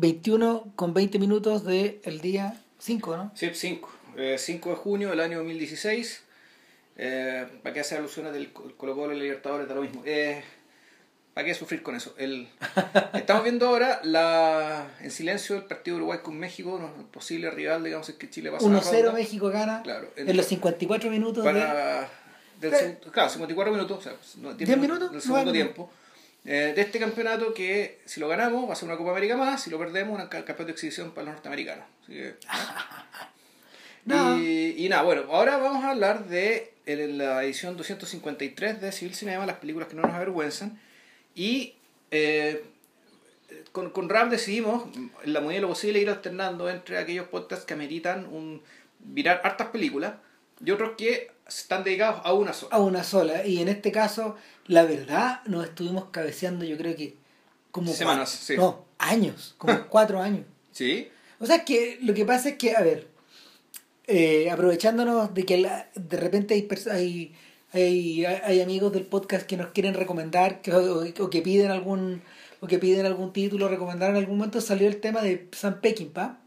21 con 20 minutos del día 5, ¿no? Sí, 5. 5 de junio del año 2016. Eh, ¿Para qué hacer alusiones del Colo Colo Libertadores? Da lo mismo. Eh, ¿Para qué sufrir con eso? El, estamos viendo ahora la, en silencio el partido de Uruguay con México, un posible rival, digamos, es que Chile pasa 1-0 México gana claro, en, los 54 minutos para, de... del, Claro, 54 minutos, o sea, 10 minutos del segundo tiempo. Eh, de este campeonato que si lo ganamos va a ser una Copa América más, si lo perdemos un campeonato de exhibición para los norteamericanos. Así que, y, y, nada, bueno, ahora vamos a hablar de la edición 253 de Civil Cinema, las películas que no nos avergüenzan. Y eh, con, con Ram decidimos, en la medida de lo posible, ir alternando entre aquellos podcasts que ameritan un, mirar hartas películas y otros que están dedicados a una sola. A una sola. Y en este caso, la verdad, nos estuvimos cabeceando, yo creo que como... Semanas, sí. No, años, como cuatro años. Sí. O sea, que lo que pasa es que, a ver, eh, aprovechándonos de que de repente hay, hay hay, hay amigos del podcast que nos quieren recomendar que, o, que piden algún o que piden algún título recomendar en algún momento salió el tema de Sam Peckinpah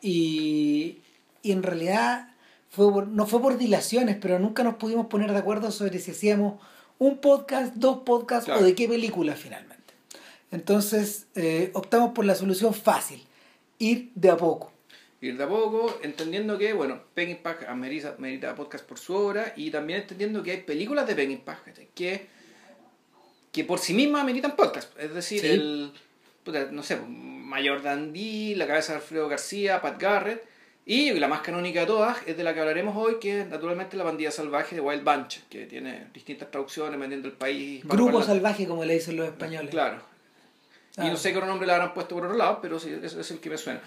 y, y en realidad fue no fue por dilaciones pero nunca nos pudimos poner de acuerdo sobre si hacíamos un podcast dos podcasts o de qué película finalmente. Entonces eh, optamos por la solución fácil ir de a poco. Ir de a poco, entendiendo que, bueno, Penguin Pack amerita, merita podcast por su obra y también entendiendo que hay películas de Penguin Pack que, que por sí mismas ameritan podcast. Es decir, el, no sé, Mayor Dandy, La cabeza de Alfredo García, Pat Garrett y la más canónica de todas es de la que hablaremos hoy, que es naturalmente La bandida salvaje de Wild Bunch, que tiene distintas traducciones dependiendo del país. Grupo salvaje, como le dicen los españoles. Claro. Y no ah. sé qué otro nombre le habrán puesto por otro lado, pero sí, ese es el que me suena.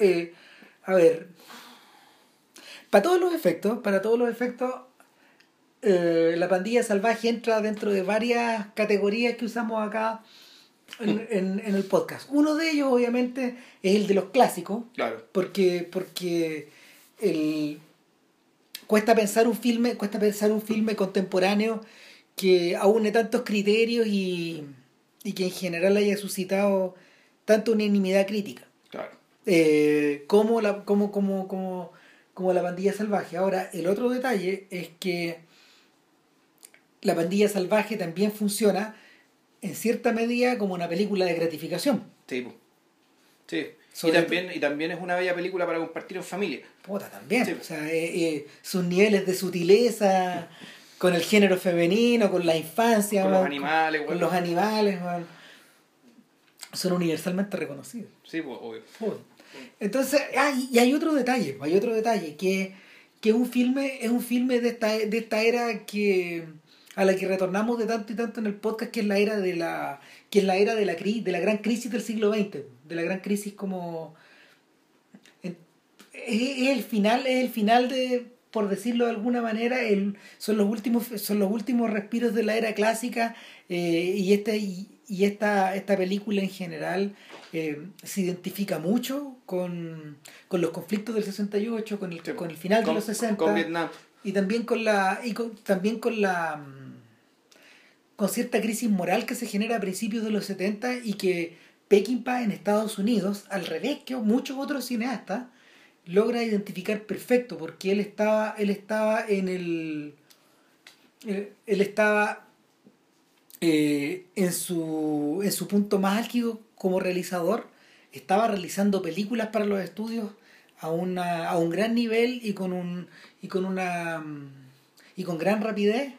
Eh, a ver, para todos los efectos, para todos los efectos, eh, la pandilla salvaje entra dentro de varias categorías que usamos acá en, el podcast. Uno de ellos, obviamente, es el de los clásicos. Claro. Porque, porque el, cuesta pensar un filme, cuesta pensar un filme contemporáneo que aúne tantos criterios y, y que en general haya suscitado tanto unanimidad crítica. Claro eh, como, la, como, como, como, como la pandilla salvaje. Ahora, el otro detalle es que la pandilla salvaje también funciona en cierta medida como una película de gratificación. Sí, sí. Y también, y también es una bella película para compartir en familia. Puta, también. O sea, eh, eh, sus niveles de sutileza con el género femenino, con la infancia, con los animales, con, los animales, son universalmente reconocidos. Sí, pues, obvio. Entonces, ah, y hay otro detalle, hay otro detalle, que, que un filme, es un filme de esta, de esta era que a la que retornamos de tanto y tanto en el podcast, que es la era de la, que es la era de la de la gran crisis del siglo XX, de la gran crisis como es, el final, es el final de, por decirlo de alguna manera, el, son los últimos, son los últimos respiros de la era clásica, eh, y este, y, y esta, esta película en general eh, se identifica mucho con, con, los conflictos del 68, con el, con el final de los 60. Con Vietnam. Y también con la. Y también con la. Mm, con cierta crisis moral que se genera a principios de los 70 y que Peckinpah en Estados Unidos, al revés que muchos otros cineastas, logra identificar perfecto, porque él estaba, él estaba en el. Él, él estaba eh, en, su, en su punto más álgido como realizador, estaba realizando películas para los estudios a, una, a un gran nivel y con, un, y con, una, y con gran rapidez.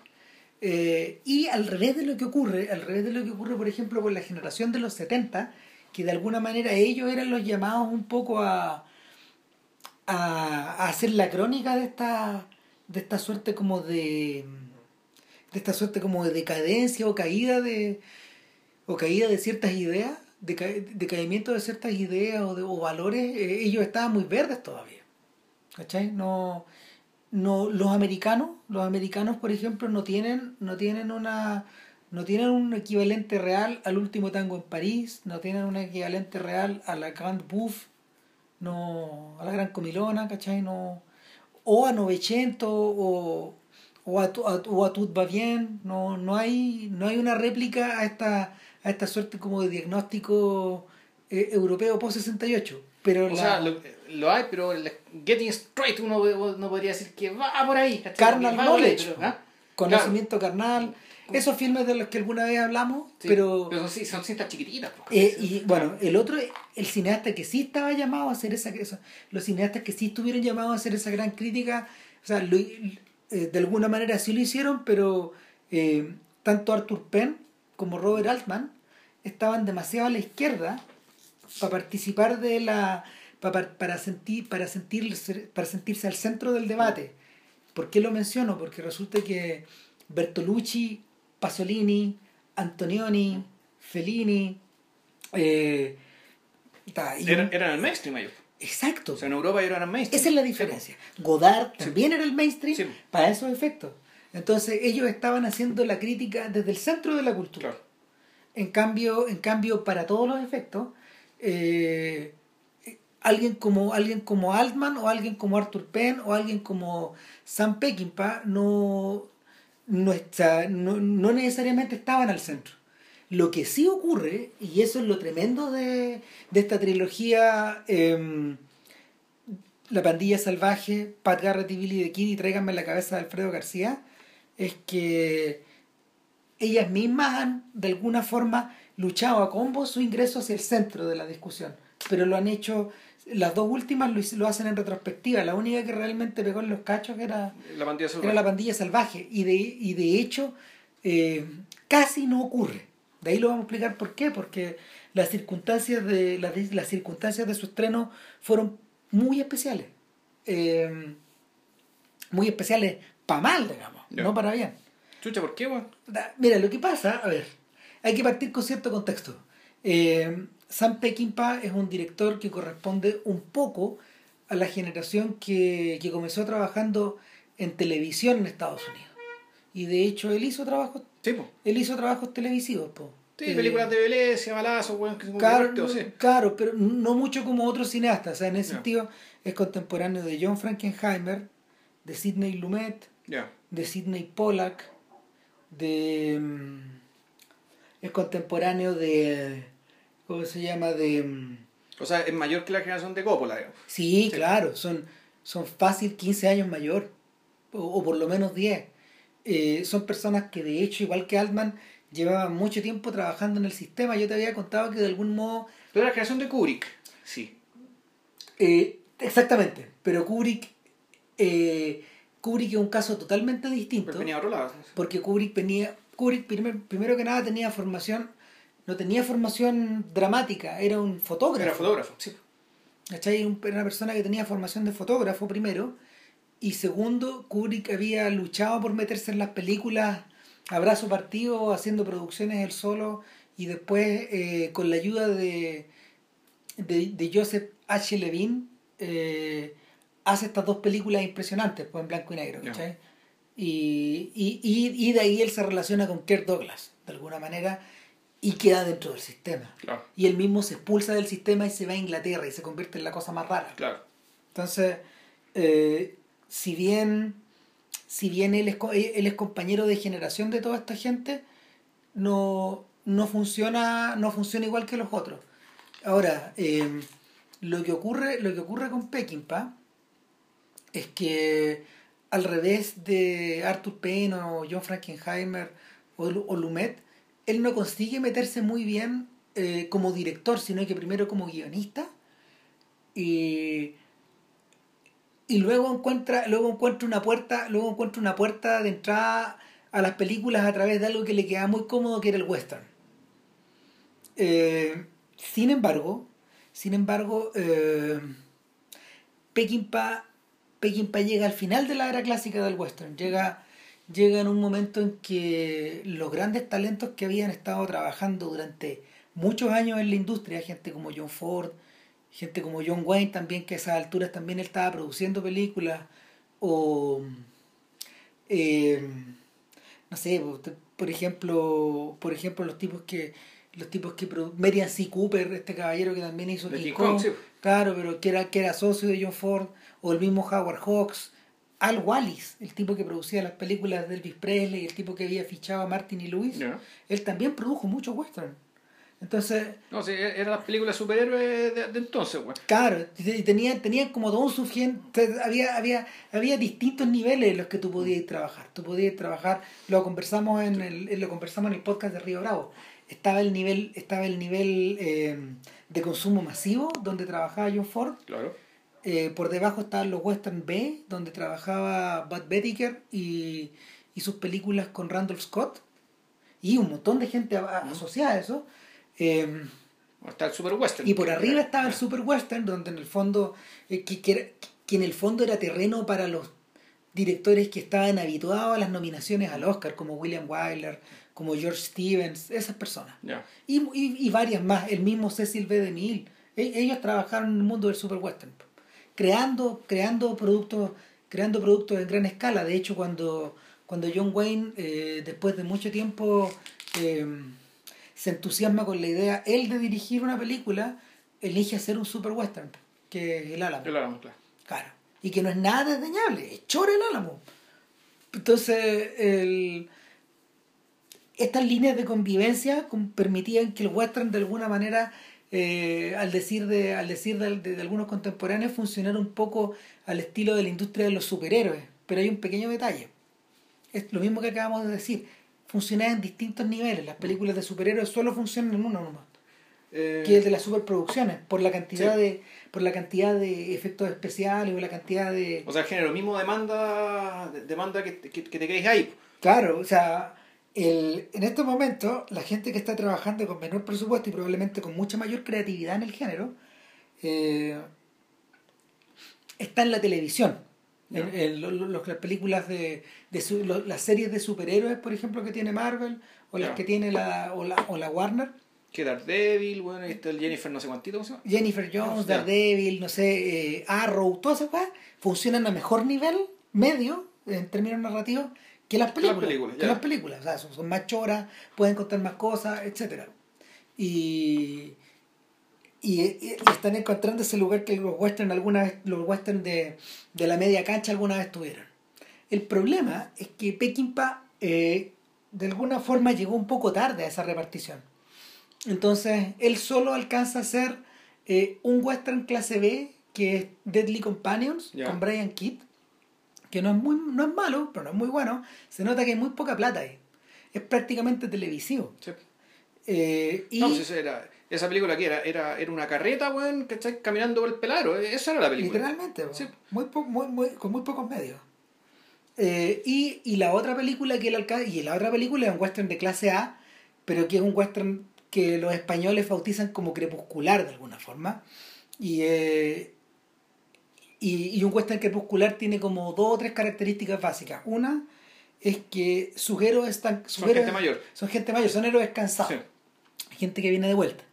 Eh, y al revés de lo que ocurre, al revés de lo que ocurre, por ejemplo, con la generación de los 70, que de alguna manera ellos eran los llamados un poco a, a, hacer la crónica de esta, de esta suerte como de de esta suerte como de decadencia o caída de o caída de ciertas ideas decaimiento de ciertas ideas o, de, o valores eh, ellos estaban muy verdes todavía ¿cachai? no no los americanos los americanos por ejemplo no tienen no tienen una no tienen un equivalente real al último tango en París no tienen un equivalente real a la Grande Bouffe no a la Gran Comilona ¿cachai? no o a Novecento o o a, o a va bien, no, no, hay, no hay una réplica a esta, a esta suerte como de diagnóstico eh, europeo post 68. Pero O la- sea, lo, lo hay, pero el Getting Straight uno no podría decir que va por ahí. Carnal knowledge, pero, ¿ah? conocimiento carnal, esos filmes de los que alguna vez hablamos, Sí, pero... pero sí, son cintas chiquititas. Eh, y bueno, el otro, el cineasta que sí estaba llamado a hacer esa, los cineastas que sí estuvieron llamados a hacer esa gran crítica, o sea, lo- eh, de alguna manera sí lo hicieron, pero eh, tanto Arthur Penn como Robert Altman estaban demasiado a la izquierda para participar de la para, para sentir para sentir para sentirse al centro del debate. ¿Por qué lo menciono? Porque resulta que Bertolucci, Pasolini, Antonioni, Fellini, eh, Eran, eran el mainstream ellos. exacto. O sea, en Europa ellos eran mainstream. Esa es la diferencia. Godard también era el mainstream Sí. para esos efectos. Entonces ellos estaban haciendo la crítica desde el centro de la cultura. Claro. En cambio, en cambio, para todos los efectos, eh, alguien como alguien como Altman o alguien como Arthur Penn o alguien como Sam Peckinpah no, no, está, no, no necesariamente estaban al centro. Lo que sí ocurre, y eso es lo tremendo de, de esta trilogía, em, La pandilla salvaje, Pat Garrett y Billy the Kid y Tráiganme la cabeza de Alfredo García, es que ellas mismas han de alguna forma luchado a combo su ingreso hacia el centro de la discusión, pero lo han hecho, las dos últimas lo, hice- lo hacen en retrospectiva, la única que realmente pegó en los cachos era, La pandilla era salvaje. la pandilla salvaje y de, y de hecho eh, casi no ocurre. De ahí lo vamos a explicar por qué, porque las circunstancias de, las, las circunstancias de su estreno fueron muy especiales. Eh, muy especiales para mal, digamos, no para bien. Chucha, ¿por qué, weón? Da- Mira, lo que pasa, a ver, hay que partir con cierto contexto. Eh, Sam Peckinpah es un director que corresponde un poco a la generación que, que comenzó trabajando en televisión en Estados Unidos. Y de hecho él hizo trabajos, Sí, él hizo trabajos televisivos, po. Sí, Eh, películas de violencia, balazos, weón, que Claro, sí. claro, pero no mucho como otros cineastas. O sea, en ese sentido es contemporáneo de John Frankenheimer, de Sidney Lumet, de Sidney Pollack, de mm, es contemporáneo de ¿cómo se llama? de mm, O sea, es mayor que la generación de Coppola, digamos. sí, claro, son son fácil 15 años mayor o, o por lo menos 10. Eh, son personas que de hecho, igual que Altman, llevaban mucho tiempo trabajando en el sistema. Yo te había contado que de algún modo Pero la generación de Kubrick, sí. Eh, exactamente, pero Kubrick, eh, Kubrick es un caso totalmente distinto, Pero venía a otro lado. porque Kubrick venía, Kubrick primer- primero que nada tenía formación, no tenía formación dramática, era un fotógrafo. Era fotógrafo, sí. ¿cachai? Era una persona que tenía formación de fotógrafo primero, y segundo, Kubrick había luchado por meterse en las películas a brazo partido, haciendo producciones él solo, y después eh, con la ayuda de, de, de Joseph H. Levine, eh, hace estas dos películas impresionantes, pues en blanco y negro. ¿cachai? Y, y, y, y de ahí él se relaciona con Kirk Douglas, de alguna manera, y queda dentro del sistema. Claro, Y él mismo se expulsa del sistema y se va a Inglaterra y se convierte en la cosa más rara. claro. Entonces, eh, si bien, si bien él, es, co- él es compañero de generación de toda esta gente, no, no, funciona, no funciona igual que los otros. Ahora, eh, lo, que ocurre, lo que ocurre con Peckinpah es que al revés de Arthur Penn o John Frankenheimer o, o Lumet, él no consigue meterse muy bien eh, como director, sino que primero como guionista y, y luego encuentra luego encuentra una puerta luego encuentra una puerta de entrada a las películas a través de algo que le queda muy cómodo que era el western. Eh, sin embargo sin embargo eh, Peckinpah Peckinpah llega al final de la era clásica del western llega llega en un momento en que los grandes talentos que habían estado trabajando durante muchos años en la industria gente como John Ford gente como John Wayne también, que a esas alturas también él estaba produciendo películas, o eh, no sé, por- por ejemplo, por ejemplo los tipos que los tipos que Merian C. Cooper, este caballero que también hizo King King Kong, Kong, sí. claro, pero que era, que era socio de John Ford, o el mismo Howard Hawks, Al Wallis, el tipo que producía las películas de Elvis Presley, el tipo que había fichado a Martin y Lewis, él también produjo muchos western. Entonces. No, sí, e-, era las películas superhéroes de, de entonces, güey. Claro, y tenían tenía como todo un suficiente. Había, había, había distintos niveles en los que tú podías trabajar. Tú podías trabajar, lo conversamos en el, lo conversamos en el podcast de Río Bravo. Estaba el nivel, estaba el nivel eh, de consumo masivo, donde trabajaba John Ford. Claro. Eh, por debajo estaban los Western B, donde trabajaba Bud Bettiker y, y sus películas con Randall Scott. Y un montón de gente asociada a eso eh, está el Super Western. Y por arriba estaba el Super Western, donde en el fondo, eh, que, que, en el fondo era terreno para los directores que estaban habituados a las nominaciones al Oscar, como William Wyler, como George Stevens, esas personas. Y, y, varias más, el mismo Cecil B. DeMille. E, ellos trabajaron en el mundo del Super Western, creando, creando productos creando productos en gran escala. De hecho, cuando, cuando John Wayne, eh, después de mucho tiempo, eh, se entusiasma con la idea, él de dirigir una película, elige hacer un super western, que es el Álamo. El Álamo, claro. Claro. Y que no es nada desdeñable, es chore el Álamo. Entonces, el... estas líneas de convivencia permitían que el western de alguna manera, eh, al decir, de, al decir de, de, algunos contemporáneos, funcionara un poco al estilo de la industria de los superhéroes. Pero hay un pequeño detalle. Es lo mismo que acabamos de decir funcionan en distintos niveles. Las películas de superhéroes solo funcionan en uno nomás. Eh, que es de las superproducciones, por la cantidad de por la cantidad de efectos especiales o la cantidad de... O sea, el género mismo demanda, demanda que, que, te quedes ahí. Claro, o sea, el, en estos momentos la gente que está trabajando con menor presupuesto y probablemente con mucha mayor creatividad en el género, eh, está en la televisión. En, las películas de, de las series de superhéroes, por ejemplo, que tiene Marvel, o las que tiene la, o, la, o la Warner. Que Daredevil, bueno, está el Jennifer no sé cuántito, ¿cómo Jennifer Jones, Daredevil, no sé, eh, Arrow, todas esas cosas funcionan a mejor nivel, medio, en términos narrativos, que las películas. Las películas que las películas. O sea, son, son más choras, pueden contar más cosas, etcétera Y y, están encontrando ese lugar que los western alguna vez, los western de, de la media cancha alguna vez tuvieron. El problema es que Peckinpah eh, de alguna forma llegó un poco tarde a esa repartición. Entonces, él solo alcanza a hacer eh, un western clase B, que es Deadly Companions, con Brian Kidd, que no es, muy, no es malo, pero no es muy bueno. Se nota que hay muy poca plata ahí. Es prácticamente televisivo. Eh, y... No, pues era esa película que era, era, era una carreta, weón, ¿cachai? Caminando por el pelaro. Esa era la película. Literalmente, Sí. Muy, muy, muy, con muy pocos medios. Eh, y, y, la otra película que él alcanza, y la otra película es un western de clase A, pero que es un western que los españoles bautizan como crepuscular de alguna forma. Y, eh, y, y, un western crepuscular tiene como dos o tres características básicas. Una es que sus héroes están. son gente mayor. Son gente mayor, son héroes cansados. Gente que viene de vuelta.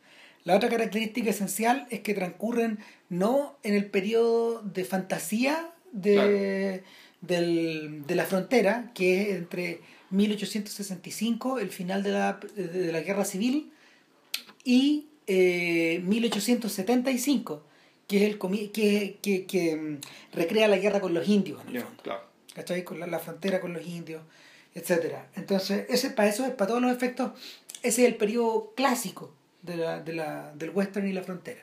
La otra característica esencial es que transcurren no en el periodo de fantasía de, de la frontera, que es entre 1865, el final de la, de la guerra civil, y 1875, eh, que es el que, que, que, mm, recrea la guerra con los indios en el fondo. ¿Cachai? Con la, frontera con los indios, etcétera. Entonces, ese para eso, para todos los efectos, ese es el periodo clásico de la, de la, del western y la frontera.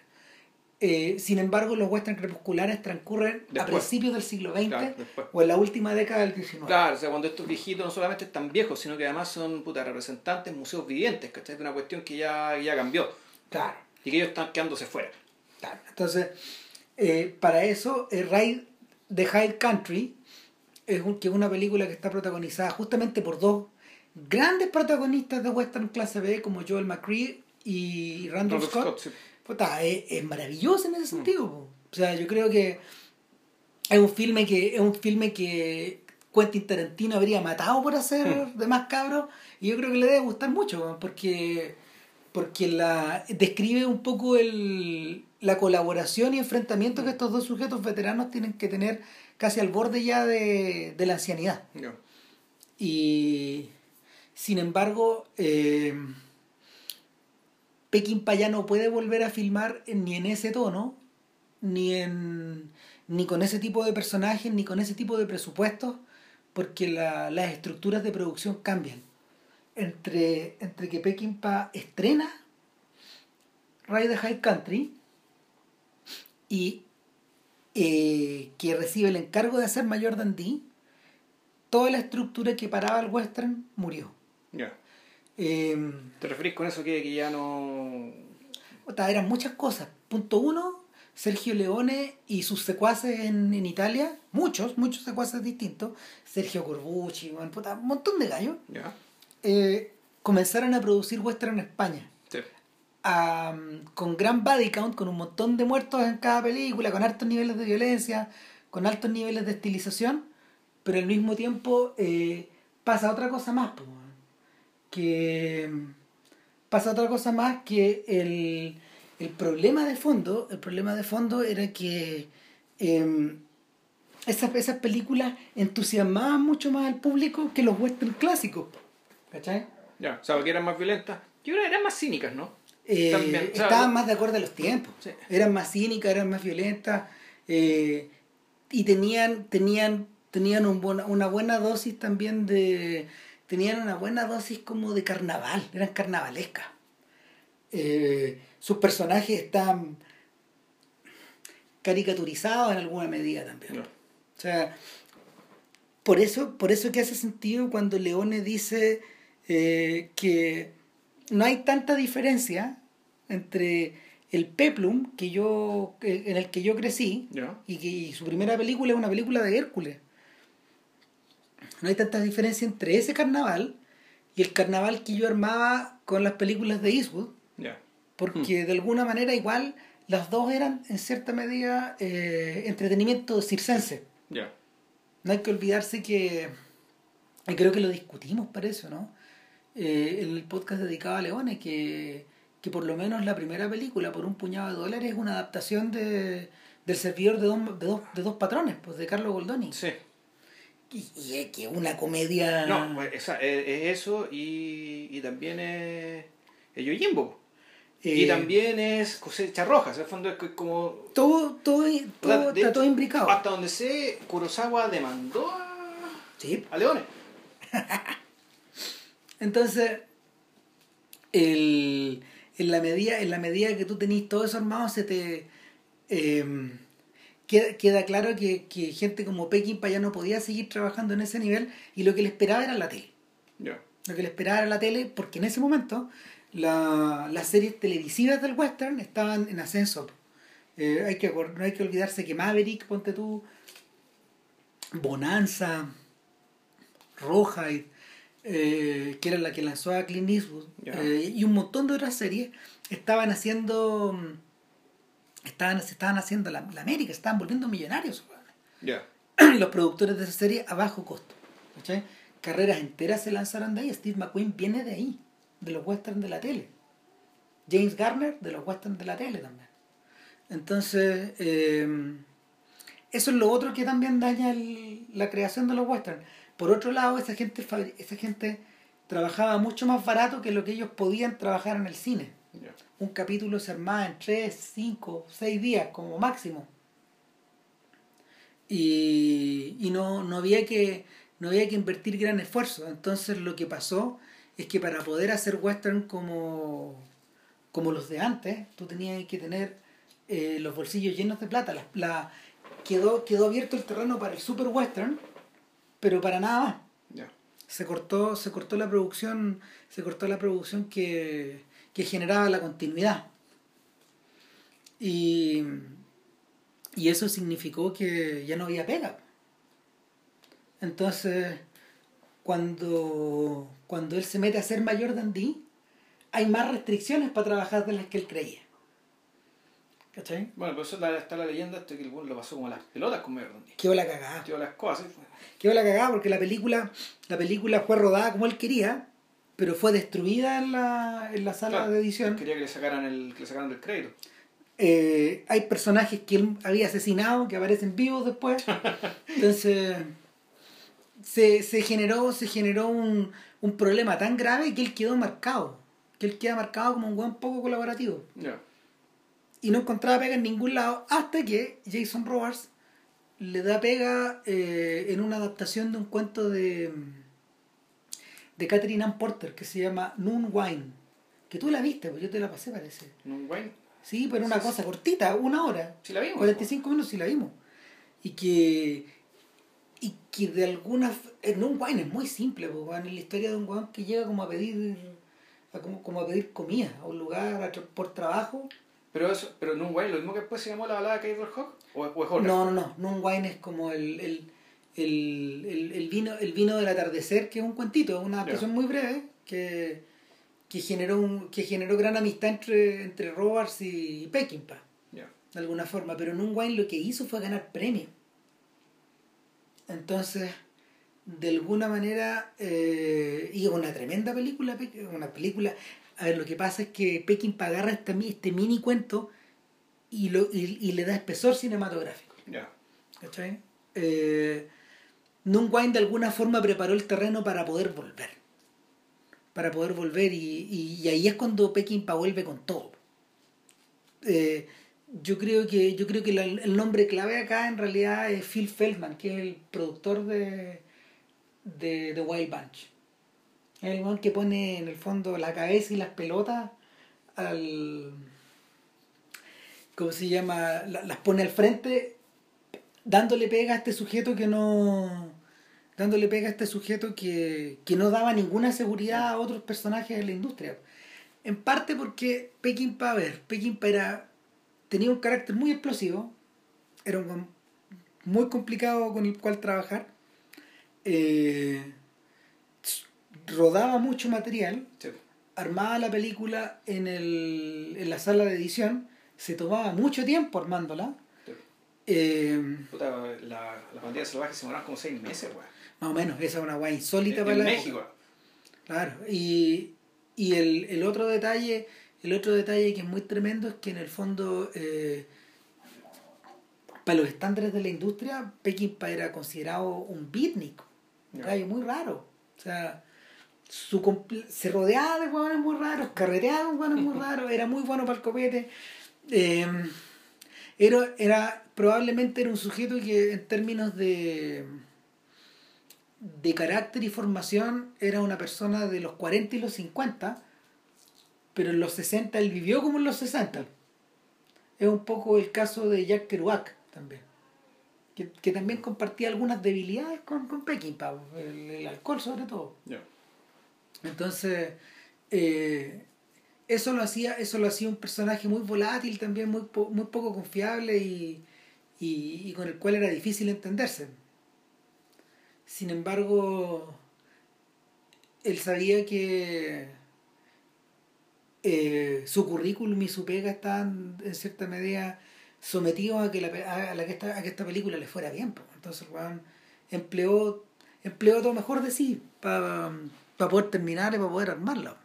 Eh, sin embargo, los western crepusculares transcurren a principios del siglo XX o en la última década del XIX. Claro, o sea, cuando estos viejitos no solamente están viejos, sino que además son puta, representantes, museos vivientes, ¿cachai? De una cuestión que ya, ya cambió. Claro. Y que ellos están quedándose fuera. Claro. Entonces, eh, para eso, el Ride the High Country es, que es una película que está protagonizada justamente por dos grandes protagonistas de western clase B como Joel McCree y Randall, Scott, es, maravilloso en ese mm. sentido. O sea, yo creo que es un filme que es un filme que Quentin Tarantino habría matado por hacer mm. de más cabros y yo creo que le debe gustar mucho porque porque la describe un poco el, la colaboración y enfrentamiento que mm. estos dos sujetos veteranos tienen que tener casi al borde ya de, de la ancianidad. Y sin embargo, eh, Pekín ya no puede volver a filmar ni en ese tono, ni, en, ni con ese tipo de personajes, ni con ese tipo de presupuestos, porque las estructuras de producción cambian. Entre, entre que Peckinpah estrena Ride the High Country, y eh, que recibe el encargo de hacer Mayor Dundee, toda la estructura que paraba el western murió. Ya. Eh, ¿Te referís con eso que, que ya no. puta, eran muchas cosas. Punto uno, Sergio Leone y sus secuaces en, en Italia, muchos, muchos secuaces distintos, Sergio Corbucci, un montón de gallos, Ya. eh, comenzaron a producir western en España. Con gran body count, con un montón de muertos en cada película, con altos niveles de violencia, con altos niveles de estilización, pero al mismo tiempo eh, pasa otra cosa más, que pasa otra cosa más que el, el problema de fondo, el problema de fondo era que em, esas, esas películas entusiasmaban mucho más al público que los western clásicos, ¿cachai? Ya. O sea, que eran más violentas. Yo creo que eran más cínicas, ¿no? Eh, También, o sea, estaban más de acuerdo a los tiempos. Sí. Eran más cínicas, eran más violentas. eh, y tenían, tenían, tenían un buena- una buena dosis también de. Tenían una buena dosis como de carnaval. Eran carnavalescas. Eh, sus personajes están caricaturizados en alguna medida también. O sea, por eso, por eso que hace sentido cuando Leone dice eh, que no hay tanta diferencia entre el Peplum que yo, que- en el que yo crecí Ya. y que y su primera película es una película de Hércules. No hay tanta diferencia entre ese carnaval y el carnaval que yo armaba con las películas de Eastwood, Ya. porque de alguna manera igual las dos eran en cierta medida eh, entretenimiento circense. No hay que olvidarse que, y creo que lo discutimos para eso, ¿no? Eh, en el podcast dedicado a Leones, que, que por lo menos la primera película, por un puñado de dólares, es una adaptación de, del servidor de dos, de, dos, de dos patrones, pues de Carlos Goldoni. Sí. Y, y es que una comedia... No, pues, esa- es, es eso y, y también es, es Yojimbo. y Eh, también es cosecha roja. En el fondo es co- como. Todo, todo, o sea, todo, está todo imbricado. Hasta donde sé, Kurosawa demandó a, Sí. a Leones. Entonces, el, en, la medida, en la medida que tú tenés todo eso armado, se te eh, queda, queda claro que, que gente como Peckinpah ya no podía seguir trabajando en ese nivel y lo que le esperaba era la tele. Lo que le esperaba era la tele, porque en ese momento la- las series televisivas del western estaban en ascenso. Eh, hay que, no hay que olvidarse que Maverick, ponte tú, Bonanza, Rawhide, eh, que era la que lanzó a Clint Eastwood, eh, y un montón de otras series estaban haciendo estaban, se estaban haciendo la, la América, estaban volviendo millonarios. weón Ya. y los productores de esa serie a bajo costo. Carreras enteras se lanzaron de ahí. Steve McQueen viene de ahí, de los westerns de la tele. James Garner de los westerns de la tele también. Entonces, eh, eso es lo otro que también daña el- la creación de los westerns. Por otro lado, esa gente, esa gente trabajaba mucho más barato que lo que ellos podían trabajar en el cine. Un capítulo se armaba en 3, 5, 6 días como máximo. Y, y no, no, había que, no había que invertir gran esfuerzo. Entonces lo que pasó es que para poder hacer western como, como los de antes, tú tenías que tener eh, los bolsillos llenos de plata. La, la- quedó, quedó abierto el terreno para el super western, pero para nada. Más se cortó se cortó la producción se cortó la producción que, que generaba la continuidad. Y, y eso significó que ya no había pega. Entonces cuando cuando él se mete a ser mayor Dundee hay más restricciones para trabajar de las que él creía ¿cachai? Bueno, pero eso está la leyenda este que el weón lo pasó como las pelotas con Mayor Dundee. quedó la cagada Tiró las cosas. ¿sí? quedó la cagada porque la película la película fue rodada como él quería pero fue destruida en la, en la sala Claro, de edición Quería que le sacaran el, que le sacaran del crédito. Eh, hay personajes que él había asesinado que aparecen vivos después entonces se, se generó se generó un, un problema tan grave que él quedó marcado que él queda marcado como un buen poco colaborativo Ya. Y no encontraba pega en ningún lado hasta que Jason Robards le da pega eh, en una adaptación de un cuento de de Catherine Ann Porter que se llama Noon Wine que tú la viste pues yo te la pasé parece Un wine. Sí, pero una cosa cortita, una hora. Sí la vimos. 45 minutos sí la vimos. Y que. Y que de alguna. En un wine es muy simple, pues, en la historia de un weón que llega como a pedir. a como, como a pedir comida a un lugar a por trabajo. Pero, eso, pero guay, lo mismo que después se llamó la balada de Cable Hawk, o, o es otra. No, no, no. Nun wine es como el, el, el, el, el vino, el vino del atardecer, que es un cuentito, es una adaptación muy breve que, que generó un, que generó gran amistad entre, entre Robards y Peckinpah. Ya. de alguna forma, pero Nun Wine lo que hizo fue ganar premios. Entonces, de alguna manera, eh, y es una tremenda película, Pe- una película, a ver, lo que pasa es que Peckinpah agarra este, este mini cuento y, lo, y, y le da espesor cinematográfico. Ya. ¿Cachai? Eh, Nun Wine de alguna forma preparó el terreno para poder volver. Para poder volver y, y, y ahí es cuando Peckinpah vuelve con todo. Eh, yo creo que yo creo que la- el nombre clave acá en realidad es Phil Feldman, que es el productor de, de The Wild Bunch. Es el man que pone en el fondo la cabeza y las pelotas al... ¿Cómo se llama? La- las pone al frente dándole pega a este sujeto que no dándole pega a este sujeto que, que no daba ninguna seguridad a otros personajes de la industria en parte porque Peckinpah a ver Peckinpah era tenía un carácter muy explosivo era un weón muy complicado con el cual trabajar eh, rodaba mucho material Sí. armaba la película en, el, en la sala de edición se tomaba mucho tiempo armándola Sí. eh, Puta, la, la pandilla salvaje se demoraron como seis meses, weón. Más o menos, esa es una guay insólita En, para en la México. época. Claro, y, y el, el otro detalle, el otro detalle que es muy tremendo es que en el fondo, eh, para los estándares de la industria, Peckinpah era considerado un beatnik, un gallo muy raro. O sea, su se rodeaba de hueones muy raros, carreteaba con hueones muy raros, era muy bueno para el copete. Eh, era, era, probablemente era un sujeto que en términos de de carácter y formación era una persona de los 40 y los 50, pero en los 60 él vivió como en los 60. Es un poco el caso de Jack Kerouac también, que, que también compartía algunas debilidades con, con Peckinpah, el, el alcohol sobre todo. Entonces, eh, eso lo hacía eso lo hacía un personaje muy volátil también, muy, po- muy poco confiable y, y, con el cual era difícil entenderse. Sin embargo, él sabía que eh, su currículum y su pega estaban en cierta medida sometidos a que, la, a, la que, esta, a que esta película le fuera bien. po. Entonces, weón empleó, empleó todo mejor de sí para poder terminar y para poder armarla.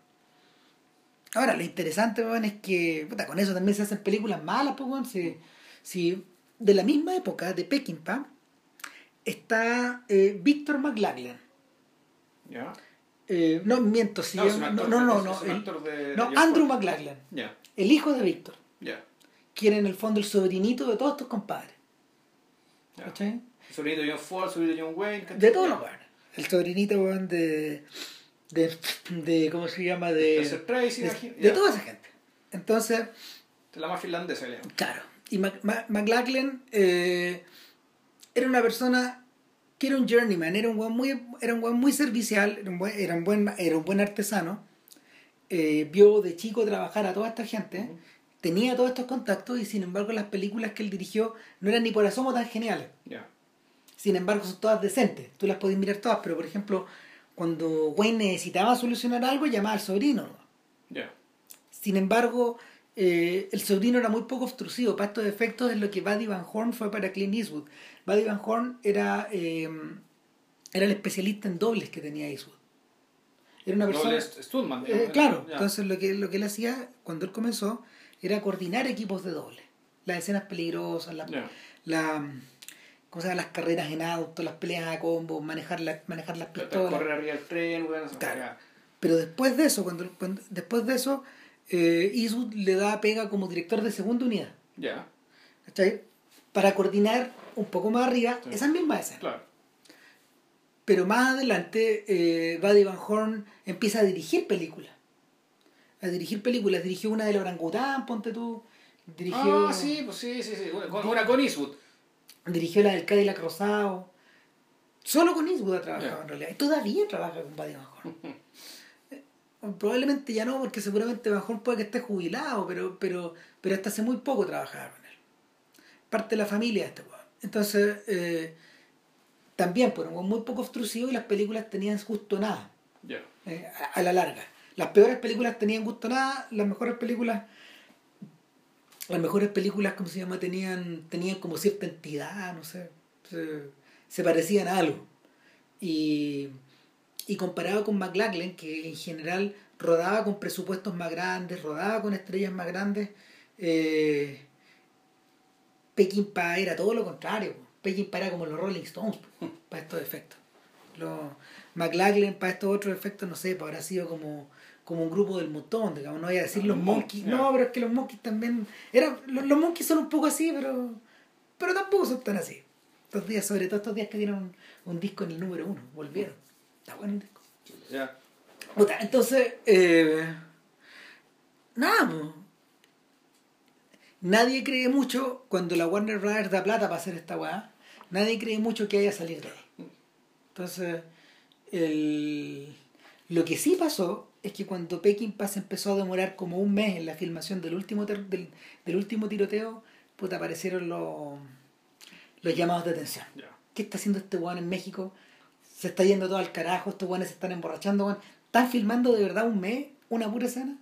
Ahora, lo interesante weón, es que puta, con eso también se hacen películas malas. Pues, weón. si, si de la misma época de Peckinpah está eh, Victor McLaglen. Ya. Eh, no, miento, se No, no, no, no, no, el- de- no, de Andrew. McLaglen, Ya. el hijo de Victor, Ya. quien en el fondo el sobrinito de todos estos compadres. ¿cachai? El sobrinito de John Ford, el sobrinito de John Wayne. De todos los. El sobrinito weón, de, de, de. ¿Cómo se llama? De, Tracy, de, toda esa gente. Entonces, De la más finlandesa. Claro. Y Mac- Ma- McLachlan eh, era una persona que era un journeyman, era un buen muy, era un weón muy servicial, era un buen, era un buen, era un buen artesano. Eh, vio de chico trabajar a toda esta gente, tenía todos estos contactos y sin embargo las películas que él dirigió no eran ni por asomo tan geniales. Ya. Sin embargo son todas decentes, tú las podés mirar todas, pero por ejemplo, cuando Wayne necesitaba solucionar algo, llamaba al sobrino. ¿no? Ya. Sin embargo, eh, el sobrino era muy poco obtrusivo. Para estos efectos es lo que Buddy Van Horn fue para Clint Eastwood. Buddy Van Horn era, eh, era el especialista en dobles que tenía Eastwood. Era una persona... Studman. Eh, claro, entonces lo que, lo que él hacía cuando él comenzó era coordinar equipos de doble. Las escenas peligrosas, la- ¿cómo se llama? las carreras en auto, las peleas a combo, manejar, la- manejar las pistolas. Correr arriba del tren, esa Claro. Pero después de eso, cuando, cuando- después de eso, eh, le da pega como director de segunda unidad. Ya. ¿Cachai? Para coordinar un poco más arriba Sí. esas mismas escenas. Claro. Pero más adelante, eh, Buddy Van Horn empieza a dirigir películas. A dirigir películas. Dirigió una del orangután, ponte tú. Dirigió, ah, sí, pues sí, sí, sí. Una, una con Eastwood. Dirigió la del Cadillac Rosado. Solo con Eastwood ha trabajado en realidad. Y todavía trabaja con Buddy eh, Probablemente ya no, porque seguramente Van puede que esté jubilado, pero, pero, pero hasta hace muy poco trabajaba con él. Parte de la familia de este weón. Entonces, eh, también, pues, muy poco obstrusivo y las películas tenían justo nada. Eh, a, la larga. Las peores películas tenían justo nada, las mejores películas las mejores películas, ¿cómo se llama? Tenían, tenían como cierta entidad, no sé, se, parecían a algo. Y, y comparado con McLachlan, que en general rodaba con presupuestos más grandes, rodaba con estrellas más grandes, eh, Peckinpah era todo lo contrario. Peckinpah era como los Rolling Stones para estos efectos. Los McLachlan para estos otros efectos, no sé, habrá sido como como un grupo del montón, digamos, no voy a decir ah, los, monkeys, no, pero es que los monkeys también, era, los, monkeys son un poco así, pero, pero tampoco son tan así. Estos días, sobre todo estos días que dieron un, disco en el número uno, volvieron. Está bueno el disco. Ya. Entonces, eh, nada, nadie cree mucho cuando la Warner Brothers da plata para hacer esta weá, nadie cree mucho que haya salido de ahí. Entonces, el, lo que sí pasó es que cuando Pass empezó a demorar como un mes en la filmación del último, del, último tiroteo, pues aparecieron los, los llamados de atención. ¿Qué está haciendo este weón en México? Se está yendo todo al carajo, estos weones se están emborrachando, ¿Están filmando de verdad un mes una pura escena?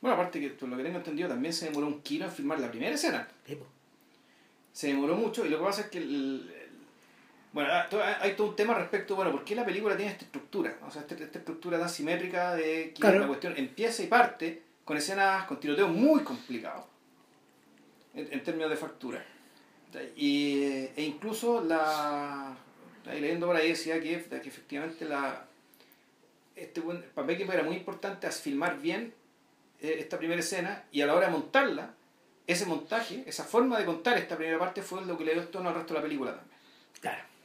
Bueno, aparte que lo que tengo entendido, también se demoró un kilo en filmar la primera escena. Se demoró mucho y lo que pasa es que el, bueno, ah, ah, hay todo un tema respecto, bueno, ¿por qué la película tiene esta estructura? O sea, esta, estructura tan simétrica de que la cuestión empieza y parte con escenas, con tiroteos muy complicados en, términos de factura. Y, e incluso la. Ahí leyendo por ahí decía que, que efectivamente la, este papel que era muy importante filmar bien eh, esta primera escena y a la hora de montarla, ese montaje, esa forma de contar esta primera parte fue lo que le dio el tono al resto de la película también. Claro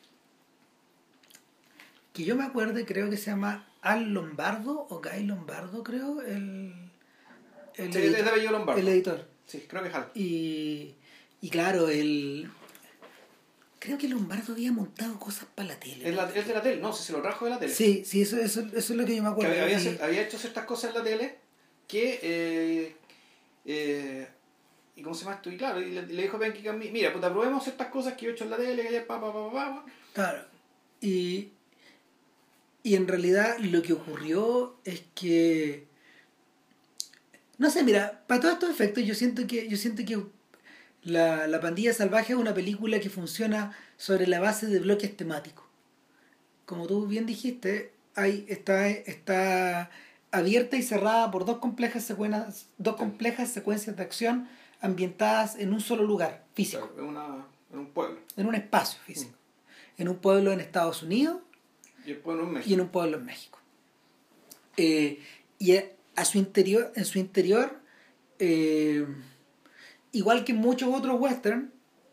que yo me acuerdo, creo que se llama Al Lombardo o Guy Lombardo, creo, el, el, editor, Lombardo. el editor. Sí, creo que es Al. Y, y claro, el, creo que Lombardo había montado cosas para la tele. Es, de la tele, no, si se lo trajo de la tele. Sí, sí, eso, eso, eso es lo que yo me acuerdo. había, había, hecho ciertas cosas en la tele que... Eh, eh, ¿Y cómo se llama esto? Y claro, y le, dijo a Benki, mira, pues probemos estas cosas que yo he hecho en la tele, que pa, pa, pa, pa, Claro. Y, y en realidad lo que ocurrió es que. No sé, mira, para todos estos efectos yo siento que, yo siento que la, la Pandilla Salvaje es una película que funciona sobre la base de bloques temáticos. Como tú bien dijiste, hay, está, está abierta y cerrada por dos complejas, secuencias, dos complejas secuencias de acción ambientadas en un solo lugar físico. en, una, en un pueblo. En un espacio físico. En un pueblo en Estados Unidos y, en un pueblo en México. Eh, y a su interior, en su interior, eh, igual que en muchos otros westerns,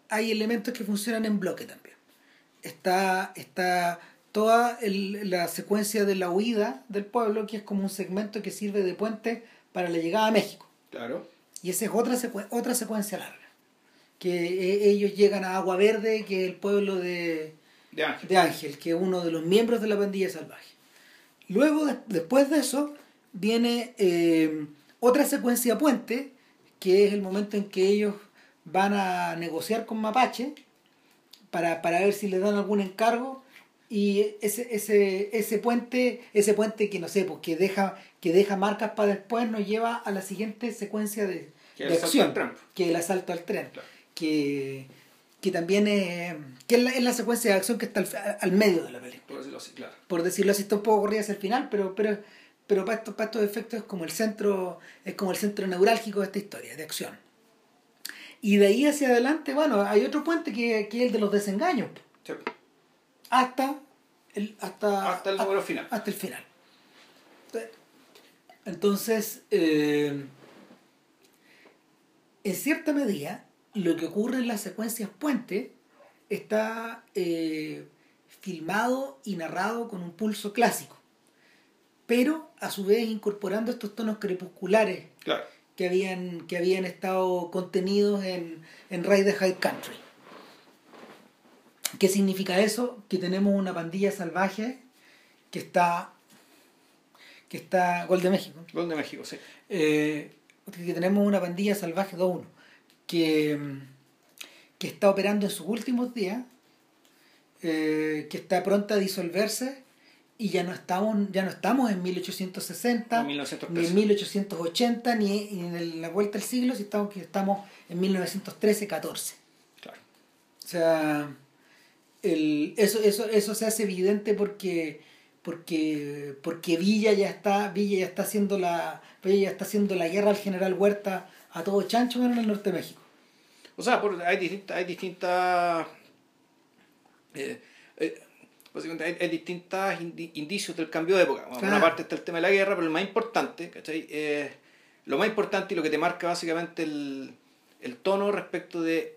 hay elementos que funcionan en bloque también. Está, está toda la secuencia de la huida del pueblo, que es como un segmento que sirve de puente para la llegada a México. Claro. Y esa es otra, otra secuencia larga. Que eh, ellos llegan a Agua Verde, que es el pueblo de, de Ángel. que es uno de los miembros de la pandilla salvaje. Luego, después de eso, viene eh, otra secuencia puente, que es el momento en que ellos van a negociar con Mapache para, para ver si le dan algún encargo y ese, ese, ese puente, ese puente que no sé, pues, que deja, que deja marcas para después nos lleva a la siguiente secuencia de, acción, que es el asalto al tren. Que que también es, que es la, secuencia de acción que está al, medio de la película. Por decirlo así, claro. Por decirlo así, está un poco corrida hacia el final, pero, pero, pero para, estos, para estos efectos es como el centro, es como el centro neurálgico de esta historia, de acción. Y de ahí hacia adelante, bueno, hay otro puente que, es el de los desengaños. Hasta el, hasta, hasta el número final. Hasta el final. Entonces, eh, en cierta medida, lo que ocurre en las secuencias puente está eh, filmado y narrado con un pulso clásico, pero a su vez incorporando estos tonos crepusculares que habían, que habían estado contenidos en, en Ride the High Country. ¿Qué significa eso? Que tenemos una pandilla salvaje que está. que está. Gol de México. Gol de México, sí. Eh, que tenemos una pandilla salvaje 2-1 que, que está operando en sus últimos días, eh, que está pronta a disolverse y ya no estamos, ya no estamos en 1860, En ni 1913. en 1880, ni en el- la vuelta del siglo, si estamos, que estamos en 1913-14. Claro. O sea, el, eso, eso, eso se hace evidente porque, porque, porque Villa ya está, Villa ya está haciendo la, Villa ya está haciendo la guerra al general Huerta a todo chancho menos en el norte de México. O sea, por- hay distintas, hay distintas, eh, eh, básicamente hay, hay distintos indicios del cambio de época. Bueno, una parte está el tema de la guerra, pero el más importante, ¿cachai? Eh, lo más importante y lo que te marca básicamente el, el tono respecto de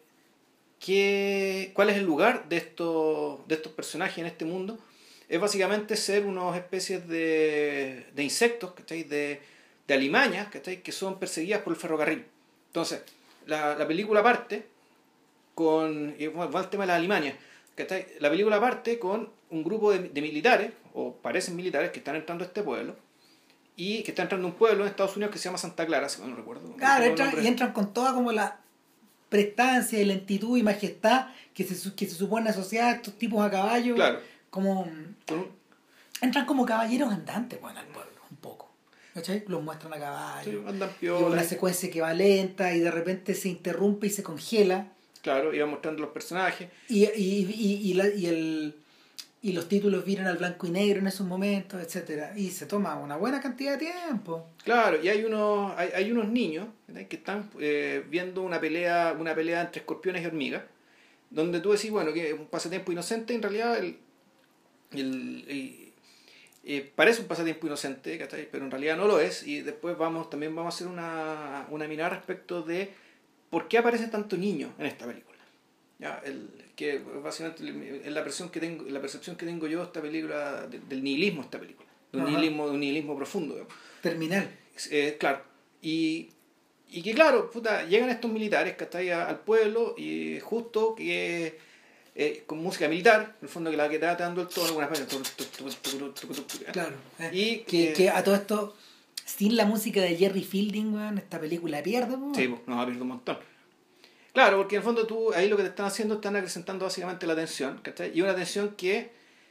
qué, cuál es el lugar de estos, de estos personajes en este mundo, es básicamente ser unas especies de, de insectos, ¿cachai? De, de alimañas, ¿cachai? Que son perseguidas por el ferrocarril. Entonces, la, la película parte con. Y bueno, va el tema de alimañas. ¿cachai? La película parte con un grupo de, de militares, o parecen militares, que están entrando a este pueblo. Y que están entrando a un pueblo en Estados Unidos que se llama Santa Clara, si no recuerdo. Claro, entran, y entran con toda como la prestancia y lentitud y majestad que se, que se supone asociada a estos tipos a caballo. Claro. Como, entran como caballeros andantes, bueno, al pueblo. ¿Cachai? Los muestran a caballo. sí, andan y una piola. secuencia que va lenta y de repente se interrumpe y se congela. Claro, iban mostrando los personajes. Y, y, y, y, la- y el, y los títulos vienen al blanco y negro en esos momentos, etcétera Y se toma una buena cantidad de tiempo. Claro, y hay unos, hay, hay unos niños ¿verdad? que están eh, viendo una pelea, una pelea entre escorpiones y hormigas, donde tú decís, bueno, que es un pasatiempo inocente, en realidad el, el- eh, parece un pasatiempo inocente, ¿cachai? pero en realidad no lo es, y después vamos, también vamos a hacer una, una mirada respecto de por qué aparece tanto niño en esta película. ¿Ya? El, que básicamente es la percepción que tengo, la percepción que tengo yo de esta película, de- del nihilismo de esta película, de un Ajá. nihilismo, de un nihilismo profundo. digamos. Terminal. Eh, claro. Y, y que claro, puta, llegan estos militares ahí al pueblo y justo que eh, con música militar, en el fondo que la que te va dando el tono, una especie de- Claro. eh. Y que, que a todo esto, sin la música de Jerry Fielding, esta película pierde. po. Sí, pues, nos va a perder un montón. Claro, porque en el fondo tú, ahí lo que te están haciendo, están acrecentando básicamente la tensión, ¿cachai? Y una tensión que,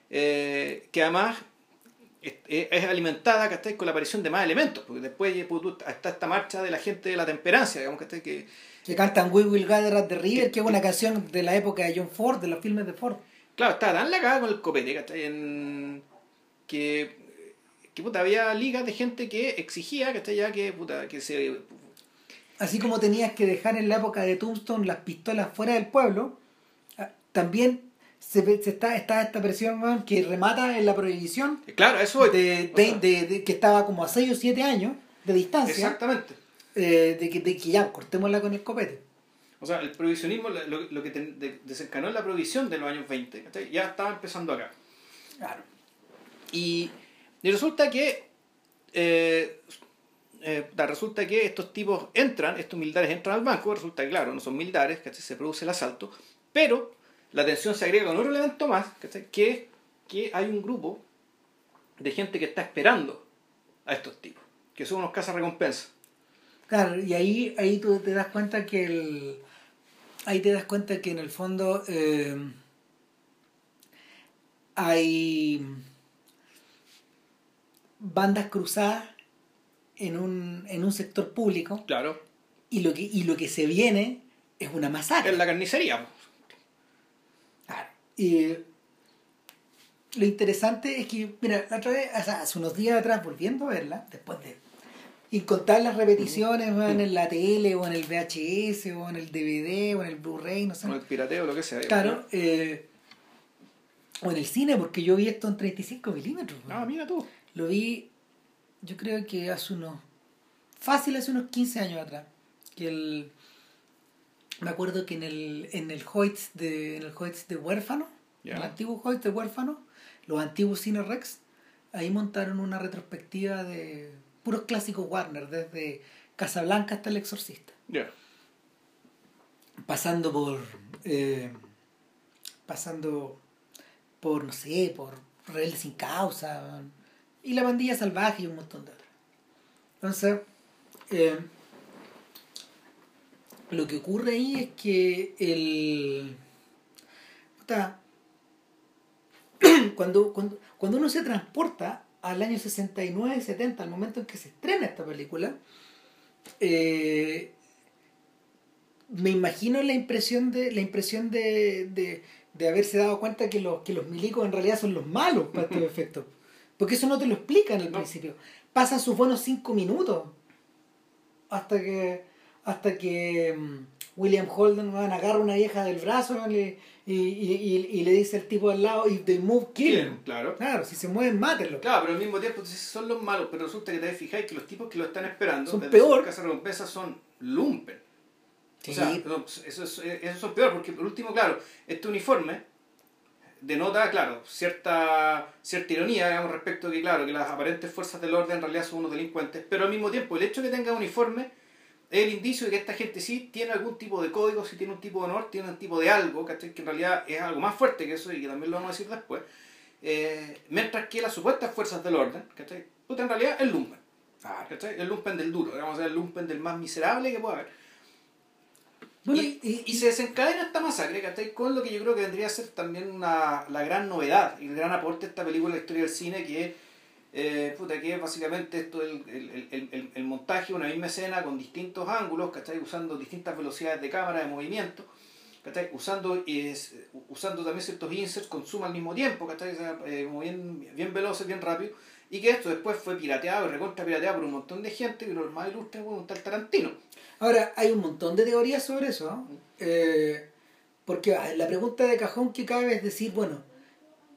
eh, que además es, es alimentada, ¿cachai? Con la aparición de más elementos, porque después pues, tú- está esta marcha de la gente de la temperancia, digamos, ¿cachai? Que, Que cantan We Will Gather at the River, que es una canción de la época de John Ford, de los filmes de Ford. Claro, estaba tan la cagada con el copete, ¿cachai? En... Que, que puta, había ligas de gente que exigía, ¿cachai? Ya que, puta, que se... Así como tenías que dejar en la época de Tombstone las pistolas fuera del pueblo, ah, también se, está, está esta presión que remata en la prohibición Claro, eso de, de- de- de- que estaba como a 6 o 7 años de distancia, Exactamente. Eh, de, que, de que ya, cortémosla con el copete. O sea, el prohibicionismo, lo, lo que te- de- desencadenó en la prohibición de los años 20, ¿cachai? Ya estaba empezando acá. Claro. Y, y resulta que... eh, eh, resulta que estos tipos entran, estos militares entran al banco, resulta que claro, no son militares, ¿cachai? se produce el asalto, pero la tensión se agrega con otro elemento más, ¿cachai? que es que hay un grupo de gente que está esperando a estos tipos, que son unos cazas recompensas. Claro, y ahí, ahí tú te das cuenta que el. Ahí te das cuenta que en el fondo eh, hay bandas cruzadas en un, en un sector público Claro. y lo que, y lo que se viene es una masacre. Es la carnicería. Claro. Y lo interesante es que, mira, la otra vez, o sea, hace unos días atrás, volviendo a verla, después de incontables repeticiones weón, en la tele o en el VHS o en el DVD o en el Blu-ray, no sé. Con el pirateo, lo que sea. Claro, eh, o en el cine, porque yo vi esto en 35 milímetros. Ah, mira tú. Lo vi, yo creo que hace unos, fácil hace unos 15 años atrás. Que el, me acuerdo que en el, en el Hoyts de, en el Hoyts de Huérfano, el antiguo Hoyts de Huérfano, los antiguos Cine Rex, ahí montaron una retrospectiva de puros clásicos Warner, desde Casablanca hasta El Exorcista. Ya. Pasando por. eh, pasando por, no sé, por Rebelde sin causa. Y la bandilla salvaje y un montón de otras. Entonces, eh, lo que ocurre ahí es que el. puta, cuando, cuando, cuando uno se transporta al año 69, 70, al momento en que se estrena esta película, eh, me imagino la impresión de la impresión de, de, de haberse dado cuenta que los, que los milicos en realidad son los malos para estos efectos. Porque eso no te lo explican al No. principio. Pasan sus buenos cinco minutos hasta que hasta que mm, William Holden agarra a una vieja del brazo. Le- y, y, y, y le dice al tipo al lado if they move kill them". Claro. claro si se mueven mátenlo Claro, pero al mismo tiempo son los malos, pero resulta que te fijáis que los tipos que lo están esperando, Son peor. casa recompensa son lumpen. Sí. O sea, eso, es- eso son peor, porque por último, claro, este uniforme denota, claro, cierta, cierta ironía, digamos, respecto a que, claro, que las aparentes fuerzas del orden en realidad son unos delincuentes, pero al mismo tiempo, el hecho de que tenga uniforme es el indicio de que esta gente sí tiene algún tipo de código, sí tiene un tipo de honor, tiene un tipo de algo, ¿cachai? que en realidad es algo más fuerte que eso y que también lo vamos a decir después. Eh, mientras que las supuestas fuerzas del orden, ¿cachai? Puta, en realidad es lumpen. ¿cachai? El lumpen del duro, digamos, el lumpen del más miserable que pueda haber. Bueno, y, y- y se desencadena esta masacre, ¿cachai? Con lo que yo creo que vendría a ser también una, la gran novedad y el gran aporte de esta película a la historia del cine, que es, eh, puta, que es básicamente esto, el, el, el, el, el montaje de una misma escena con distintos ángulos, ¿cachai? Usando distintas velocidades de cámara, de movimiento, ¿cachai? Usando, es, usando también ciertos inserts con zoom al mismo tiempo, ¿cachai? O sea, eh, como bien, bien veloces, bien rápido, y que esto después fue pirateado y recontra pirateado por un montón de gente, y los más ilustres, bueno, un tal Tarantino. Ahora, hay un montón de teorías sobre eso. ¿no? Eh, porque la pregunta de cajón que cabe es decir, bueno,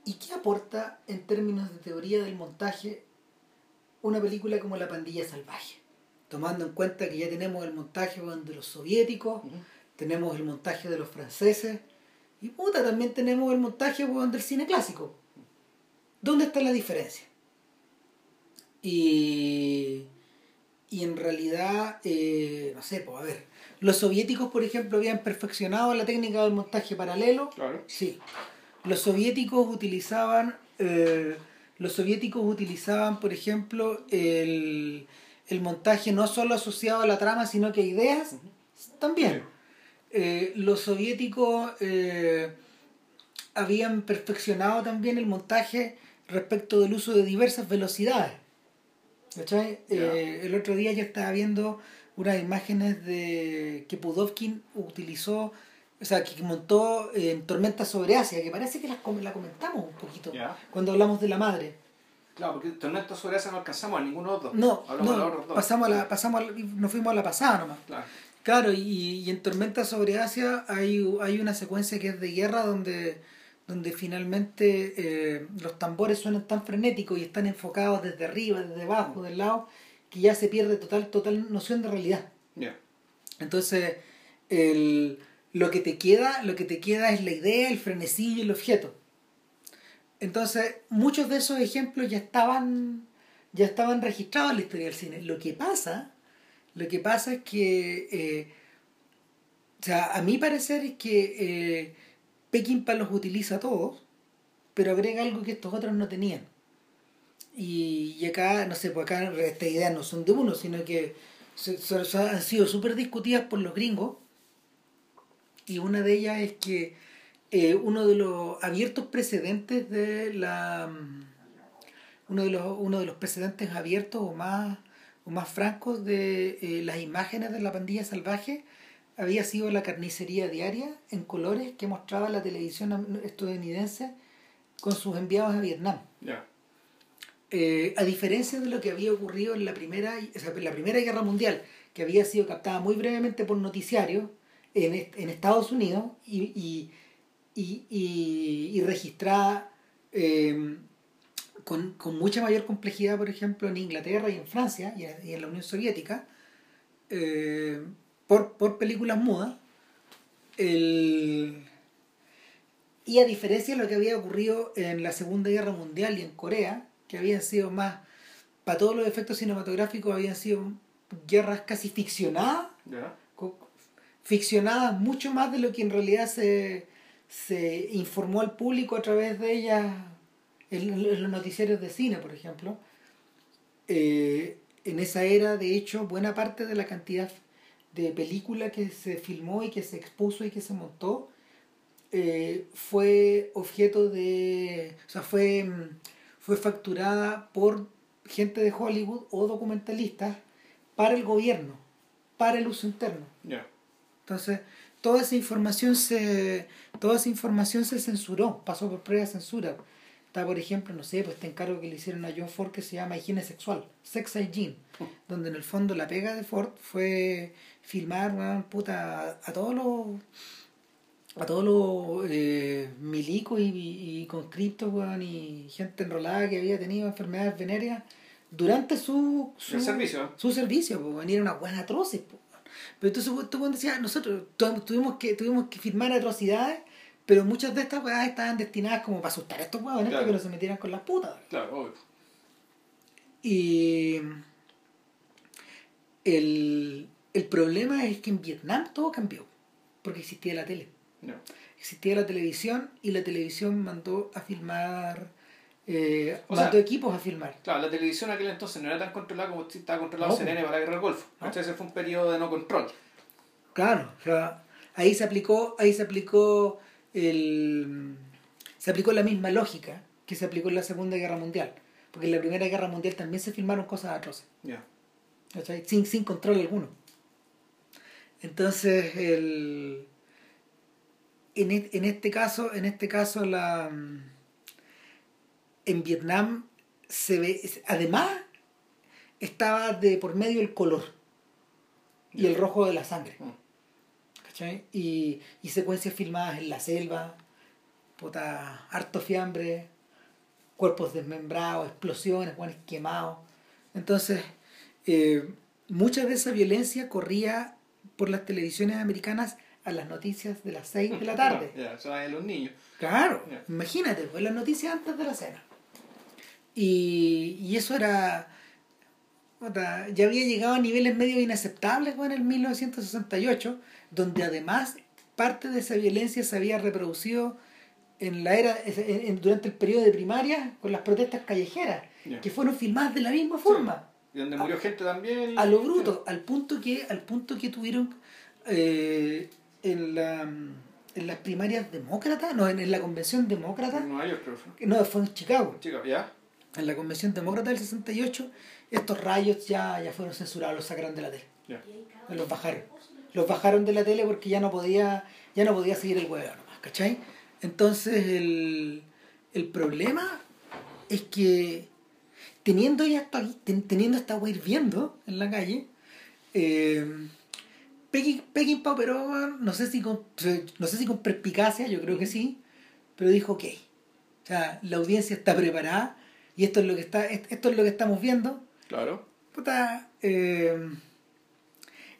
¿y qué aporta en términos de teoría del montaje una película como La Pandilla Salvaje? Tomando en cuenta que ya tenemos el montaje de los soviéticos, tenemos el montaje de los franceses, y puta, también tenemos el montaje del cine clásico. ¿Dónde está la diferencia? Y, y en realidad, eh, no sé, pues a ver, los soviéticos, por ejemplo, habían perfeccionado la técnica del montaje paralelo. Claro. Sí. Los soviéticos utilizaban, eh, los soviéticos utilizaban, por ejemplo, el, el montaje no solo asociado a la trama, sino que a ideas también. Eh, los soviéticos eh, habían perfeccionado también el montaje respecto del uso de diversas velocidades. ¿Cachai? El otro día yo estaba viendo unas imágenes de que Pudovkin utilizó, o sea, que montó en Tormenta sobre Asia, que parece que las com- la comentamos un poquito cuando hablamos de la madre. Claro, porque Tormenta sobre esa no alcanzamos a ninguno de los dos. No, Hablamos de los no otros dos. pasamos a la, pasamos a la- nos fuimos a la pasada nomás. Claro. Claro, y, y en Tormenta sobre Asia hay, hay una secuencia que es de guerra donde, donde finalmente eh, los tambores suenan tan frenéticos y están enfocados desde arriba, desde abajo, del lado, que ya se pierde total, total noción de realidad. Ya. Entonces, el, lo que te queda, lo que te queda es la idea, el frenesí y el objeto. Entonces, muchos de esos ejemplos ya estaban, ya estaban registrados en la historia del cine. Lo que pasa, lo que pasa es que, eh, o sea, a mi parecer es que eh, Peckinpah los utiliza todos, pero agrega algo que estos otros no tenían. Y, y acá, no sé, pues acá estas ideas no son de uno, sino que han sido súper discutidas por los gringos. Y una de ellas es que eh, uno de los abiertos precedentes de la. mm, Uno de los, uno de los precedentes abiertos o más, o más francos de eh, las imágenes de la pandilla salvaje había sido la carnicería diaria en colores que mostraba la televisión estadounidense con sus enviados a Vietnam. Eh, a diferencia de lo que había ocurrido en la primera, o sea, en la primera guerra mundial, que había sido captada muy brevemente por noticiarios en, en Estados Unidos y, y, y, y- registrada eh, con, con mucha mayor complejidad, por ejemplo, en Inglaterra y en Francia y en, la Unión Soviética, eh, por, por películas mudas. El, y a diferencia de lo que había ocurrido en la Segunda Guerra Mundial y en Corea, que habían sido más, para todos los efectos cinematográficos, habían sido guerras casi ficcionadas, ficcionadas mucho más de lo que en realidad se, se informó al público a través de ellas en, los noticiarios de cine, por ejemplo. Eh, en esa era, de hecho, buena parte de la cantidad de película que se filmó y que se expuso y que se montó eh, fue objeto de. O sea, fue, fue facturada por gente de Hollywood o documentalistas para el gobierno, para el uso interno. Entonces, toda esa información se toda esa información se censuró, pasó por prueba de censura. Está, por ejemplo, no sé, pues este encargo que le hicieron a John Ford que se llama Higiene Sexual, Sex Hygiene, oh. donde en el fondo la pega de Ford fue filmar puta, a todos los a todos los eh, milicos y, y, conscriptos y gente enrolada que había tenido enfermedades venéreas durante su, su servicio. Su servicio, pues, era una buena atroces. Pero entonces tú decías, nosotros tuvimos que, tuvimos que firmar atrocidades, pero muchas de estas weas estaban destinadas como para asustar a estos huevos claro. que no se metieran con las putas. Claro, obvio. Y el, el problema es que en Vietnam todo cambió, porque existía la tele. Existía la televisión y la televisión mandó a filmar, eh, mandó equipos a filmar. Claro, la televisión aquel entonces no era tan controlada como estaba controlado CNN para la guerra del Golfo. Entonces ese fue un periodo de no control. Claro, o sea, ahí se aplicó, ahí se aplicó el se aplicó la misma lógica que se aplicó en la Segunda Guerra Mundial. Porque en la Primera Guerra Mundial también se filmaron cosas atroces. Sin, sin control alguno. Entonces, el, en, en, este caso, en este caso la, en Vietnam se ve, además estaba de por medio el color y el rojo de la sangre. Mm. ¿Cachai? Y, y secuencias filmadas en la selva, puta, harto fiambre, cuerpos desmembrados, explosiones, buenos quemados. Entonces, eh, mucha de esa violencia corría por las televisiones americanas a las noticias de las 6 de la tarde. Ya, eso de los niños. Claro, imagínate, pues las noticias antes de la cena. Y, y eso era. ya había llegado a niveles medio inaceptables pues, en el 1968, donde además parte de esa violencia se había reproducido en la era durante el periodo de primaria con las protestas callejeras, que fueron filmadas de la misma forma. Y donde murió gente también. A lo bruto, al punto que, al punto que tuvieron eh, en la en las primarias demócratas, no, en, la convención demócrata. En Nueva York, No, fue en Chicago. Chicago, ¿ya? En la convención demócrata del 68, estos rayos ya, ya fueron censurados, los sacaron de la tele. Los bajaron. Los bajaron de la tele porque ya no podía, ya no podía seguir el huevo nomás, ¿cachai? Entonces el, el problema es que teniendo ya esta, teniendo esta wea hirviendo en la calle, eh, Peggy, pero no sé si con, no sé si con perspicacia, yo creo que sí, pero dijo ok. O sea, la audiencia está preparada y esto es lo que está, esto es lo que estamos viendo. Claro. Puta, eh,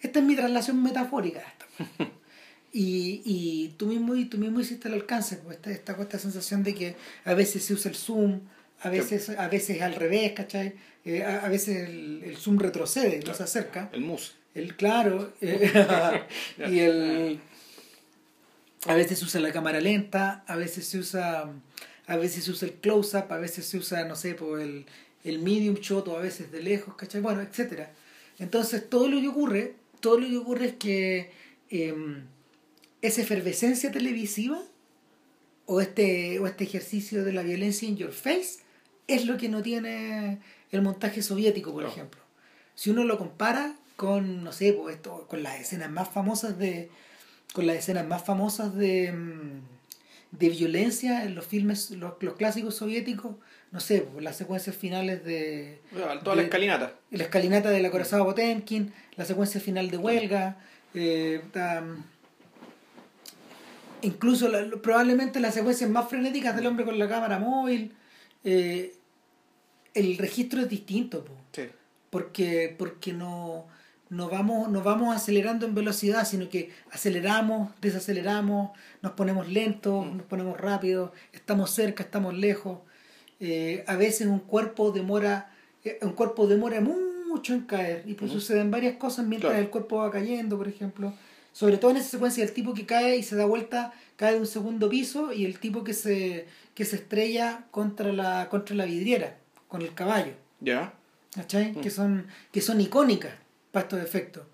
esta es mi traslación metafórica. y, y tú mismo y tú mismo hiciste el alcance, pues esta, esta, esta sensación de que a veces se usa el zoom, a veces, a veces al revés, ¿cachai? Eh, a, veces el, el, zoom retrocede, no se acerca. El mus. El claro. Eh, y el. A veces se usa la cámara lenta, a veces se usa. A veces se usa el close-up, a veces se usa, no sé, por el, el medium shot o a veces de lejos, ¿cachai? Bueno, etcétera. Entonces, todo lo que ocurre, todo lo que ocurre es que em, esa efervescencia televisiva o este, o este ejercicio de la violencia in your face es lo que no tiene el montaje soviético, por ejemplo. Si uno lo compara con, no sé, pues esto, con las escenas más famosas de. con las escenas más famosas de. Mm, de violencia en los filmes, los, clásicos soviéticos, no sé, las secuencias finales de. toda la escalinata. La escalinata de la corazada Potemkin, la secuencia final de Huelga, eh, incluso probablemente las secuencias más frenéticas del hombre con la cámara móvil. Eh, el registro es distinto, porque, porque no, no, vamos, no vamos acelerando en velocidad, sino que aceleramos, desaceleramos, nos ponemos lentos, mm. nos ponemos rápidos, estamos cerca, estamos lejos. Eh, a veces un cuerpo demora, eh, un cuerpo demora mucho en caer y pues suceden varias cosas mientras el cuerpo va cayendo, por ejemplo. Sobre todo en esa secuencia del tipo que cae y se da vuelta, cae de un segundo piso y el tipo que se, que se estrella contra la, contra la vidriera, con el caballo. Ya. ¿Cachai? Que, son, que son icónicas para estos efectos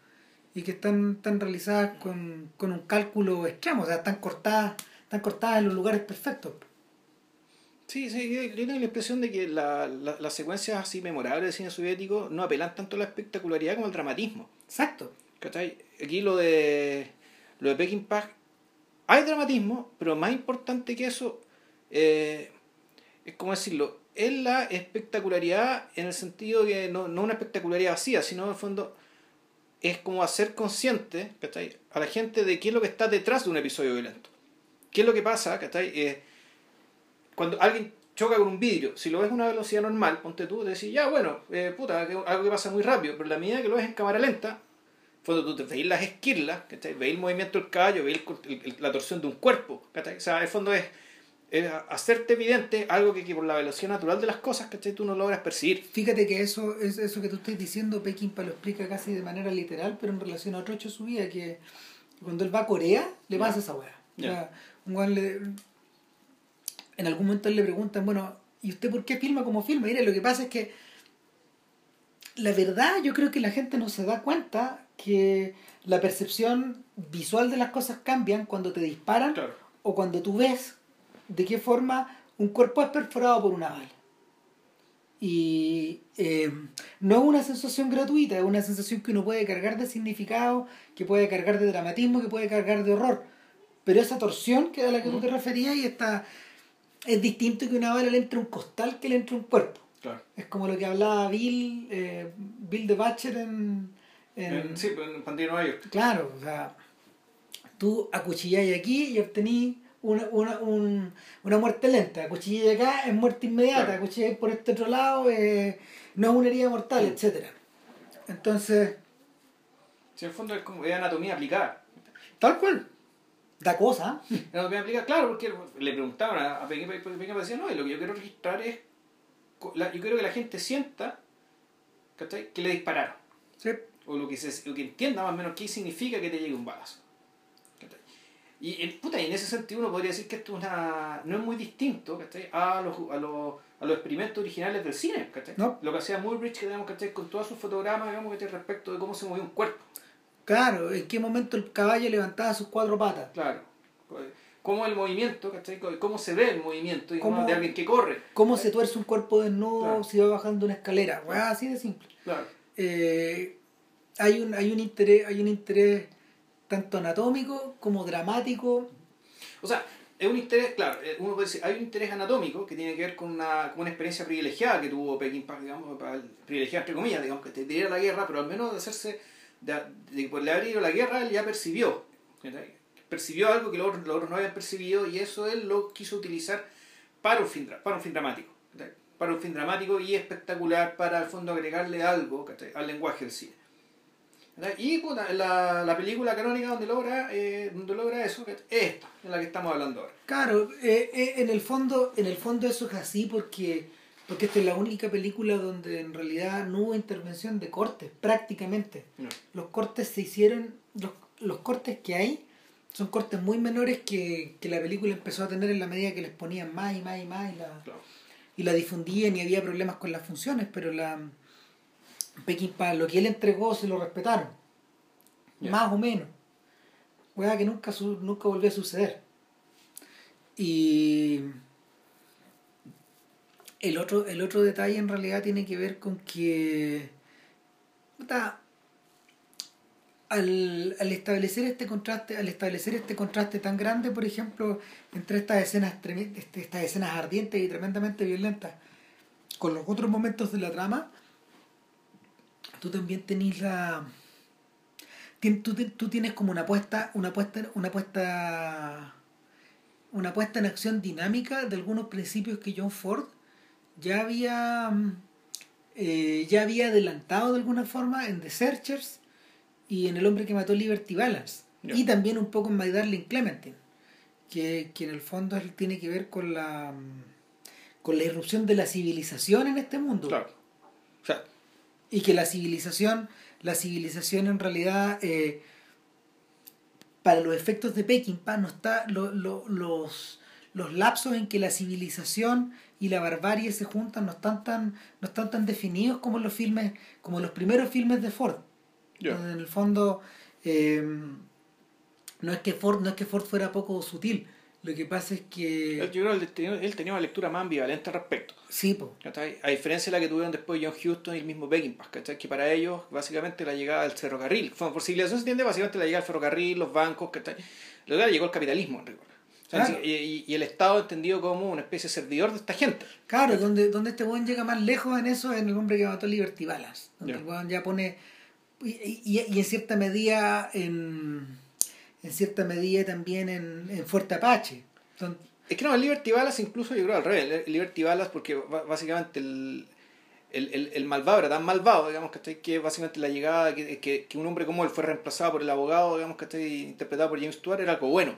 y que están, están realizadas con, con un cálculo extremo, o sea, están cortadas, están cortadas en los lugares perfectos. Sí, sí, yo tengo la impresión de que la, la, las secuencias así memorables del cine soviético no apelan tanto a la espectacularidad como al dramatismo. Exacto. ¿Cachai? Aquí lo de lo de Peking Pag hay dramatismo, pero más importante que eso eh, es como decirlo, es la espectacularidad en el sentido que no, no una espectacularidad vacía, sino en el fondo es como hacer consciente ¿cachai? a la gente de qué es lo que está detrás de un episodio violento. ¿Qué es lo que pasa? ¿cachai? Eh, cuando alguien choca con un vidrio, si lo ves a una velocidad normal, ponte tú, te decís, ya bueno, eh, puta, algo que pasa muy rápido, pero la medida que lo ves en cámara lenta, cuando tú te veis las esquirlas, veis el movimiento del caballo, veis la torsión de un cuerpo, o sea, el fondo es, hacerte evidente algo que, por la velocidad natural de las cosas, ¿cachai? tú no logras percibir. Fíjate que eso, es, eso que tú estás diciendo, Pekín lo explica casi de manera literal, pero en relación a otro hecho de su vida, que cuando él va a Corea, le pasa esa weá. O sea, un le, en algún momento le preguntan, bueno, ¿y usted por qué filma como filma? Mire, lo que pasa es que la verdad yo creo que la gente no se da cuenta que la percepción visual de las cosas cambian cuando te disparan o cuando tú ves de qué forma un cuerpo es perforado por una bala. Y eh, no es una sensación gratuita, es una sensación que uno puede cargar de significado, que puede cargar de dramatismo, que puede cargar de horror. Pero esa torsión que a la que tú te referías y esta es distinto que una bala le entre un costal que le entre un cuerpo. Es como lo que hablaba Bill, eh, Bill de Batcher en, en, Sí, en Pandilla Nueva York. Claro, o sea, tú acuchilláis aquí y obtení una, una, un, una muerte lenta. Acuchilláis acá es muerte inmediata. Claro. Acuchilláis por este otro lado eh, no es una herida mortal, etc. etcétera Entonces. Si en el fondo es como es anatomía aplicada. Tal cual da cosa. No, me aplica, claro, porque le preguntaban a, a Peña, Peña decía, no, lo que yo quiero registrar es, la, yo quiero que la gente sienta ¿cachai? que le dispararon. Sí. O lo que, se, lo que entienda más o menos qué significa que te llegue un balazo. Y, en, puta, y en ese sentido uno podría decir que esto es una, no es muy distinto ¿cachai? A, los, a, los, a los experimentos originales del cine. ¿cachai? No. Lo que hacía Mulrich digamos, ¿cachai? con todos sus fotogramas digamos, respecto de cómo se movía un cuerpo. Claro, en qué momento el caballo levantaba sus cuatro patas. Claro. Cómo el movimiento, ¿cachai? Cómo se ve el movimiento ¿Cómo, de alguien que corre. Cómo se tuerce un cuerpo desnudo si va bajando una escalera. así de simple. Claro. Eh, hay, un, hay, un interés, hay un interés tanto anatómico como dramático. O sea, es un interés, claro, eh, uno puede decir, hay un interés anatómico que tiene que ver con una, con una experiencia privilegiada que tuvo Pekín Park, digamos, privilegiada entre comillas, digamos, que te diera la guerra, pero al menos de hacerse de, de, por haber ido a la guerra, él ya percibió. Percibió algo que los otros, no habían percibido y eso él lo quiso utilizar para un fin, para un fin dramático. Para un fin dramático y espectacular para al fondo agregarle algo al lenguaje del cine. Y la, la película canónica donde logra, eh, donde logra eso es esta, en la que estamos hablando ahora. Claro, eh, eh, en, el fondo, en el fondo eso es así porque porque esta es la única película donde en realidad no hubo intervención de cortes, prácticamente. Los cortes se hicieron, los, los, cortes que hay son cortes muy menores que, que, la película empezó a tener en la medida que les ponían más y más y más y la, y la difundían y había problemas con las funciones, pero la para lo que él entregó se lo respetaron. Más o menos. Hueá que nunca, nunca volvió a suceder. Y el otro, el otro detalle en realidad tiene que ver con que al, al, establecer este contraste, al establecer este contraste tan grande, por ejemplo, entre estas escenas este, estas escenas ardientes y tremendamente violentas, con los otros momentos de la trama, tú también tenés la tú, tú tienes como una puesta, una puesta, una puesta una puesta en acción dinámica de algunos principios que John Ford ya había mm, eh, ya había adelantado de alguna forma en The Searchers y en El hombre que mató Liberty Balance y también un poco en My Darling Clementine que, que en el fondo tiene que ver con la mm, con la irrupción de la civilización en este mundo. Claro. O sea Y que la civilización, la civilización en realidad, eh, para los efectos de Peckinpah, no está, lo- lo- los, los lapsos en que la civilización y la barbarie se juntan no están tan, no están tan definidos como los filmes, como los primeros filmes de Ford. En el fondo eh, no es que Ford, no es que Ford fuera poco sutil. Lo que pasa es que Yo creo que él tenía, una lectura más ambivalente al respecto. sí, po. A diferencia de la que tuvieron después John Huston y el mismo Peckinpah, ¿cachai? que para ellos básicamente la llegada del ferrocarril, por civilización se entiende básicamente la llegada del ferrocarril, los bancos, ¿cachai? luego llegó el capitalismo en rigor. O sea, Claro. y, el Estado entendido como una especie de servidor de esta gente. Claro, donde, donde este weón llega más lejos en eso es en el hombre que mató a Liberty Balance. Donde Ya. el weón ya pone. Y, y- y en cierta medida en, en cierta medida también en, en Fuerte Apache. Es que no, el Liberty Ballas incluso yo creo al revés. El Liberty Ballas porque básicamente el, el, el, el malvado era tan malvado, digamos, ¿cachai? Que básicamente la llegada, que, que, que un hombre como él fue reemplazado por el abogado, digamos, ¿cachai? Interpretado por James Stewart, era algo bueno.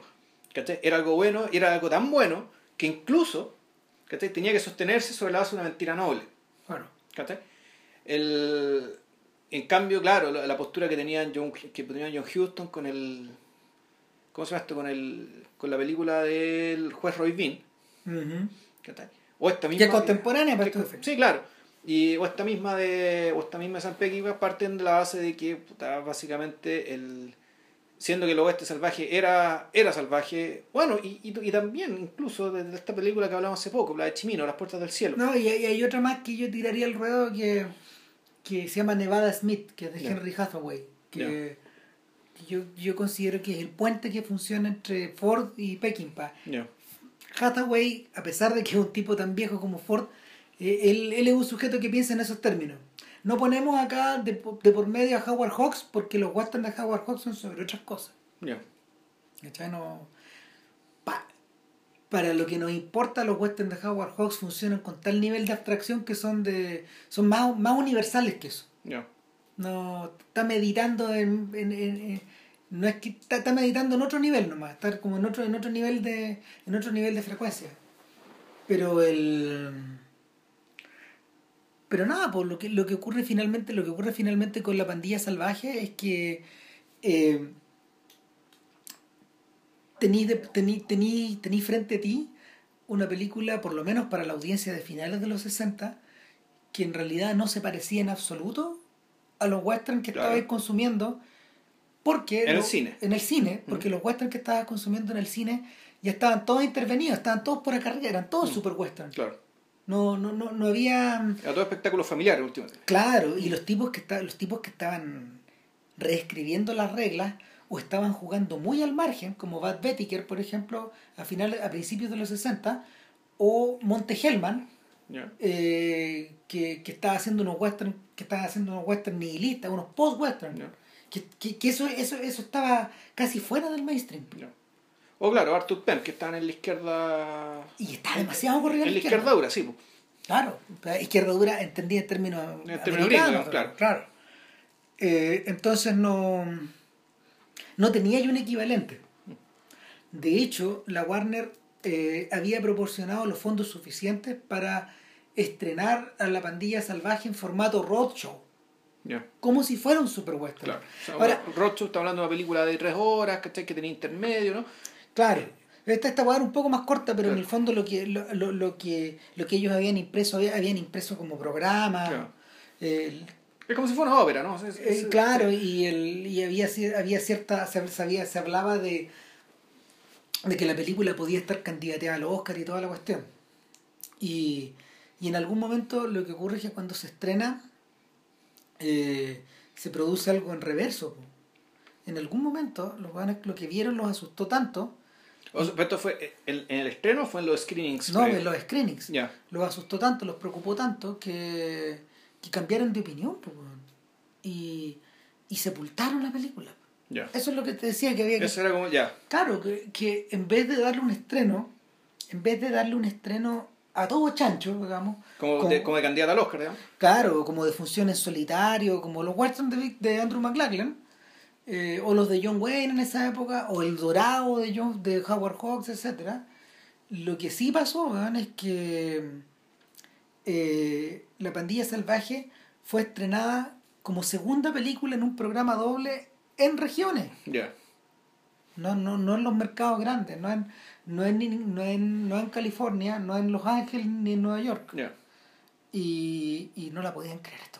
Era algo bueno era algo tan bueno que incluso tenía que sostenerse sobre la base de una mentira noble. bueno. El, en cambio, claro, la, la postura que tenían John, que tenía John Huston con el. ¿Cómo se llama esto? Con, el, con la película del juez Roy Bean. ujú. ¿cachai? O esta que misma. es contemporánea para que-. Sí, claro. Y, o esta misma de. O esta misma de San Peckinpah parten de la base de que puta, básicamente el. Siendo que el oeste salvaje era, era salvaje. Bueno, y, y, y también, incluso desde esta película que hablamos hace poco, la de Chimino, Las Puertas del Cielo. No, y, hay- y hay otra más que yo tiraría al ruedo que, que se llama Nevada Smith, que es de. Henry Hathaway. Que, que yo, yo considero que es el puente que funciona entre Ford y Peckinpah. Ya. Hathaway, a pesar de que es un tipo tan viejo como Ford, eh, él, él es un sujeto que piensa en esos términos. No ponemos acá de, de por medio a Howard Hawks porque los westerns de Howard Hawks son sobre otras cosas. ¿Cachai? No- pa- para lo que nos importa, los westerns de Howard Hawks funcionan con tal nivel de abstracción que son de son más, más universales que eso. Ya. No está meditando en- en- no es que está, está meditando en otro nivel nomás, estar como en otro en otro nivel de en otro nivel de frecuencia. Pero el pero nada, pues lo que lo que ocurre finalmente, lo que ocurre finalmente con la pandilla salvaje es que eh, tení, tení, tení frente a ti una película, por lo menos para la audiencia de finales de los 60, que en realidad no se parecía en absoluto a los westerns que Claro. estabais consumiendo porque En el cine. en el cine porque los westerns que estabas consumiendo en el cine ya estaban todos intervenidos estaban todos por acá arriba eran todos Mm. super westerns Claro. no, no, no, no había Era todo espectáculo familiar últimamente. claro y los tipos que esta- los tipos que estaban reescribiendo las reglas o estaban jugando muy al margen como Bad Bettiker por ejemplo a finales a principios de los 60 o Monte Hellman eh, que, que estaba haciendo unos western que estaba haciendo unos western nihilistas unos post western Ya. Que, que, que eso, eso eso estaba casi fuera del mainstream Ya. O claro, Arthur Penn, que están en la izquierda. y está demasiado corrido En la izquierda dura, sí. pues. Claro, la izquierda dura entendida en términos En términos gringos, claro. Eh, entonces no, no tenía yo un equivalente. De hecho, la Warner eh, había proporcionado los fondos suficientes para estrenar a la pandilla salvaje en formato roadshow, Como si fuera un super western. Claro. O sea, Ahora, Rothschild está hablando de una película de tres horas, ¿cachai? Que tenía intermedio, ¿no? Claro. Esta, esta va a dar un poco más corta, pero en el fondo lo que, lo, lo, lo que, lo que ellos habían impreso, habían impreso como programa. Claro. Es como si fuera una ópera, ¿no? Es- eh, claro, y, el, y había, había cierta, se, sabía, se hablaba de, de que la película podía estar candidateada al Oscar y toda la cuestión. Y, y en algún momento lo que ocurre es que cuando se estrena, eh, se produce algo en reverso. po. En algún momento los lo que vieron los asustó tanto, O sea, pero esto fue en, en el estreno o fue en los screenings. no, en los screenings, Ya. los asustó tanto, los preocupó tanto que, que cambiaron de opinión po, y, y sepultaron la película. Eso es lo que te decía que había que... Eso era como, ya. Claro, que, que en vez de darle un estreno, en vez de darle un estreno a todo chancho, digamos, Como, como- de, como de candidata al Oscar, digamos. claro, como de función en solitario, como los westerns de, de Andrew McLachlan, eh, o los de John Wayne en esa época, o el Dorado de, John, de Howard Hawks, etcétera Lo que sí pasó weón, es que eh, la pandilla salvaje fue estrenada como segunda película en un programa doble en regiones. Ya. No, no, no en los mercados grandes, no en, no en, no en, no en California, no en Los Ángeles ni en Nueva York. Y, y no la podían creer esto.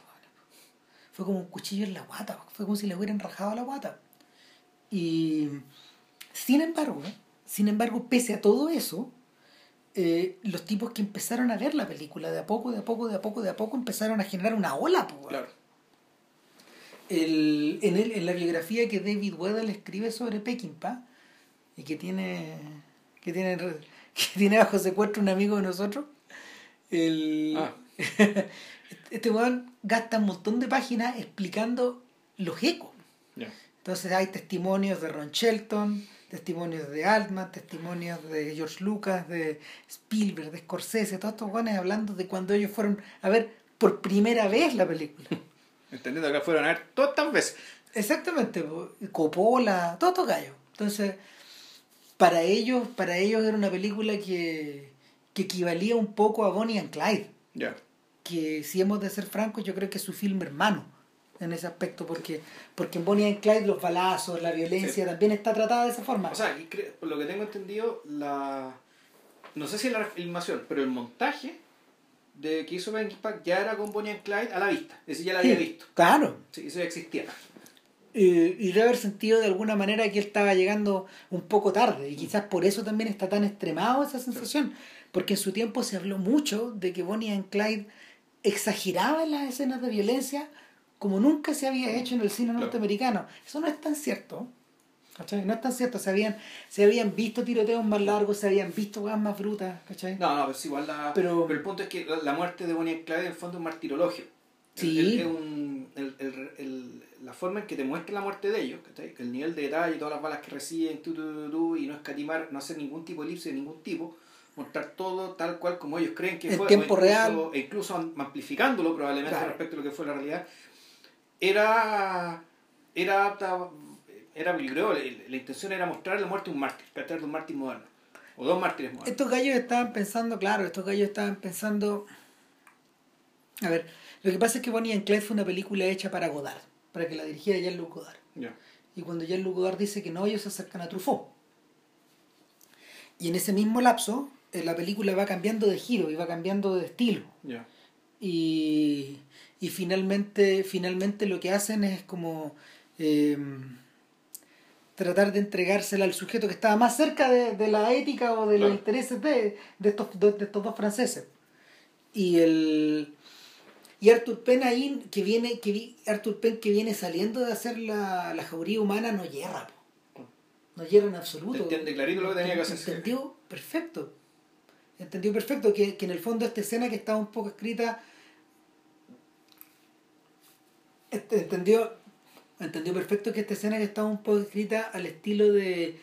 Fue como un cuchillo en la guata, fue como si le hubieran rajado la guata. Y sin embargo, sin embargo, pese a todo eso, eh, los tipos que empezaron a ver la película de a poco, de a poco, de a poco, de a poco, empezaron a generar una ola. weón. Claro. El, en, el, en la biografía que David Weddell escribe sobre Peckinpah y que tiene que tiene que tiene bajo secuestro un amigo de nosotros el Ah. este weón gasta un montón de páginas explicando los ecos Ya. entonces hay testimonios de Ron Shelton testimonios de Altman testimonios de George Lucas de Spielberg de Scorsese todos estos weones hablando de cuando ellos fueron a ver por primera vez la película Entendiendo que fueron a ver todas estas veces. Exactamente, po, Coppola, todos estos gallos. Entonces, para ellos, para ellos era una película que, que equivalía un poco a Bonnie and Clyde. Que si hemos de ser francos, yo creo que es su film hermano en ese aspecto, porque, porque en Bonnie and Clyde los balazos, la violencia Sí. también está tratada de esa forma. O sea, y por lo que tengo entendido, la. No sé si la filmación, pero el montaje de que hizo Ben Pack ya era con Bonnie and Clyde a la vista. Ese ya la había Sí, visto. Claro. Sí, eso ya existía. Eh, y debe haber sentido de alguna manera que él estaba llegando un poco tarde y quizás por eso también está tan extremado esa sensación porque en su tiempo se habló mucho de que Bonnie and Clyde exageraba en las escenas de violencia como nunca se había hecho en el cine norteamericano eso no es tan cierto ¿cachai? no es tan cierto se habían, se habían visto tiroteos más largos se habían visto cosas más brutas ¿cachai? No, no, pues igual la. Pero- Pero, el punto es que la, muerte de Bonnie and Clyde en el fondo es un martirologio. Sí. Es el- el- el- la forma en que te muestra la muerte de ellos, ¿cachai? el nivel de detalle, todas las balas que reciben, tu, tu, tu, y no escatimar, no hacer ningún tipo de elipse de ningún tipo, mostrar todo tal cual como ellos creen que En fue, tiempo incluso, real. e incluso am- amplificándolo probablemente Claro. respecto a lo que fue la realidad, era era apta- era creo, la, la intención era mostrar la muerte de un mártir, ¿cachai? de un mártir moderno, o dos mártires modernos. Estos gallos estaban pensando, claro, estos gallos estaban pensando. A ver, lo que pasa es que Bonnie and Clyde fue una película hecha para Godard, para que la dirigiera Jean-Luc Godard. Y cuando Jean-Luc Godard dice que no, ellos se acercan a Truffaut. Y en ese mismo lapso, eh, la película va cambiando de giro y va cambiando de estilo. Y, y finalmente, finalmente lo que hacen es como eh, tratar de entregársela al sujeto que estaba más cerca de, de la ética o de los intereses de, de, estos, dos- de estos dos franceses. Y el y Arthur Penn ahí que viene que Arthur Penn que viene saliendo de hacer la, la jauría humana no hierra po. no hierra en absoluto Entiende clarito lo que tenía que hacer. entendió perfecto entendió perfecto que, que en el fondo esta escena que estaba un poco escrita este, entendió entendió perfecto que esta escena que estaba un poco escrita al estilo de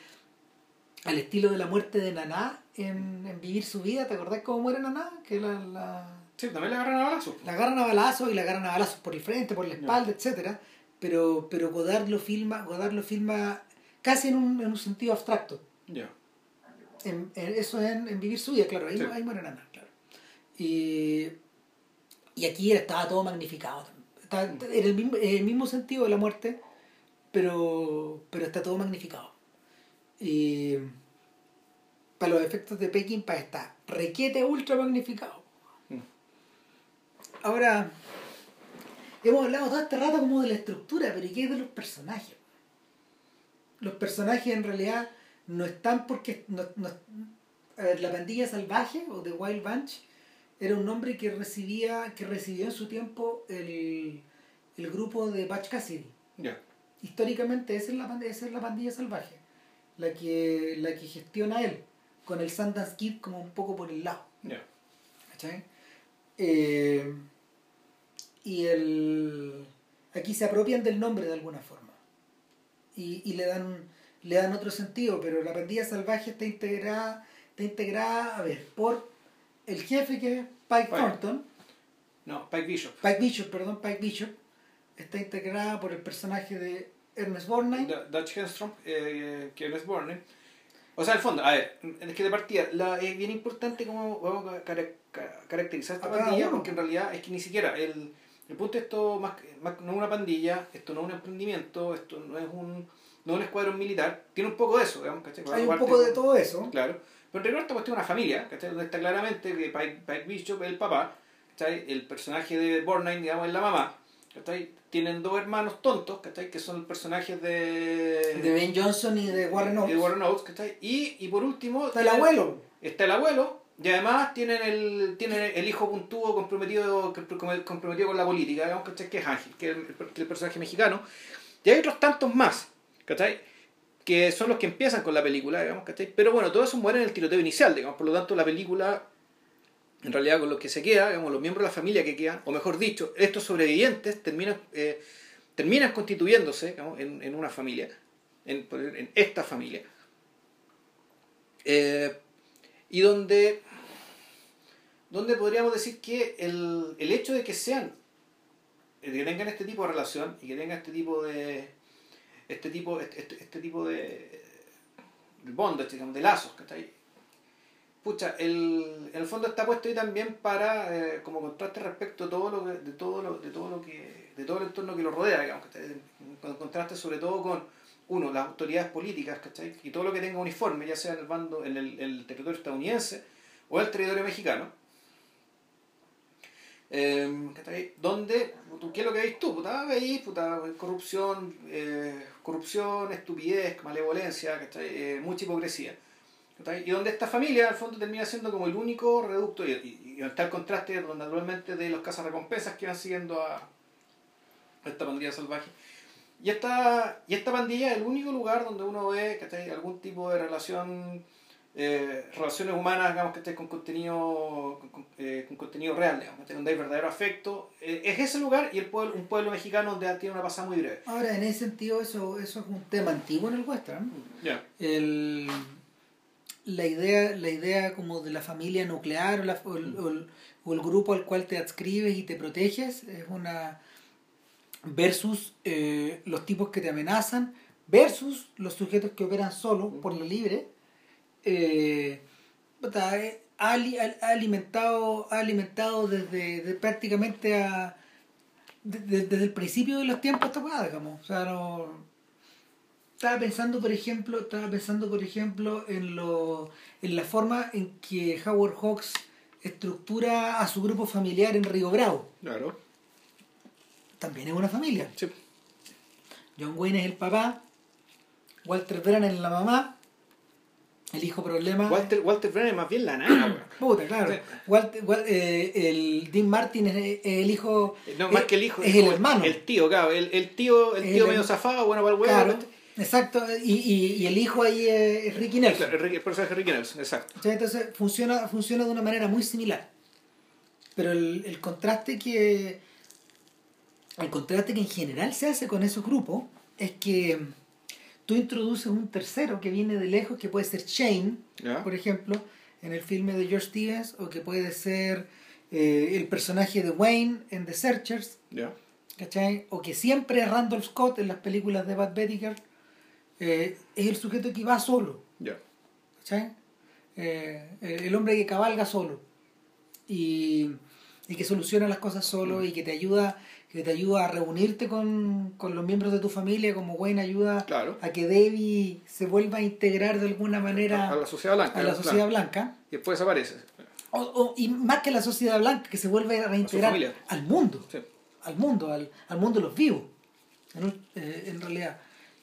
al estilo de la muerte de Naná en, en Vivir su vida ¿te acordás cómo muere Naná? que la, la, Sí, también le agarran a balazos. la agarran a balazos y la agarran a balazos por el frente, por la espalda, etcétera pero pero Godard lo filma Godard lo filma casi en un, en un sentido abstracto Ya. en, en- eso es en, en Vivir su vida, claro, ahí, Sí. ahí muere Nana, claro. Y, y aquí estaba todo magnificado. Estaba- era el mismo, el mismo sentido de la muerte, pero, pero está todo magnificado. Y para los efectos de Peckinpah está requete ultra magnificado. Ahora, hemos hablado todo este rato como de la estructura, pero ¿y qué es de los personajes? Los personajes en realidad no están porque... No, no- a ver, la pandilla salvaje o The Wild Bunch era un nombre que recibía que recibió en su tiempo el, el grupo de Butch Cassidy. Ya. Históricamente esa es la, esa es la pandilla salvaje, la que, la que gestiona él, con el Sundance Kid como un poco por el lado. Ya. ¿cachai? Eh, y el aquí se apropian del nombre de alguna forma y, y le dan le dan otro sentido pero la pandilla salvaje está integrada está integrada a ver por el jefe que es Pike Pike. Thornton No, Pike Bishop. Pike Bishop perdón Pike Bishop está integrada por el personaje de Ernest Borgnine Dutch Henstrom, eh, que Borne. O sea, al fondo, a ver, es que de partida la, es bien importante cómo vamos a cara- ca- caracterizar esta pandilla, porque en realidad es que ni siquiera el, El punto es esto más, más- no es una pandilla, esto no es un emprendimiento, esto no es un, no es un escuadrón militar. Tiene un poco de eso, digamos, ¿cachai? Hay un poco de todo eso. Claro. Pero en rigor esta cuestión es una familia, ¿cachai? Donde está claramente que Pike, Pike Bishop es el papá, ¿cachai? El personaje de Borgnine, digamos, es la mamá, ¿cachai? Tienen dos hermanos tontos, ¿cachai? Que son personajes de... De Ben Johnson y de Warren Oates. de Warren Oates, ¿cachai? Y, y por último... Está el abuelo. Está el abuelo, y además tienen el, tienen el hijo puntudo comprometido, comprometido con la política, digamos, ¿cachai? Que es Ángel, que es el, el personaje mexicano. Y hay otros tantos más, ¿cachai? Que son los que empiezan con la película, digamos, ¿cachai? Pero bueno, todo eso muere en el tiroteo inicial, digamos, por lo tanto la película, en realidad con los que se queda, digamos, los miembros de la familia que quedan, o mejor dicho, estos sobrevivientes terminan, eh, terminan constituyéndose en, en una familia, en, en esta familia. Eh, y donde, donde podríamos decir que el, el hecho de que sean, que tengan este tipo de relación y que tengan este tipo de este tipo este, este- este tipo de, de bondage, digamos, de lazos, ¿cachai? Pucha, el, en el fondo está puesto ahí también para eh, como contraste respecto a todo lo que, de todo lo, de todo lo que de todo el entorno que lo rodea, digamos. Con contraste sobre todo con uno, las autoridades políticas, ¿cachai? Y todo lo que tenga uniforme, ya sea en el bando, en el, territorio estadounidense o el territorio mexicano. Eh, ¿cachai? ¿qué es lo que veis tú? Puta, veis, puta, corrupción, eh, corrupción, estupidez, malevolencia, ¿cachai? Eh, mucha hipocresía. Y donde esta familia, al fondo, termina siendo como el único reducto, y, y, y está el contraste, naturalmente, de los cazarrecompensas que van siguiendo a, a esta pandilla salvaje. Y esta, y esta pandilla es el único lugar donde uno ve ¿cachai? algún tipo de relación, eh, relaciones humanas, digamos, que con contenido, con, eh, con contenido real, digamos, donde hay verdadero afecto. Eh, es ese lugar y el pueblo, un pueblo mexicano donde tiene una pasada muy breve. Ahora, en ese sentido, eso, eso es un tema antiguo en el western. Ya. El, la, idea, la idea como de la familia nuclear o, la- o el, o el- o el grupo al cual te adscribes y te proteges es una versus eh, los tipos que te amenazan versus los sujetos que operan solos por la libre. Eh, eh, ha, ali- ha- ha alimentado ha alimentado desde de prácticamente a de- de- desde el principio de los tiempos esta weá, digamos. O sea no estaba pensando por ejemplo estaba pensando por ejemplo en lo en la forma en que Howard Hawks estructura a su grupo familiar en Río Bravo Claro. también es una familia Sí. John Wayne es el papá Walter Brennan es la mamá el hijo problema Walter, Walter Brennan es más bien la nana. Puta, claro. Sí. Walter- Wal- eh, el Dean Martin es, el hijo. No, más es- que el hijo. Es el hermano. El tío, claro. El, el tío, el tío el medio zafado, bueno para el huevo. Exacto. Y, y, y el hijo ahí es, Ricky Nelson. Claro, el, personaje Ricky Nelson, exacto. Entonces funciona, funciona de una manera muy similar. Pero el, el contraste que. El contraste que en general se hace con esos grupos es que tú introduces un tercero que viene de lejos, que puede ser Shane, por ejemplo, en el filme de George Stevens, o que puede ser eh, el personaje de Wayne en The Searchers. O que siempre es Randolph Scott en las películas de Bad Bettiger, eh, es el sujeto que va solo, Ya. ¿cachai? Eh, el el hombre que cabalga solo y, y que soluciona las cosas solo y que te ayuda que te ayuda a reunirte con, con los miembros de tu familia como Wayne ayuda Claro. a que Debbie se vuelva a integrar de alguna manera A la sociedad blanca. a la sociedad blanca Y después desaparece. o, o- y más que la sociedad blanca que se vuelve a reintegrar familia. al mundo Sí. al mundo al, al mundo de los vivos en, eh, en realidad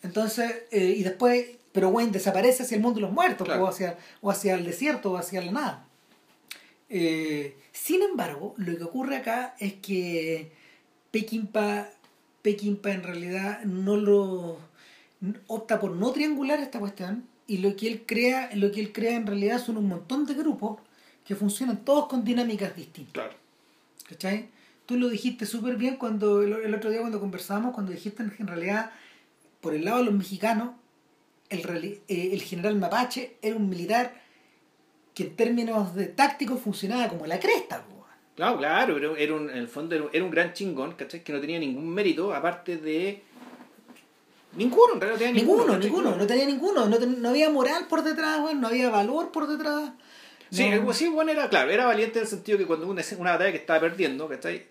entonces eh, y después pero Wayne desaparece hacia el mundo de los muertos Claro. o hacia o hacia el desierto o hacia la nada Eh, sin embargo lo que ocurre acá es que Peckinpah Peckinpah en realidad no lo opta por no triangular esta cuestión y lo que él crea lo que él crea en realidad son un montón de grupos que funcionan todos con dinámicas distintas Claro. ¿cachai? tú lo dijiste súper bien cuando el, el otro día cuando conversamos cuando dijiste que en realidad por el lado de los mexicanos el, eh, el general Mapache era un militar que en términos de táctico funcionaba como la cresta po. Claro, claro, pero era un, en el fondo era un- era un gran chingón, ¿cachai? Que no tenía ningún mérito, aparte de. Ninguno, en realidad no tenía ninguno. ninguno, ninguno, no tenía ninguno, no, ten- no había moral por detrás, weón, no había valor por detrás. Sí, no- así, bueno, era claro, era valiente en el sentido que cuando una, una batalla que estaba perdiendo, ¿cachai?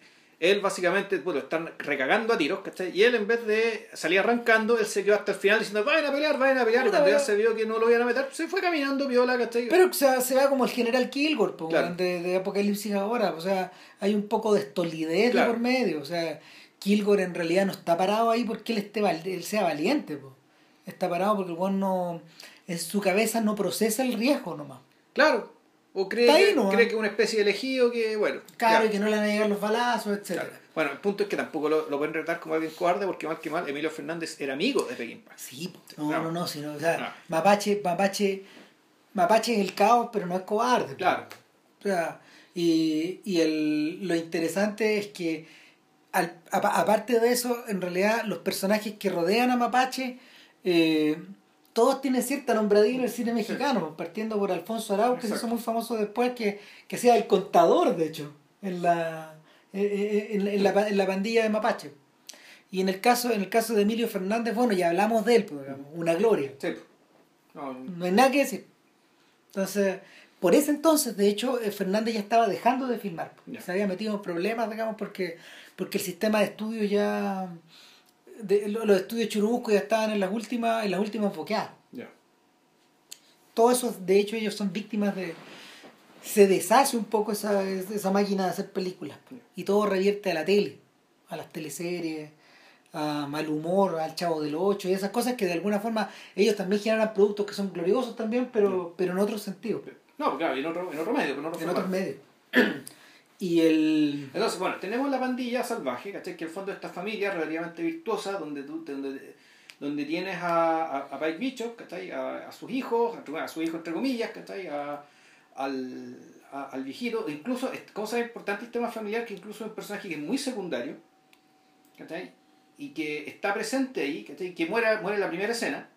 Él básicamente, bueno, están recagando a tiros, ¿cachai? Y él en vez de salir arrancando, él se quedó hasta el final diciendo, vayan a pelear, vayan a pelear. Y cuando ya se vio que no lo iban a meter, se fue caminando, viola, ¿cachai? Pero o sea, se ve como el general Kilgore, po, de, de, Apocalipsis ahora. O sea, hay un poco de estolidez de por medio. O sea, Kilgore en realidad no está parado ahí porque él, esté, él sea valiente, po. Está parado porque el no, en su cabeza no procesa el riesgo nomás. Claro, o cree, que, cree que es una especie de elegido que, bueno. Claro, y que no le van a llegar los balazos, etc. Bueno, el punto es que tampoco lo, lo, pueden retar como alguien cobarde porque mal que mal Emilio Fernández era amigo de Pekín Sí, no, no, no, sino, o sea, Mapache, Mapache, Mapache es el caos, pero no es cobarde. Claro. O sea, y, y el, lo interesante es que, al, aparte de eso, en realidad los personajes que rodean a Mapache eh, todos tienen cierta nombradilla en el cine mexicano, partiendo por Alfonso Arau, que se hizo muy famoso después, que, que sea el contador, de hecho, en la, en, la, en la pandilla de Mapache. Y en el caso, en el caso de Emilio Fernández, bueno, ya hablamos de él, pues, una gloria. No, no hay nada que decir. Entonces, por ese entonces, de hecho, eh, Fernández ya estaba dejando de filmar. Se había metido en problemas, digamos, porque, porque el sistema de estudio ya de, los estudios Churubusco ya estaban en las últimas, en las últimas boqueadas. Todo eso, de hecho, ellos son víctimas de. Se deshace un poco esa, esa máquina de hacer películas. Y todo revierte a la tele, a las teleseries, a mal humor, al chavo del ocho y esas cosas que de alguna forma ellos también generan productos que son gloriosos también, pero, pero en otro sentido. No, claro, en otro, en otro medio. En, en otros medios. Y el... Entonces, bueno, tenemos la pandilla salvaje, ¿cachai? Que el fondo esta familia relativamente virtuosa, donde tú donde, donde tienes a, a, Pike Bishop, ¿cachai? A, a, sus hijos, a, su hijo entre comillas, ¿cachai? A, al, al viejito, incluso, cosa importante el tema familiar, que incluso es un personaje que es muy secundario, ¿cachai? Y que está presente ahí, ¿cachai? Que muere, muere en la primera escena,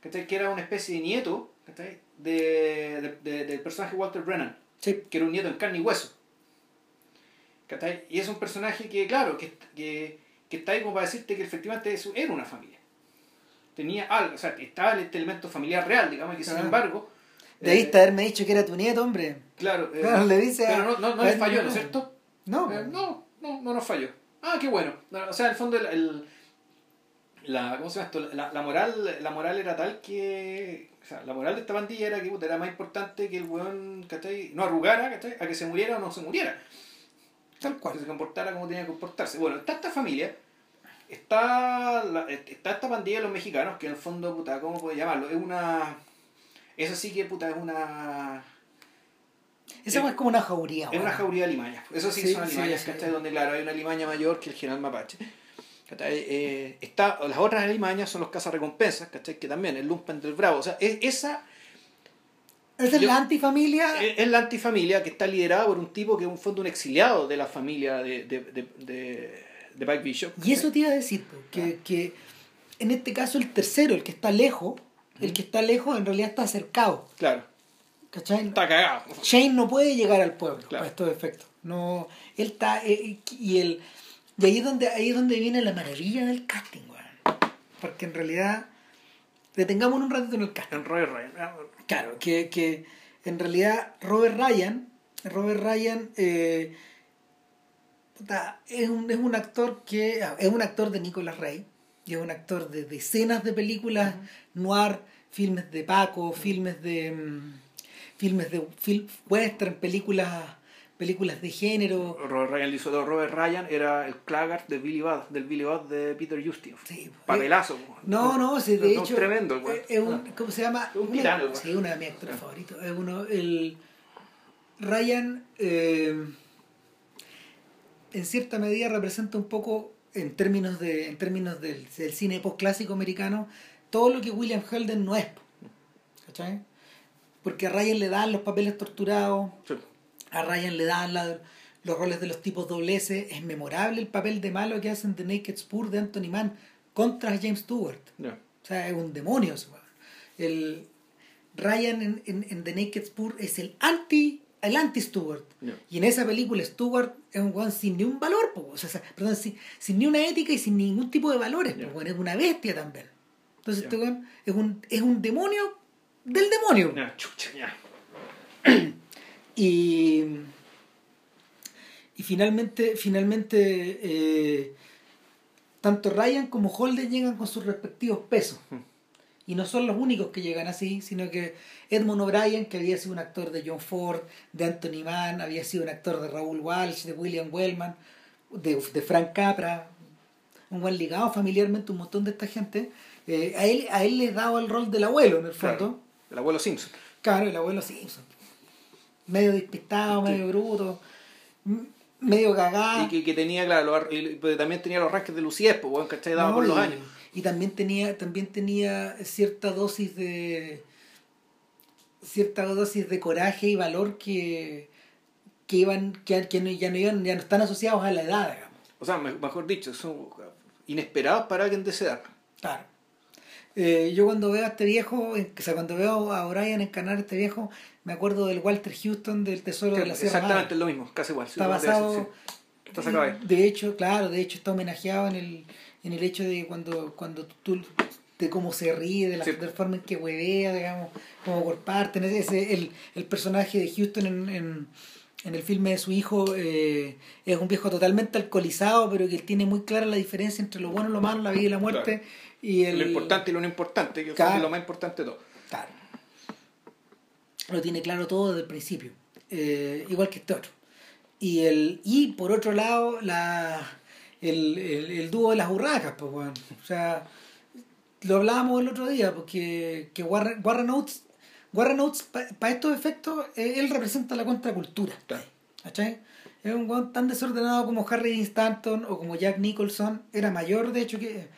¿cachai? Que era una especie de nieto, ¿cachai? De, de, del personaje Walter Brennan, que era un nieto en carne y hueso. Y es un personaje que, claro, que, que, que, está ahí como para decirte que efectivamente eso era una familia. Tenía algo, o sea, estaba este elemento familiar real, digamos, que sin embargo... Debiste eh, haberme dicho que era tu nieto, hombre. Claro, eh, le dice pero no, no, no le falló, ¿no es cierto? No. Eh, no, no, no nos falló. Ah, qué bueno. O sea, en el fondo, el, la, ¿cómo se llama esto? La, la, moral, la moral era tal que. O sea, la moral de esta bandilla era que era más importante que el weón, ¿cachai? No arrugara, ¿cachai? A que se muriera o no se muriera. Tal cual. Se comportara como tenía que comportarse. Bueno, está esta familia, está, está esta pandilla de los mexicanos, que en el fondo, puta, ¿cómo puedo llamarlo? Es una... Eso sí que, puta, es una... Esa es como una jauría. Es una jauría de limañas. Eso sí, son limañas, ¿cachai? Donde, claro, hay una limaña mayor que el general mapache. Eh, está, las otras limañas son los cazarrecompensas, ¿cachai? Que también, el lumpen del bravo. O sea, es, esa es la antifamilia. Es, la antifamilia que está liderada por un tipo que es un fondo un exiliado de la familia de, de, de, de, Pike Bishop. Y eso te iba a decir, que, que en este caso el tercero, el que está lejos, el que está lejos en realidad está acercado. Claro. ¿Cachai? Está cagado. Shane no puede llegar al pueblo para estos efectos. No, él está. Eh, y, el, y ahí es donde ahí es donde viene la maravilla del casting, Porque en realidad. Detengamos un ratito en el casting. En Roy Ryan. Claro, que, que en realidad Robert Ryan, Robert Ryan eh, es, un, es un actor que es un actor de Nicolas Rey y es un actor de decenas de películas noir, filmes de Paco, filmes de mm, filmes de film, western, películas películas de género. Robert Ryan, el Robert Ryan era el Claggart de Billy Budd, del Billy Budd de Peter Justin. Sí, Papelazo. No, no, sí, de hecho. Es tremendo, Es un, ah. ¿Cómo se llama? Un tirano. Sí, uno de mis actores favoritos. Es uno, el. Ryan, eh, en cierta medida, representa un poco, en términos, de, en términos del, del cine postclásico americano, todo lo que William Holden no es. ¿Cachai? Porque a Ryan le dan los papeles torturados. Sí a Ryan le dan los roles de los tipos doble S. Es memorable el papel de malo que hacen The Naked Spur de Anthony Mann contra James Stewart. O sea, es un demonio. El Ryan en, en, The Naked Spur es el anti el anti Stewart. Y en esa película Stewart es un weón sin ni un valor, o sea, perdón, sin, sin, ni una ética y sin ningún tipo de valores, es una bestia también. Entonces este es un, es un demonio del demonio. chucha, Y, y finalmente, finalmente eh, tanto Ryan como Holden llegan con sus respectivos pesos. Y no son los únicos que llegan así, sino que Edmund O'Brien, que había sido un actor de John Ford, de Anthony Mann, había sido un actor de Raúl Walsh, de William Wellman, de, de Frank Capra, un buen ligado familiarmente un montón de esta gente. Eh, a, él, a él le daba el rol del abuelo, en el fondo. el abuelo Simpson. Claro, el abuelo Simpson. Medio despistado, medio bruto, medio cagado. Y que, que tenía, claro, pues, también tenía los rasques de Luciés, pues, bueno, ¿cachai? Daba por los años. Y también tenía, también tenía cierta dosis de cierta dosis de coraje y valor que, que iban, que, que ya no iban, ya no están asociados a la edad, digamos. O sea, mejor dicho, son inesperados para alguien de esa edad. Claro. Eh, yo cuando veo a este viejo, o sea, cuando veo a O'Brien encarnar a este viejo, me acuerdo del Walter Houston del Tesoro de la Sierra Exactamente lo mismo, casi igual. Está basado. De hecho, claro, de hecho está homenajeado en el, en el hecho de cuando, cuando tú de cómo se ríe, de la, forma en que huevea, digamos, como por parte. Ese, el, el personaje de Houston en, en, en el filme de su hijo eh, es un viejo totalmente alcoholizado, pero que tiene muy clara la diferencia entre lo bueno, lo malo, la vida y la muerte. Y el, lo importante y lo no importante, que es lo más importante de todo. Claro. Lo tiene claro todo desde el principio, eh, igual que este otro. Y, el, y por otro lado, la, el, el, dúo de las burracas, pues, bueno. O sea, lo hablábamos el otro día, porque que Warren, Warren Oates, Warren Oates para estos efectos, eh, él representa la contracultura. ¿Cachai? Es un guan tan desordenado como Harry Stanton o como Jack Nicholson. Era mayor, de hecho, que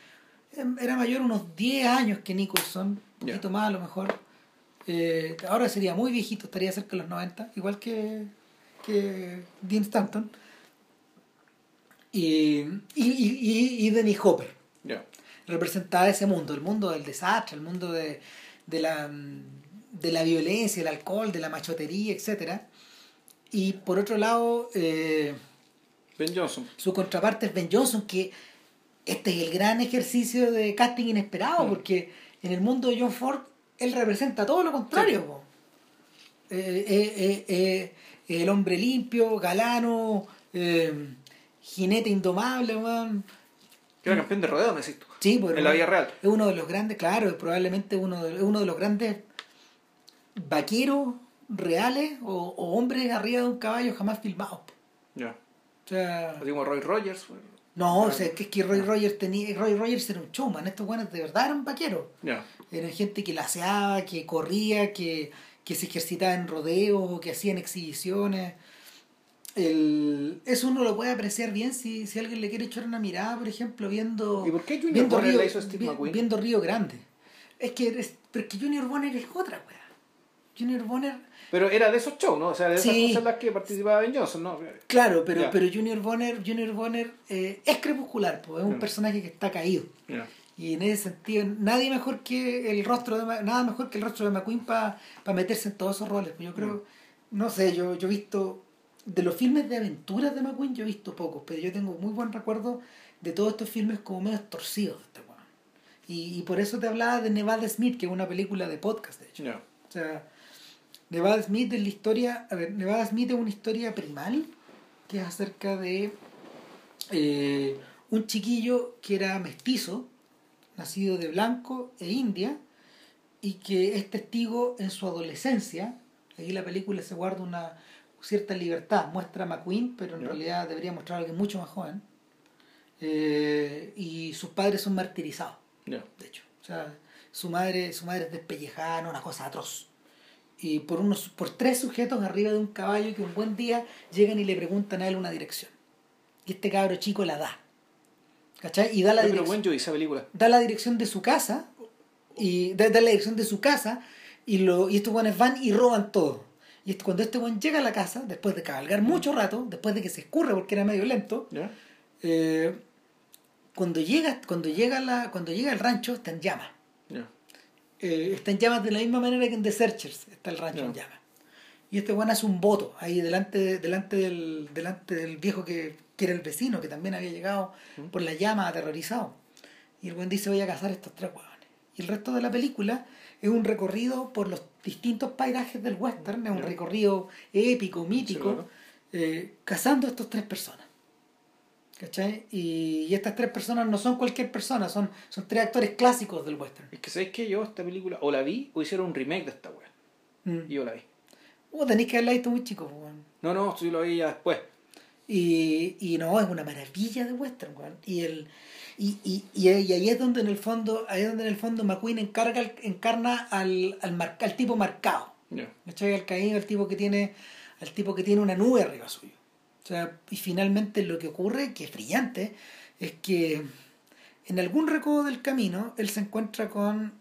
em, era mayor unos 10 años que Nicholson, un poquito más a lo mejor. Eh, ahora sería muy viejito, estaría cerca de los 90, igual que, que Dean Stanton. Y, y, y, y Dennis Hopper. Representaba ese mundo, el mundo del desastre, el mundo de, de, la, de la violencia, el alcohol, de la machotería, etc. Y por otro lado... Eh, ben Johnson. Su contraparte es Ben Johnson, que este es el gran ejercicio de casting inesperado, mm. porque en el mundo de John Ford él representa todo lo contrario. Eh, eh, eh, el hombre limpio, galano, jinete indomable, man. Que era campeón de rodeo, me decís Sí, pues, en la vida real. Es uno de los grandes, claro, probablemente uno de, uno de los grandes vaqueros reales o, hombres arriba de un caballo jamás filmados. Ya. O sea. Así como Roy Rogers. No, o sea, que es que Roy Rogers tenía, Roy Rogers era un showman, estos buenos de verdad eran vaqueros. Ya. Eran gente que laseaba, que corría, que, que se ejercitaba en rodeos, que hacían exhibiciones. El, eso uno lo puede apreciar bien si, si alguien le quiere echar una mirada, por ejemplo, viendo. ¿Y por qué Junior Bonner Río, hizo Steve McQueen? Viendo Río Grande. Es que, es, porque Junior Bonner es otra, weá. Junior Bonner. Pero era de esos shows, ¿no? O sea, de esas cosas en las que participaba Ben Johnson, ¿no? Claro, pero, pero Junior Bonner, Junior Bonner eh, es crepuscular, pues, es un personaje que está caído. Y en ese sentido, nadie mejor que el rostro de nada mejor que el rostro de McQueen para meterse en todos esos roles. Pues yo creo, no sé, yo, yo he visto de los filmes de aventuras de McQueen yo he visto pocos, pero yo tengo muy buen recuerdo de todos estos filmes como medio torcidos de este y, y, por eso te hablaba de Nevada Smith, que es una película de podcast, de hecho. O sea, Nevada Smith es la historia, a ver, Nevada Smith es una historia primal que es acerca de eh, un chiquillo que era mestizo, nacido de blanco e india, y que es testigo en su adolescencia. Ahí la película se guarda una cierta libertad, muestra a McQueen, pero en realidad debería mostrar a alguien mucho más joven. Eh, y sus padres son martirizados, de hecho. O sea, su madre, su madre es despellejada, una cosa atroz. Y por, unos, por tres sujetos arriba de un caballo que un buen día llegan y le preguntan a él una dirección. Y este cabro chico la da. ¿Cachai? Y da la, dirección, da la dirección de su casa, y da, la dirección de su casa, y, lo, y estos guanes van y roban todo. Y cuando este buen llega a la casa, después de cabalgar mucho rato, después de que se escurre porque era medio lento, eh, cuando llega, cuando llega la, cuando llega al rancho está en llamas. Eh, está en llamas de la misma manera que en The Searchers está el rancho en llamas. Y este buen hace un voto ahí delante, delante, del, delante del viejo que, que era el vecino, que también había llegado por la llama aterrorizado. Y el buen dice voy a cazar estos tres huevones. Y el resto de la película es un recorrido por los distintos paisajes del western, es un recorrido épico, mítico, eh, cazando a estas tres personas. ¿Cachai? Y, y estas tres personas no son cualquier persona, son, son tres actores clásicos del western. Es que sabéis que yo esta película o la vi o hicieron un remake de esta weá. Mm. Y yo la vi. Tenéis que haberla visto muy chico, pues, weón. No, no, sí lo vi ya después. Y, y no, es una maravilla de western, weón. Y el y, y, y, y ahí es donde en el fondo, ahí es donde en el fondo McQueen encarga, encarna al, al, mar- al tipo marcado. ¿Cachai? Al caído, al tipo que tiene, al tipo que tiene una nube arriba suyo. O sea, y finalmente lo que ocurre, que es brillante, es que en algún recodo del camino él se encuentra con,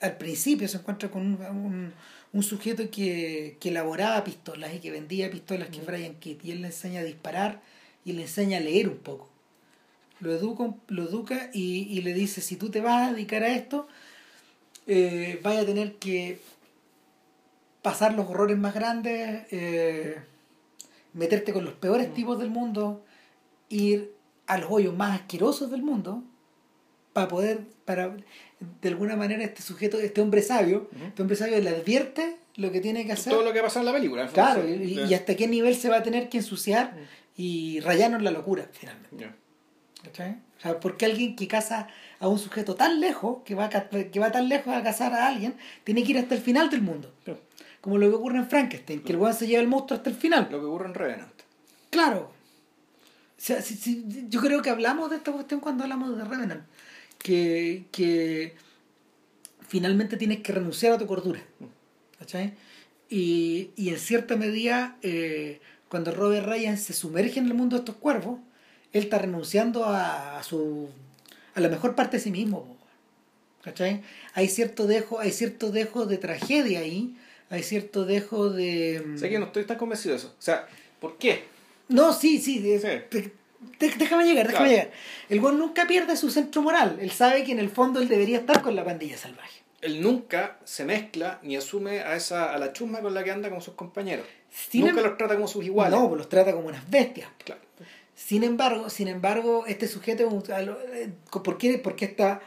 al principio se encuentra con un, un, un sujeto que, que elaboraba pistolas y que vendía pistolas que es Brian Kidd y él le enseña a disparar y le enseña a leer un poco. Lo educa, lo educa y, y le dice, si tú te vas a dedicar a esto, eh, vaya a tener que pasar los horrores más grandes, eh, meterte con los peores tipos del mundo, ir a los hoyos más asquerosos del mundo, para poder, para de alguna manera este sujeto, este hombre sabio, este hombre sabio le advierte lo que tiene que hacer. Todo lo que pasa en la película. en Claro, y, y hasta qué nivel se va a tener que ensuciar y rayarnos la locura, finalmente. Ya. ¿Cachai? O sea, porque alguien que caza a un sujeto tan lejos, que va, a que va tan lejos a cazar a alguien, tiene que ir hasta el final del mundo. Como lo que ocurre en Frankenstein, que el weón se lleva el monstruo hasta el final. Lo que ocurre en Revenant. Claro. O sea, si- si- yo creo que hablamos de esta cuestión cuando hablamos de Revenant. Que, que finalmente tienes que renunciar a tu cordura. ¿Cachai? Y, y en cierta medida, eh, cuando Robert Ryan se sumerge en el mundo de estos cuervos, él está renunciando a, a su a la mejor parte de sí mismo. ¿Cachai? Hay cierto dejo, hay cierto dejo de tragedia ahí, hay cierto dejo de... Sé que no estoy tan convencido de eso. O sea, ¿por qué? No, sí, sí. de- Sí. Déjame llegar, déjame Claro. llegar. El güey nunca pierde su centro moral. Él sabe que en el fondo él debería estar con la pandilla salvaje. Él nunca se mezcla ni asume a esa a la chusma con la que anda con sus compañeros. Sin nunca em- los trata como sus iguales. No, pues los trata como unas bestias. Claro. Sin embargo, sin embargo, este sujeto, eh, ¿por qué, por qué está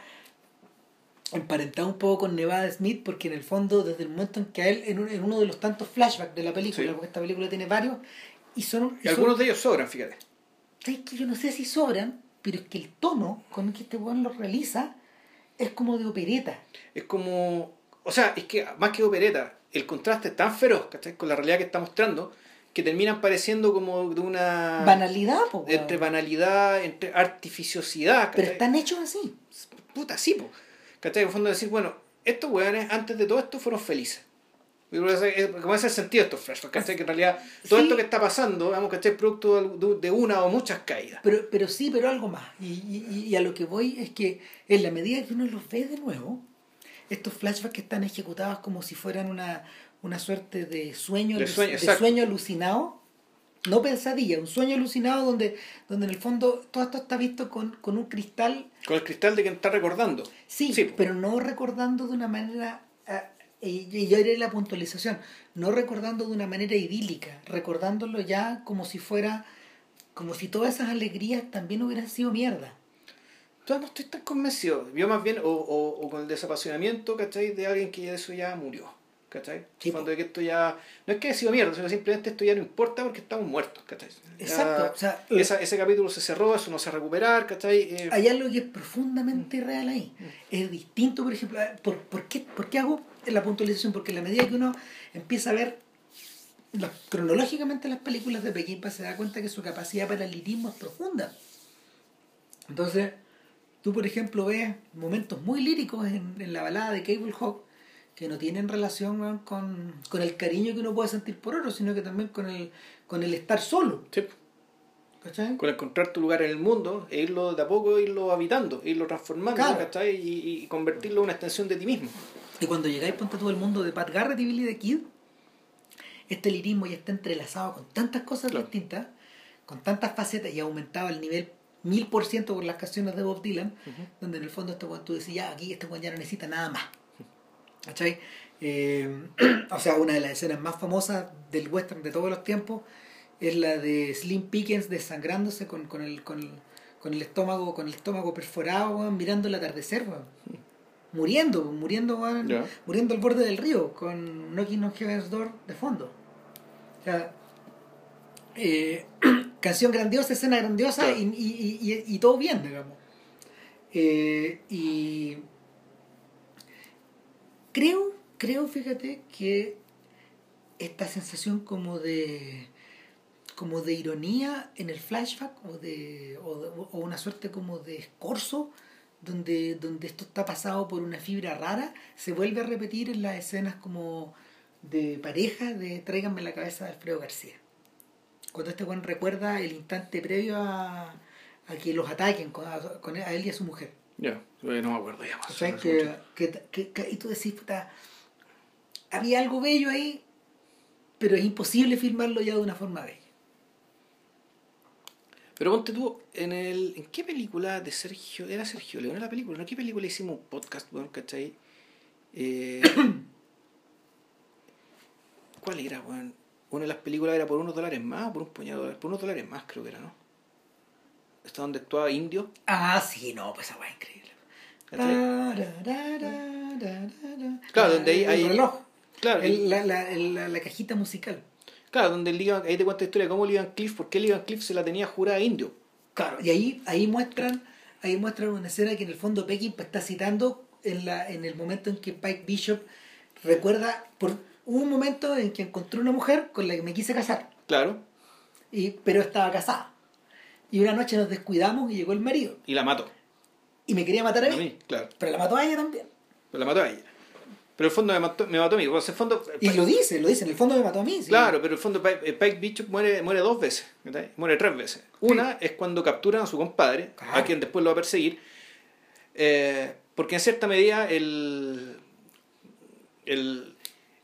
emparentado un poco con Nevada Smith? Porque en el fondo, desde el momento en que a él, en, un- en uno de los tantos flashbacks de la película, Sí. porque esta película tiene varios, y son... Y algunos de ellos sobran, fíjate. ¿Sabes que yo no sé si sobran, pero es que el tono con el que este weón lo realiza es como de opereta. Es como. O sea, es que más que opereta, el contraste es tan feroz ¿cachai? con la realidad que está mostrando que terminan pareciendo como de una. Banalidad, po, weón. Entre banalidad, entre artificiosidad. Pero ¿cachai? están hechos así. Puta, sí, po. ¿Cachai? En el fondo decir, bueno, estos weones antes de todo esto fueron felices. Ese- es- Como es el sentido estos flashbacks, ¿cachai? Que en realidad todo Sí. esto que está pasando, vamos, ¿cachai? Producto de- una o muchas caídas. Pero, pero sí, pero algo más. Y, y- y a lo que voy es que en la medida que uno los ve de nuevo, estos flashbacks que están ejecutados como si fueran una, una suerte de sueño, De sueño, de exacto. sueño alucinado, no pesadilla, un sueño alucinado donde, donde en el fondo todo esto está visto con, con un cristal Con el cristal de quien está recordando. Sí, pero no recordando de una manera, ah, y y yo haré la puntualización, no recordando de una manera idílica, recordándolo ya como si fuera, como si todas esas alegrías también hubieran sido mierda. Yo no estoy tan convencido. Yo más bien, o, o, o con el desapasionamiento, ¿cachai? De alguien que ya eso ya murió. ¿Cachai? Sí, Cuando de que esto ya. No es que haya sido mierda, sino simplemente esto ya no importa porque estamos muertos, ¿cachai? Ya Exacto, o sea, esa- ese capítulo se cerró, eso no se va a recuperar, ¿cachai? Eh, Hay algo que es profundamente real ahí. Es distinto, por ejemplo, ¿por, por, qué, ¿por qué hago la puntualización? Porque en la medida que uno empieza a ver cronológicamente las películas de Peckinpah se da cuenta que su capacidad para el lirismo es profunda. Entonces, tú por ejemplo ves momentos muy líricos en, en la balada de Cable Hawk que no tienen relación con, con el cariño que uno puede sentir por otro, sino que también con el, con el estar solo. sí, ¿Cachai? con encontrar tu lugar en el mundo e irlo de a poco, irlo habitando, irlo transformando, Claro. ¿cachai? Y, y convertirlo en una extensión de ti mismo. Y cuando llegáis, ponte todo el mundo de Pat Garrett y Billy the Kid, este lirismo ya está entrelazado con tantas cosas Claro. distintas, con tantas facetas y ha aumentado al nivel mil por ciento por las canciones de Bob Dylan, donde en el fondo este tú decís, ya, aquí este weón ya no necesita nada más. ¿Cachai? Eh, o sea, una de las escenas más famosas del western de todos los tiempos es la de Slim Pickens desangrándose con, con, el, con, el, con el estómago con el estómago perforado, weón, mirando el atardecer, weón. Muriendo, muriendo, muriendo al borde del río, con Knocking on Heaven's Door de fondo. O sea, Eh, canción grandiosa, escena grandiosa y- y- y todo bien, digamos. Eh, y creo, creo, fíjate, que esta sensación como de como de ironía en el flashback o de o, de- o una suerte como de escorzo donde, donde esto está pasado por una fibra rara se vuelve a repetir en las escenas como de pareja de Tráiganme la cabeza de Alfredo García cuando este Juan recuerda el instante previo a, a que los ataquen con, a, con él- a él y a su mujer Ya, eh, no me acuerdo ya más. o sea, que, que, que- que- y tú decís, puta, había algo bello ahí, pero es imposible filmarlo ya de una forma bella. Pero ponte tú, en el. ¿En qué película de Sergio? Era Sergio León la película, ¿no? ¿En qué película hicimos un podcast, weón, cachai? Eh, ¿Cuál era, weón? Una de las películas era por unos dólares más o por un puñado de dólares. Por unos dólares más, creo que era, ¿no? Está donde actuaba Indio. Ah, sí, no, pues esa weá es increíble. Claro, donde ahí- el reloj, Claro, el- la, la, la, la cajita musical. Claro donde Ligan- ahí te cuenta la historia de cómo Ligan Cliff, por qué Ligan Cliff se la tenía jurada a Indio. Claro, y ahí, ahí muestran, ahí muestran una escena que en el fondo Peckinpah está citando en la, en el momento en que Pike Bishop recuerda, por hubo un momento en que encontré una mujer con la que me quise casar. Claro, y, pero estaba casada. Y una noche nos descuidamos y llegó el marido. y la mató. Y me quería matar a A mí. mí, claro. Pero la mató a ella también. Pero la mató a ella. Pero el fondo me mató, me mató a mí. Pues, el fondo, Y lo dice, lo dice. En el fondo me mató a mí. sí. Claro, pero el fondo Pike, eh, Pike Bishop muere, muere dos veces, ¿cachai? muere tres veces. Una es cuando capturan a su compadre, Claro. a quien después lo va a perseguir, eh, porque en cierta medida el, el-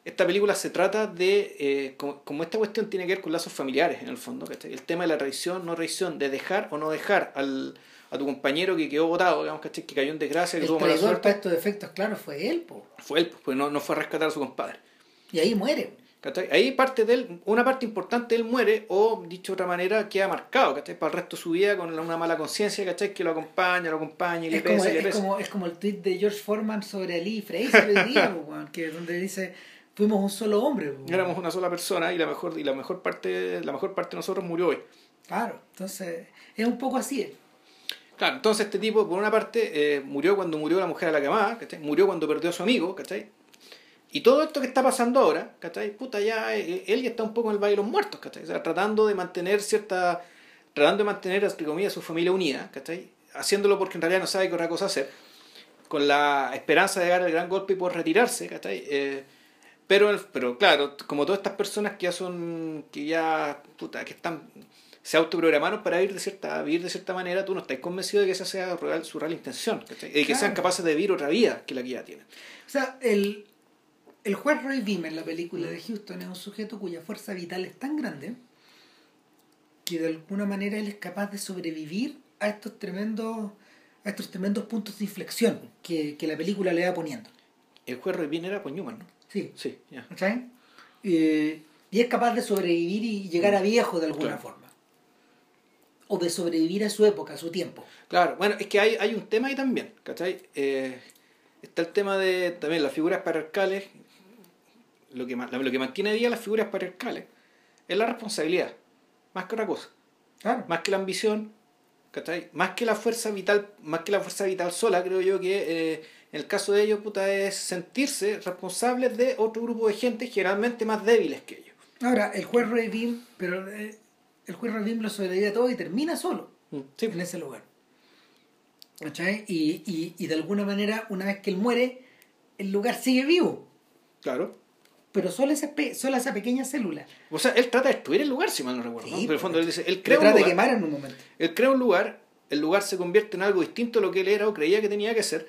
esta película se trata de, eh, como, como esta cuestión tiene que ver con lazos familiares en el fondo, ¿cachai? el tema de la traición, no traición, de dejar o no dejar al, a tu compañero que quedó votado, digamos, ¿cachai? que cayó en desgracia, que El tuvo mala suerte, para estos efectos, claro, fue él. po. fue él, pues no, no fue a rescatar a su compadre. Y ahí muere. ¿Cachai? Ahí parte de él, una parte importante de él muere, o dicho de otra manera, queda marcado, ¿cachai? Para el resto de su vida con una mala conciencia, ¿cachai? Que lo acompaña, lo acompaña y le Es como, pesa y le es, pesa. como, es como el tweet de George Foreman sobre Ali Fraser hoy día, po, que donde dice, fuimos un solo hombre. po, weón". Éramos una sola persona y la mejor, y la mejor parte, la mejor parte de nosotros murió hoy. Claro, entonces es un poco así. Claro, entonces este tipo, por una parte, eh, murió cuando murió la mujer a la que amaba, ¿cachai? Murió cuando perdió a su amigo, ¿cachai? Y todo esto que está pasando ahora, ¿cachai? Puta, ya eh, él ya está un poco en el valle de los muertos, ¿cachai? O sea, tratando de mantener cierta... Tratando de mantener, entre comillas, su familia unida, ¿cachai? Haciéndolo porque en realidad no sabe qué otra cosa hacer. Con la esperanza de dar el gran golpe y poder retirarse, ¿cachai? Eh, pero, pero claro, como todas estas personas que ya son... Que ya... Puta, que están se autoprogramaron para vivir de cierta vivir de cierta manera, tú no estás convencido de que esa sea real- su real intención, ¿cachai? de que Claro. sean capaces de vivir otra vida que la que ya tienen. O sea, el, el juez Roy Beamer en la película de Houston es un sujeto cuya fuerza vital es tan grande que de alguna manera él es capaz de sobrevivir a estos tremendos a estos tremendos puntos de inflexión que, que la película le va poniendo. El juez Roy Bean era con Newman, ¿no? Sí, Sí, ya. ¿cachai? Eh, y es capaz de sobrevivir y llegar a viejo de alguna Claro. forma. O de sobrevivir a su época, a su tiempo. Claro, bueno, es que hay, hay un tema ahí también, ¿cachai? Eh, está el tema de también las figuras patriarcales, lo que, lo que mantiene viva las figuras patriarcales es la responsabilidad, más que otra cosa. Claro. más que la ambición, ¿cachai? Más que la fuerza vital, más que la fuerza vital sola, creo yo que eh, en el caso de ellos, puta, es sentirse responsables de otro grupo de gente generalmente más débiles que ellos. Ahora, el juez Roy Beam, pero eh, el juez Beam lo sobrevive a todo y termina solo. Mm, Sí, en ese lugar. ¿Cachai? Y, y, y de alguna manera, una vez que él muere, el lugar sigue vivo. claro. Pero solo esa, solo esa pequeña célula. O sea, él trata de destruir el lugar, si mal no recuerdo. Sí, ¿no? Pero en el fondo porque él dice, él crea un trata de lugar, quemar en un momento. él crea un lugar, el lugar se convierte en algo distinto a lo que él era o creía que tenía que ser.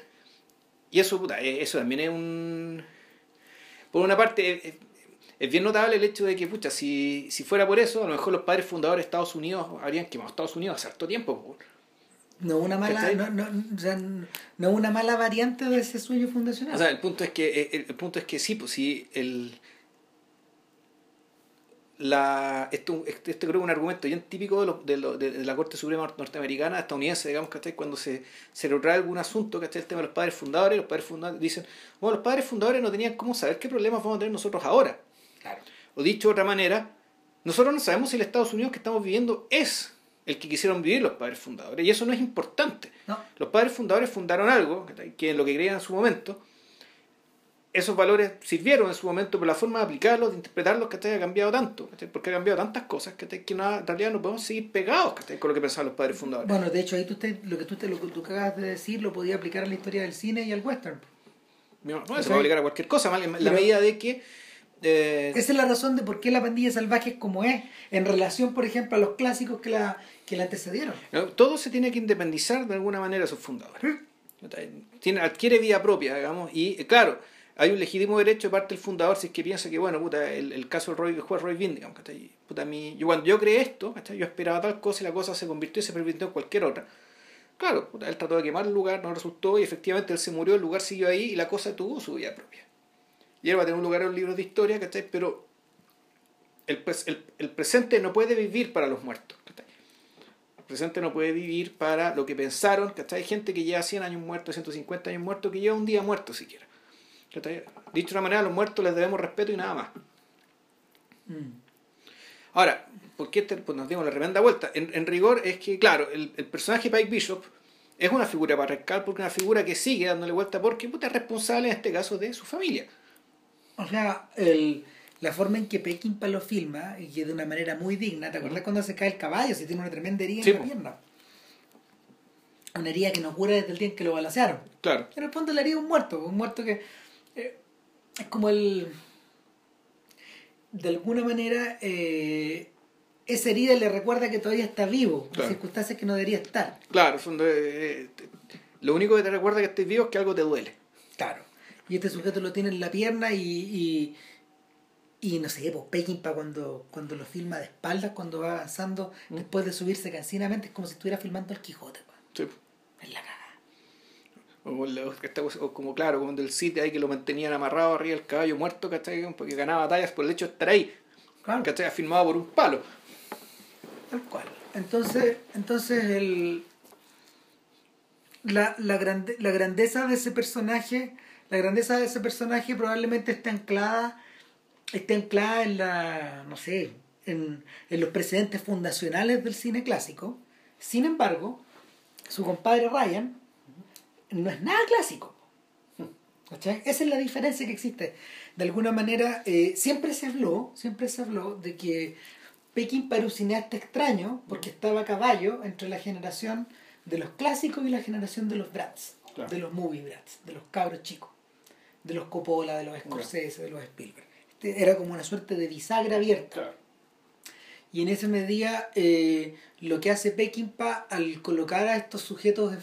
Y eso, puta, eh, eso también es un... Por una parte, eh, eh, es bien notable el hecho de que, pucha, si, si fuera por eso, a lo mejor los padres fundadores de Estados Unidos habrían quemado Estados Unidos hace harto tiempo. po. No una mala, no, no, o sea, no una mala variante de ese sueño fundacional. O sea, el punto es que, eh, el, el punto es que sí, pues sí, el... La, esto, este, este creo que es un argumento bien típico de, lo- de, lo- de- la Corte Suprema nor- norteamericana, estadounidense, digamos, ¿cachai? Cuando se, se le trae algún asunto, ¿cachai? El tema de los padres fundadores, los padres fundadores dicen, bueno, los padres fundadores no tenían cómo saber qué problemas vamos a tener nosotros ahora. Claro. O dicho de otra manera, nosotros no sabemos si el Estados Unidos que estamos viviendo es el que quisieron vivir los padres fundadores. Y eso no es importante. No. Los padres fundadores fundaron algo, que en lo que creían en su momento, esos valores sirvieron en su momento, pero la forma de aplicarlos, de interpretarlos, que ha cambiado tanto, porque ha cambiado tantas cosas que en realidad no podemos seguir pegados con lo que pensaban los padres fundadores. Bueno, de hecho, ahí tú te- lo que tú, te, lo que tú acabas de decir lo podía aplicar a la historia del cine y al western. No, no, ¿cachai? se puede aplicar a cualquier cosa, la Pero- medida de que... eh, Esa es la razón de por qué la pandilla salvaje es como es, en relación, por ejemplo, a los clásicos que la, que la antecedieron. todo se tiene que independizar de alguna manera de sus fundadores. Tiene, adquiere vida propia, digamos, y eh, claro, hay un legítimo derecho de parte del fundador si es que piensa que, bueno, puta, el, el caso del, Roy, del juez Roy Bean, digamos, ¿cachai? Puta, a mí- yo, cuando yo creé esto, ¿cachai? yo esperaba tal cosa y la cosa se convirtió y se pervirtió en cualquier otra. Claro, puta, él trató de quemar el lugar, no resultó y efectivamente él se murió, el lugar siguió ahí y la cosa tuvo su vida propia. Y él va a tener un lugar en los libros de historia, ¿cachai? Pero el, el, el presente no puede vivir para los muertos, ¿cachai? El presente no puede vivir para lo que pensaron, ¿cachai? Hay gente que lleva 100 años muerto, 150 años muerto, que lleva un día muerto siquiera. ¿cachai? Dicho de una manera, a los muertos les debemos respeto y nada más. Mm. Ahora, ¿por qué este- pues nos dimos la tremenda vuelta? En, en rigor es que, claro, el, el personaje Pike Bishop es una figura patriarcal porque es una figura que sigue dándole vuelta porque puta, es responsable en este caso de su familia. O sea, el, la forma en que Peckinpah lo filma, y que de una manera muy digna, ¿te acuerdas cuando se cae el caballo? Si tiene una tremenda herida Sí, en la po. pierna. Una herida que no cura desde el día en que lo balacearon. Claro. En el fondo la herida de un muerto, un muerto que eh, es como el... De alguna manera, eh, esa herida le recuerda que todavía está vivo, Claro. en circunstancias que no debería estar. Claro, son de- eh, te- lo único que te recuerda que estés vivo es que algo te duele. Claro. Y este sujeto lo tiene en la pierna y, y, y no sé, pues Peckinpah cuando, cuando lo filma de espaldas, cuando va avanzando, después de subirse cansinamente, es como si estuviera filmando el Quijote. pues. Sí. Es la cagada. O, o como claro, como del sitio ahí que lo mantenían amarrado arriba del caballo muerto, ¿cachai? Porque ganaba batallas por el hecho de estar ahí, Claro. ¿cachai? Firmado por un palo. Tal cual. Entonces, entonces el, la, la, grande- la grandeza de ese personaje, la grandeza de ese personaje probablemente está anclada, está anclada en la, no sé, en, en los precedentes fundacionales del cine clásico. Sin embargo, su compadre Ryan no es nada clásico. ¿Cachai? Esa es la diferencia que existe. De alguna manera, eh, siempre se habló, siempre se habló de que Pekín era un cineasta extraño porque estaba a caballo entre la generación de los clásicos y la generación de los brats, Claro. de los movie brats, de los cabros chicos, de los Coppola, de los Scorsese, de los Spielberg. Este era como una suerte de bisagra abierta. Y en esa medida, eh, lo que hace Peckinpah al colocar a estos sujetos,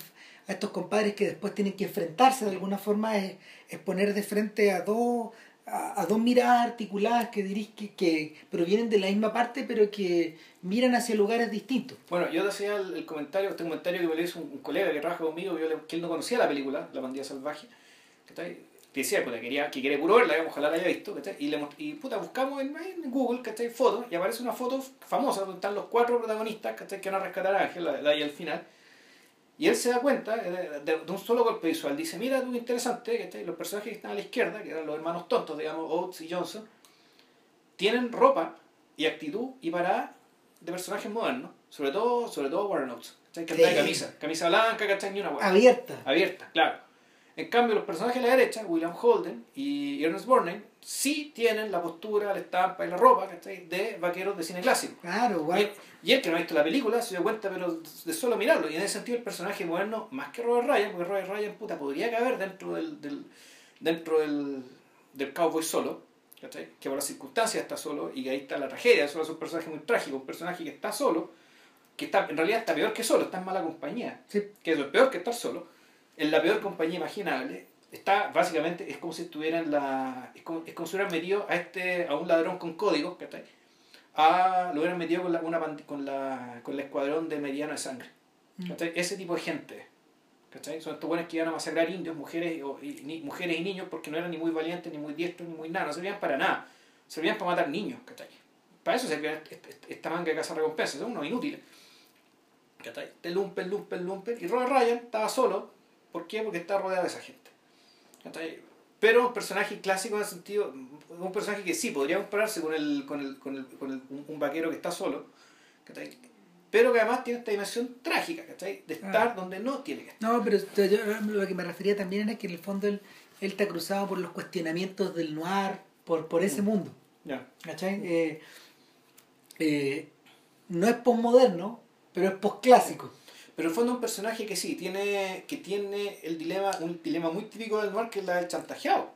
a estos compadres que después tienen que enfrentarse de alguna forma, es, es poner de frente a dos, a, a dos miradas articuladas que, que, que provienen de la misma parte, pero que miran hacia lugares distintos. Bueno, yo decía el, el comentario, este comentario que me lo hizo un, un colega que trabaja conmigo, que, yo le- que él no conocía la película, La Bandida Salvaje, que decía puta, quería, que quería puro verla, ojalá la haya visto, ¿cachai? y, le, y puta, buscamos en, en Google ¿cachai? fotos y aparece una foto famosa donde están los cuatro protagonistas ¿cachai? que van a rescatar a Ángel, la, la y al final. Y él se da cuenta eh, de, de- de un solo golpe visual. Dice, mira tú, qué interesante, ¿cachai? los personajes que están a la izquierda, que eran los hermanos tontos, digamos, Oates y Johnson, tienen ropa y actitud y parada de personajes modernos, sobre todo, sobre todo Warren Oates, ¿cachai? que de Sí. camisa, camisa blanca, ¿cachai? Ni una. Abierta. Abierta, claro. En cambio, los personajes de la derecha, William Holden y Ernest Borgnine, sí tienen la postura, la estampa y la ropa ¿cachai? de vaqueros de cine clásico. Claro, guay. y el que no ha visto la película se dio cuenta, pero de solo mirarlo. Y en ese sentido, el personaje moderno, más que Robert Ryan, porque Robert Ryan, puta, podría caber dentro del, del, dentro del, del cowboy solo, ¿cachai? que por las circunstancias está solo y que ahí está la tragedia. Solo es un personaje muy trágico, un personaje que está solo, que está en realidad está peor que solo, está en mala compañía Sí. que es peor que estar solo, en la peor compañía imaginable, está básicamente, es como si estuvieran la. Es como, es como si hubieran metido a este, a un ladrón con códigos, ¿cachai? A, lo hubieran metido con la, una, con la, con el escuadrón de mediano de sangre. ¿cachai? Ese tipo de gente. ¿cachai? Son estos buenos que iban a masacrar indios, mujeres, o- y, ni- mujeres y niños, porque no eran ni muy valientes, ni muy diestros, ni muy nada, no servían para nada. Servían para matar niños, ¿cachai? Para eso servía est- est- esta manga de casa recompensas, son unos inútiles. ¿cachai? Te lumpen, lumpen, lumpen. Y Robert Ryan estaba solo. ¿Por qué? Porque está rodeado de esa gente. Pero un personaje clásico en el sentido, un personaje que sí podría compararse con el con el con el, con el un, vaquero que está solo ¿cachai? pero que además tiene esta dimensión trágica ¿cachai? de Ah. estar donde no tiene que estar No, pero yo- lo que me refería también era que en el fondo él, él está cruzado por los cuestionamientos del noir, por, por ese mundo. ya ¿Cachai? Eh, eh, no es postmoderno, pero es postclásico. Pero en el fondo es un personaje que sí tiene que tiene el dilema un dilema muy típico del noir que es la del chantajeado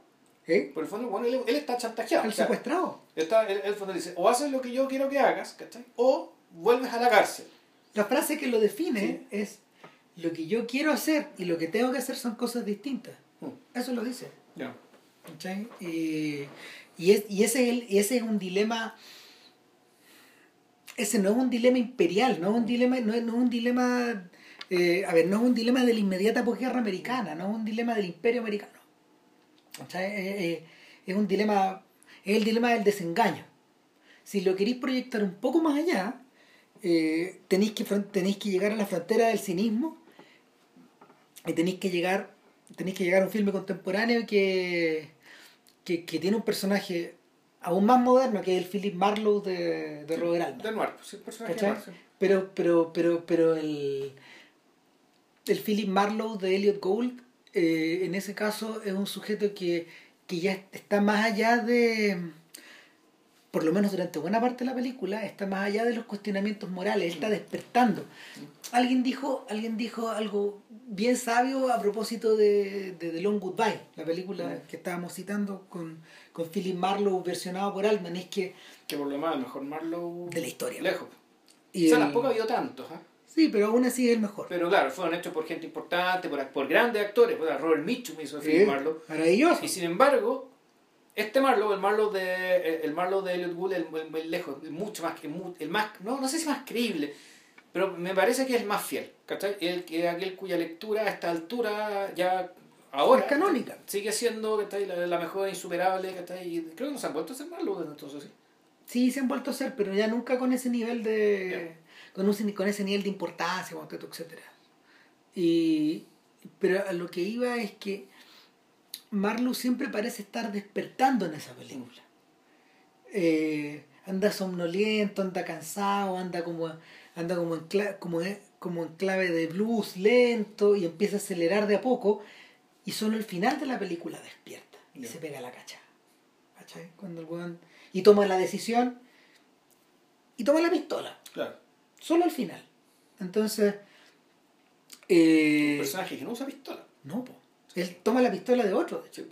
¿Eh? por el fondo bueno él, él está chantajeado El o sea, secuestrado. está, él, el fondo dice o haces lo que yo quiero que hagas ¿cachai? o vuelves a la cárcel La frase que lo define es lo que yo quiero hacer y lo que tengo que hacer son cosas distintas. Mm. Eso lo dice. ya ¿cachai? Y, y, es- y ese, y ese es un dilema. Ese no es un dilema imperial, no es un dilema, no es, no es un dilema. eh, a ver, no es un dilema de la inmediata posguerra americana, no es un dilema del imperio americano. ¿cachai? Eh, eh, es un dilema. Es el dilema del desengaño. Si lo queréis proyectar un poco más allá, eh, tenéis, que, tenéis que llegar a la frontera del cinismo y tenéis que llegar tenéis que llegar a un filme contemporáneo que, que, que tiene un personaje aún más moderno que el Philip Marlowe de, de Robert Altman. del noir pues, el personaje noir, sí. Pero, pero, pero, pero el, el Philip Marlowe de Elliot Gould, eh, en ese caso, es un sujeto que, que ya está más allá de, por lo menos durante buena parte de la película, está más allá de los cuestionamientos morales, está despertando. Alguien dijo, alguien dijo algo bien sabio a propósito de, de The Long Goodbye, la película que estábamos citando con, con Philip Marlowe versionado por Altman, es que que por lo más el mejor Marlowe De la historia. lejos y o sea el- tampoco ha habido tantos ¿ah? Sí, pero aún así es el mejor. pero claro fueron hechos por gente importante por, por grandes actores por Robert Mitchum hizo Sí, Philip Marlowe Maravilloso. y sin embargo este Marlowe el Marlowe de el Marlowe de Elliot Gould el, el- el lejos mucho más que el más no no sé si más creíble pero me parece que es el más fiel ¿cachai? el que aquel cuya lectura a esta altura ya ahora Es canónica. sigue siendo ¿cachai? La, la mejor insuperable ¿cachai? y creo que nos han vuelto a ser Marlowe entonces sí Sí, se han vuelto a hacer, pero ya nunca con ese nivel de. Con, un, con ese nivel de importancia, etcétera. Y. Pero a lo que iba es que Marlowe siempre parece estar despertando en esa película. Eh, anda somnoliento, anda cansado, anda como anda como en, como, en- como en clave de blues lento y empieza a acelerar de a poco y solo el final de la película despierta y se pega la cacha. ¿Cachai? Cuando el weón- y toma la decisión y toma la pistola, claro solo al final. Entonces, un eh, personaje que no usa pistola no, po. él toma la pistola de otro, de hecho.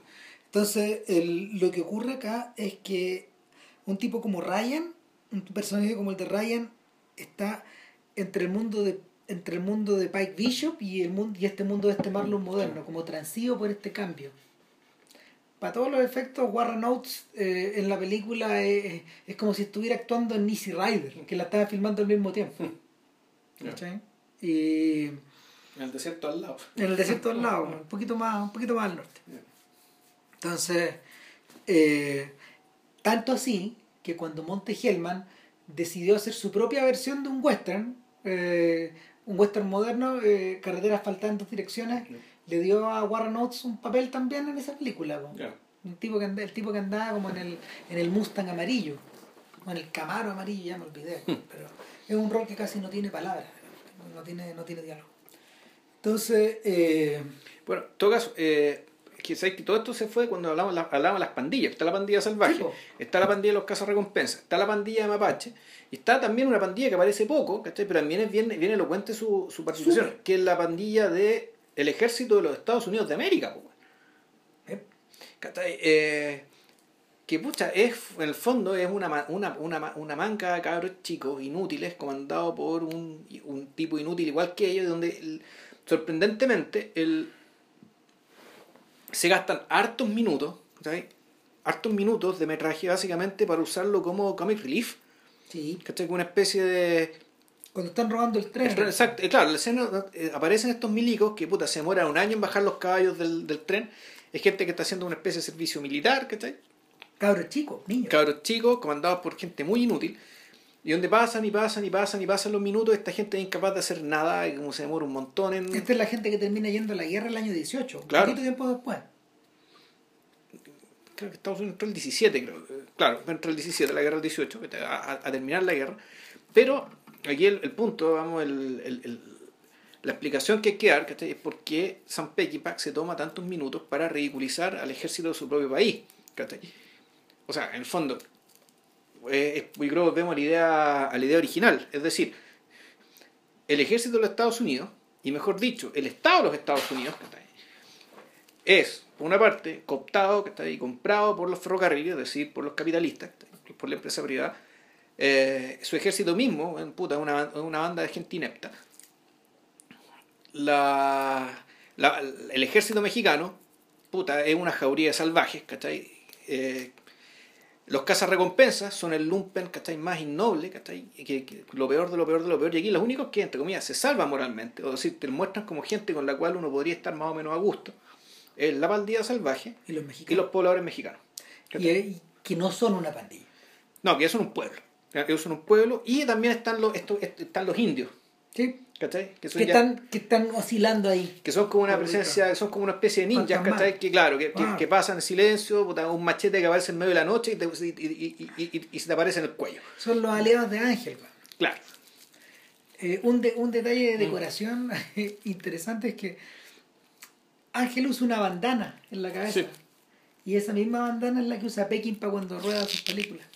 Entonces, el- lo que ocurre acá es que un tipo como Ryan, un personaje como el de Ryan, está entre el mundo de entre el mundo de Pike Bishop y el mundo y este mundo de este Marlon moderno, como transido por este cambio. Para todos los efectos, Warren Oates eh, en la película es, es como si estuviera actuando en Easy Rider, que la estaba filmando al mismo tiempo. ¿Cachai? Y en el desierto al lado en el desierto al lado, un poquito más, un poquito más al norte. Entonces, eh, tanto así que cuando Monte Hellman decidió hacer su propia versión de un western, eh, un western moderno, eh, carretera asfaltada en dos direcciones, le dio a Warren Oates un papel también en esa película. Ya. Un tipo que anda- el tipo que andaba como en el, en el Mustang amarillo, o en el Camaro amarillo, ya me olvidé, pero es un rol que casi no tiene palabras, no tiene, no tiene diálogo. Entonces, eh, Bueno, en todo caso, eh, que, ¿sabes que todo esto se fue cuando hablamos, la- hablamos de las pandillas. Está la pandilla salvaje, Sí, está la pandilla de los cazas recompensas, está la pandilla de Mapache, y está también una pandilla que aparece poco, ¿cachai? pero también es bien, bien elocuente su, su participación, que es la pandilla del el ejército de los Estados Unidos de América. eh, ¿cachai? Eh, que pucha, es, en el fondo es una, una, una, una manca de cabros chicos inútiles comandado por un, un tipo inútil igual que ellos, donde el- sorprendentemente el, se gastan hartos minutos, ¿cachai? hartos minutos de metraje básicamente para usarlo como comic relief, sí, ¿cachai? Como una especie de... cuando están robando el tren. el tren- exacto, eh, claro, la escena, eh, aparecen estos milicos que puta, se demoran un año en bajar los caballos del, del tren, es gente que está haciendo una especie de servicio militar, ¿cachai? Cabros chicos, niños. cabros chicos comandados por gente muy inútil y donde pasan y pasan y pasan y pasan los minutos esta gente es incapaz de hacer nada como se demora un montón en Esta es la gente que termina yendo a la guerra el año 18, Claro. un poquito tiempo después. creo que Estados Unidos entró el 17, creo. Claro, entró el 17, la guerra del 18, que a, a- terminar la guerra. Pero aquí el, el punto, vamos, el, la explicación que hay que dar ¿cachai? es por qué Sam Peckinpah se toma tantos minutos para ridiculizar al ejército de su propio país. O sea, en el fondo, eh, yo creo que la, idea, la idea original. Es decir, el ejército de los Estados Unidos, y mejor dicho, el Estado de los Estados Unidos, ¿cachai? es, por una parte, cooptado ¿cachai? y comprado por los ferrocarriles, es decir, por los capitalistas, por la empresa privada. Eh, su ejército mismo, puta, una, una banda de gente inepta. La- el ejército mexicano, puta, es una jauría de salvajes, ¿cachai? Eh, los cazarrecompensas son el lumpen, ¿cachai? Más innoble, ¿cachai? Que, que lo peor de lo peor de lo peor. Y aquí los únicos que, entre comillas, se salvan moralmente, o decir, te muestran como gente con la cual uno podría estar más o menos a gusto, es la pandilla salvaje Y los y mexicanos. los pobladores mexicanos. Y, y que no son una pandilla. No, que ellos son un pueblo. Ellos son un pueblo y también están los, estos, est- están los indios, ¿Sí? ¿Cachai? Que Que son, ya- están, que están oscilando ahí. que son como una Favorito. presencia, son como una especie de ninjas. ¿cachai? Que claro, que, que, que pasan en silencio, un machete que aparece en medio de la noche y, te- y, y- y- se te aparece en el cuello. Son los aliados de Ángel. Claro. Eh, un, de- un detalle Mm. de decoración interesante es que Ángel usa una bandana en la cabeza. Sí. Y esa misma bandana es la que usa Peckinpah cuando rueda sus películas.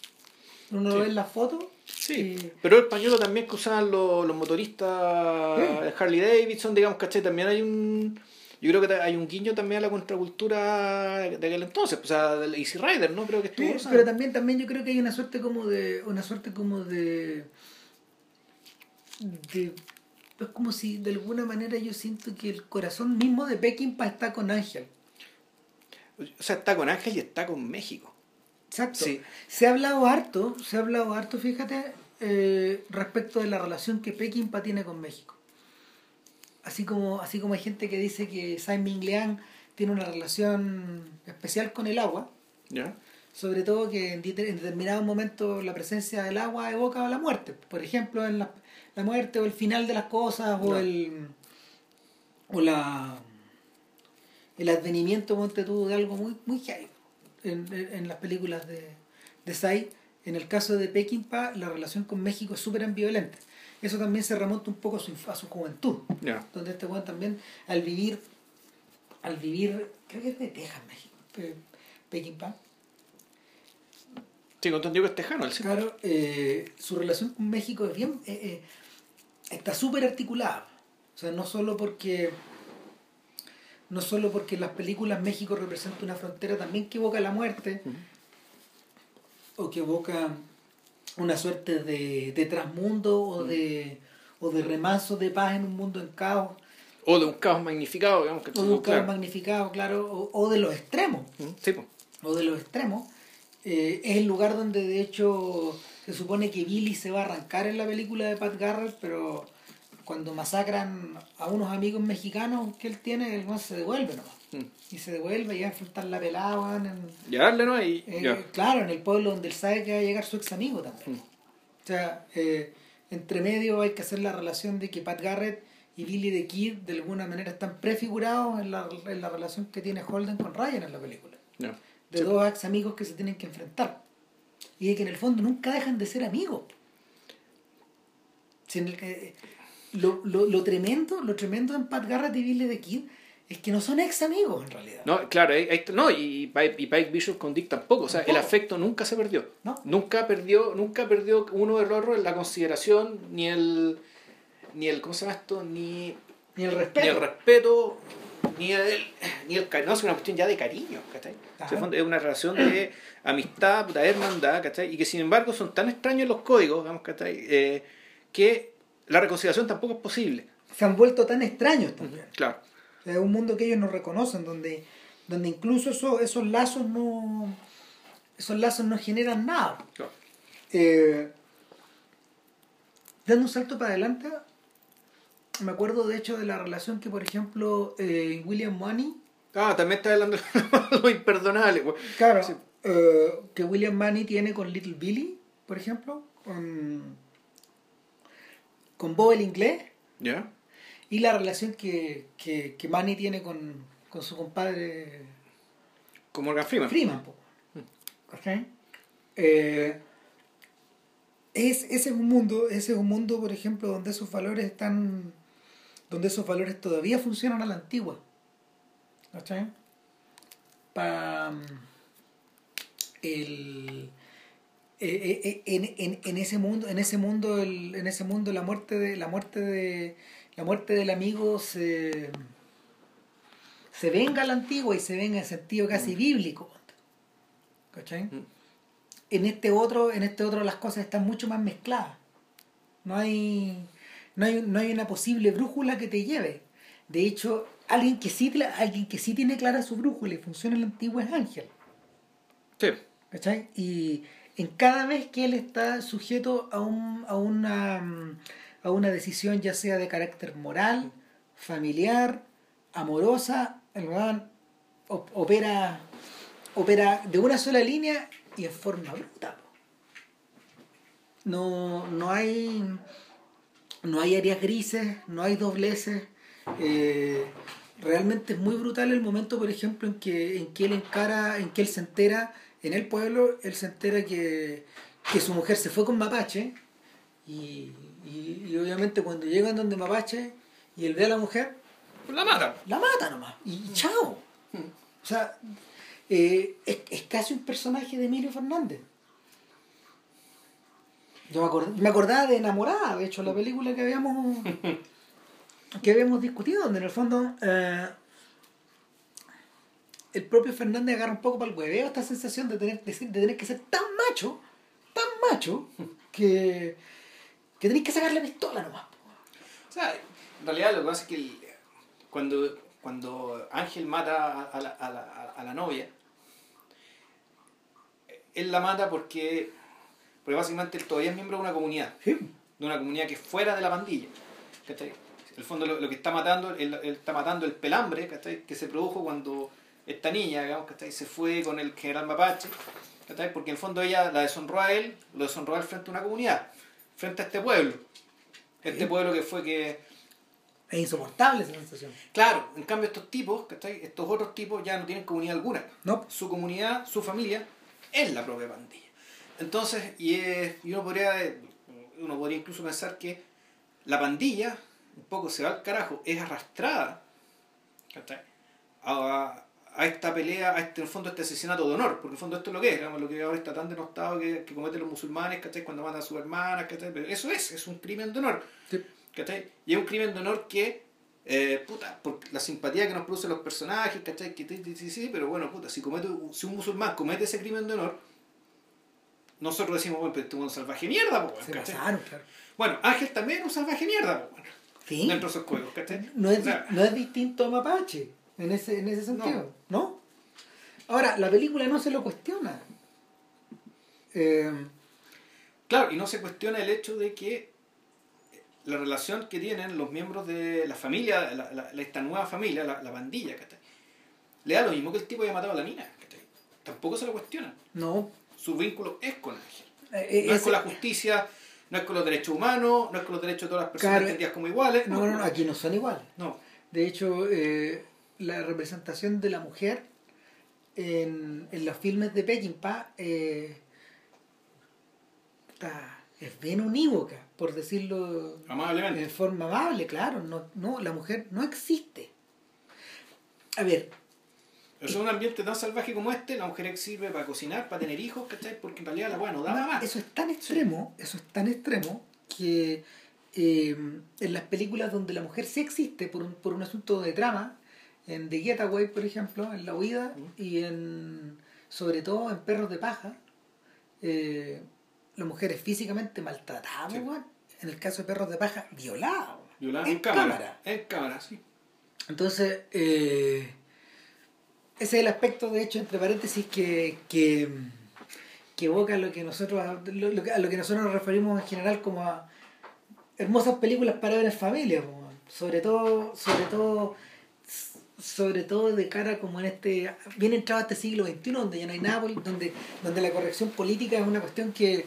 Uno Sí. lo ve en las fotos. Sí, y- pero el pañuelo también que usaban los, los motoristas de Harley Davidson, digamos, ¿cachai? También hay un... Yo creo que hay un guiño también a la contracultura de aquel entonces, o sea, del Easy Rider, ¿no? Creo que estuvo Sí, pero también, también yo creo que hay una suerte como de. Una suerte como de. de es como si de alguna manera yo siento que el corazón mismo de Peckinpah está con Ángel. O sea, está con Ángel y está con México. Exacto. Sí. Se ha hablado harto, se ha hablado harto, fíjate, eh, respecto de la relación que Peckinpah tiene con México. Así como, así como hay gente que dice que Simon Leang tiene una relación especial con el agua, ¿Ya? sobre todo que en, determinados momentos la presencia del agua evoca la muerte. Por ejemplo, en la, la muerte o el final de las cosas o el o la el advenimiento ponte tú, de algo muy muy heavy en, en- las películas de, de Sai. En el caso de Peckinpah, la relación con México es súper ambivalente. Eso también se remonta un poco a su, a su juventud, donde este weón también, al vivir, al vivir, creo que es de Texas, México, Pe- Peckinpah, Sí, entendido que es tejano el señor. Claro, eh, su relación con México es bien, eh, eh, está súper articulada. O sea, no solo porque no solo porque en las películas México representa una frontera también que evoca la muerte o que evoca una suerte de, de trasmundo o de o de remanso de paz en un mundo en caos. O de un caos magnificado, digamos que o de un caos claro. magnificado, claro, o, o de los extremos. Sí, pues. o de los extremos, eh, es el lugar donde de hecho se supone que Billy se va a arrancar en la película de Pat Garrett, pero cuando masacran a unos amigos mexicanos que él tiene, el se devuelve nomás. Mm. Y se devuelve y va a enfrentar la pelada, weón, en, eh, ya. claro, en el pueblo donde él sabe que va a llegar su ex amigo también. Mm. O sea, eh, entre medio hay que hacer la relación de que Pat Garrett y Billy the Kid de alguna manera están prefigurados en la, en la relación que tiene Holden con Ryan en la película de Sí. dos ex amigos que se tienen que enfrentar y de que en el fondo nunca dejan de ser amigos Si en el que- lo, lo, lo tremendo lo tremendo en Pat Garrett y Billy the Kid es que no son ex amigos en realidad No, claro, no, y Pike, y Pike Bishop con Dick tampoco. O sea, el afecto nunca se perdió. No. Nunca perdió, nunca perdió uno otro en la consideración, ni el, ni el, ¿cómo se llama esto? Ni, ni el ni respeto el respeto, ni el, ni el cariño. No, es una cuestión ya de cariño, ¿cachai? O sea, es una relación de amistad, puta, hermandad, ¿cachai? Y que sin embargo son tan extraños los códigos, digamos, ¿cachai? Eh, que la reconciliación tampoco es posible. se han vuelto tan extraños también Claro. O sea, es un mundo que ellos no reconocen donde donde incluso esos, esos lazos no esos lazos no generan nada claro. Eh, dando un salto para adelante, me acuerdo de hecho de la relación que, por ejemplo, eh, William Money, Ah, también está hablando de lo imperdonable. güey. claro, Sí. eh, que William Money tiene con Little Billy, por ejemplo, con Bob el inglés, y la relación que, que, que Manny tiene con, con su compadre Con Morgan Freeman. Freeman. po. ¿cachai? Eh, es, ese es un mundo, ese es un mundo, por ejemplo, donde esos valores están, donde esos valores todavía funcionan a la antigua. ¿Cachai? Para el eh, eh, en, en, en, ese mundo en ese mundo el, en ese mundo la muerte de la muerte de la muerte del amigo se se venga a la antigua y se venga en sentido casi mm. bíblico ¿cachai? Mm. en este otro en este otro las cosas están mucho más mezcladas no hay no hay, no hay una posible brújula que te lleve de hecho alguien que sí alguien que sí tiene clara su brújula y funciona en la antigua es Ángel sí ¿cachai? y en cada vez que él está sujeto a, un, a, una, a una decisión ya sea de carácter moral, familiar, amorosa, el opera, opera de una sola línea y en forma bruta. No, no hay no hay áreas grises, no hay dobleces. Eh, realmente es muy brutal el momento, por ejemplo, en que, en que él encara, en que él se entera en el pueblo él se entera que, su mujer se fue con Mapache y, obviamente cuando llegan donde Mapache y él ve a la mujer, pues la mata. La mata nomás y chao. O sea, eh, es, casi un personaje de Emilio Fernández. Yo me, acordaba de Enamorada, de hecho, la película que habíamos que habíamos discutido, donde en el fondo eh, el propio Fernández agarra un poco para el hueveo esta sensación de tener, de, tener que ser tan macho, tan macho, que, que tenéis que sacarle pistola nomás. O sea, en realidad lo que pasa es que cuando, cuando Ángel mata a, la, a, la, a la novia, él la mata porque, porque básicamente él todavía es miembro de una comunidad. De una comunidad que es fuera de la pandilla. En el fondo lo, que está matando, él, está matando el pelambre que se produjo cuando esta niña, digamos, que se fue con el general Mapache, porque en el fondo ella la deshonró a él, lo deshonró a él frente a una comunidad, frente a este pueblo. Este pueblo que fue que... Es insoportable esa sensación. Claro, en cambio estos tipos, estos otros tipos ya no tienen comunidad alguna. No. Su comunidad, su familia, es la propia pandilla. Entonces, y, es, y uno, podría, uno podría incluso pensar que la pandilla, un poco se va al carajo, es arrastrada a, a esta pelea, a este, en el fondo, este asesinato de honor, porque en el fondo esto es lo que es, digamos, lo que ahora está tan denostado que, que cometen los musulmanes, ¿cachai? Cuando matan a sus hermanas, ¿cachai? Pero eso es, es un crimen de honor, ¿cachai? Y es un crimen de honor que, eh, puta, por la simpatía que nos producen los personajes, ¿cachai? Que sí, sí, pero bueno, puta, si, comete, si un musulmán comete ese crimen de honor, nosotros decimos, bueno, pero este es un salvaje mierda, pues, ¿cachai? Claro, claro. Bueno, Ángel también es un salvaje mierda, pues, bueno, ¿Sí? dentro de esos juegos, ¿cachai? No es, no es distinto a Mapache en ese, en ese sentido, ¿no? Ahora, la película no se lo cuestiona. Eh, claro, y no se cuestiona el hecho de que la relación que tienen los miembros de la familia, la, esta nueva familia, la, la bandilla, le da lo mismo que el tipo haya matado a la mina. Tampoco se lo cuestiona. No. Su vínculo es con Ángel. Eh, eh, no es con la justicia, no es con los derechos humanos, no es con los derechos de todas las personas entendidas como iguales. No, no, no, aquí no son iguales. No. De hecho, la representación de la mujer en, en los filmes de Peckinpah eh, es bien unívoca, por decirlo de forma amable, claro. No, no, la mujer no existe. A ver. Es un ambiente tan salvaje como este, la mujer sirve para cocinar, para tener hijos, ¿cachai? Porque en realidad la bueno da más. Eso es tan extremo, eso es tan extremo que eh, en las películas donde la mujer sí existe por un, por un asunto de trama, en The Getaway, por ejemplo, en La Huida, y en sobre todo en Perros de Paja, eh, la mujer es físicamente maltratada, en el caso de Perros de Paja, violada. Violada en, cámara. En cámara, sí. Entonces, eh, ese es el aspecto, de hecho, entre paréntesis, que, que, que evoca lo que nosotros, a lo que nosotros nos referimos en general como a hermosas películas para ver en familia, sobre todo, sobre todo sobre todo de cara como en este bien entrado este siglo XXI donde ya no hay nada donde donde la corrección política es una cuestión que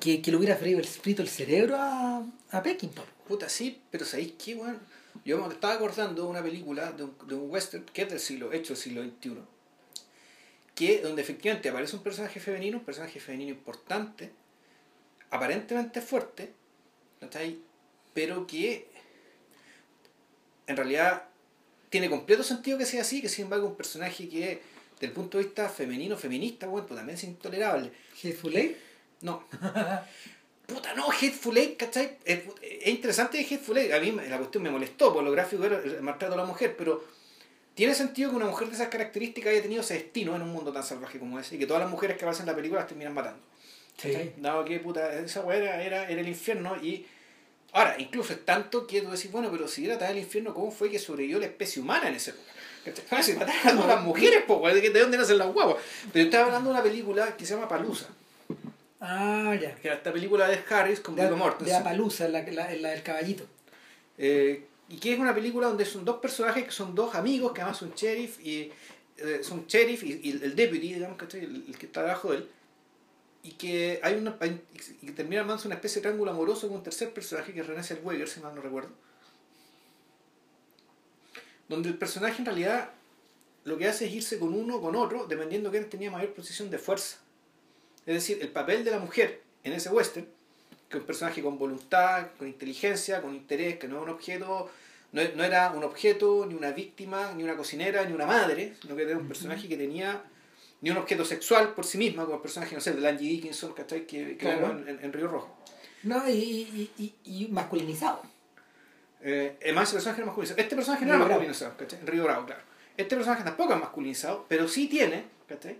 que, que, le hubiera frito el cerebro a, a Pekín puta sí pero sabéis qué bueno yo me estaba acordando de una película de un, de un western que es del siglo hecho del siglo XXI que donde efectivamente aparece un personaje femenino, un personaje femenino importante, aparentemente fuerte, ¿cachai? pero que en realidad tiene completo sentido que sea así, que sin embargo un personaje que desde el punto de vista femenino, feminista, bueno, pues también es intolerable. ¿Hateful Eight? No. Puta, no, Hateful Eight, ¿cachai? Es, es interesante de Hateful Eight. A mí la cuestión me molestó, por lo gráfico era el maltrato a la mujer, pero tiene sentido que una mujer de esas características haya tenido ese destino en un mundo tan salvaje como ese y que todas las mujeres que aparecen en la película las terminan matando. Sí. Dado que, puta, esa weá era, era, era el infierno y... Ahora, incluso es tanto que tú decís, bueno, pero si era tan el infierno, ¿cómo fue que sobrevivió la especie humana en ese lugar? ¿Cachai? Si mataron a las mujeres, po, ¿de dónde nacen las guaguas? Pero estaba hablando de una película que se llama Palusa. Ah, ya. Que era esta película de Harris con De, Viggo de Mortensen. Apalusa, la, la, la del caballito. Eh, y que es una película donde son dos personajes que son dos amigos, que además son sheriff y eh, son sheriff y, y el deputy, digamos, ¿cachai? El, el que está debajo de él. Y que hay una hay- y que termina armándose una especie de triángulo amoroso con un tercer personaje que es René Zellweger, si mal no recuerdo. Donde el personaje en realidad lo que hace es irse con uno o con otro, dependiendo de quién tenía mayor posición de fuerza. Es decir, el papel de la mujer en ese western, que es un personaje con voluntad, con inteligencia, con interés, que no es un objeto, no, no era un objeto, ni una víctima, ni una cocinera, ni una madre, sino que era un personaje que tenía ni un objeto sexual por sí misma, como el personaje, no sé, de Angie Dickinson, ¿cachai? Que, que Claro. en, en- en Río Rojo. No, y, y, y, y masculinizado. Eh, además, ese personaje era masculinizado. Este personaje no era Río Bravo. masculinizado, ¿cachai? En Río Bravo, claro. Este personaje tampoco es masculinizado, pero sí tiene, ¿cachai?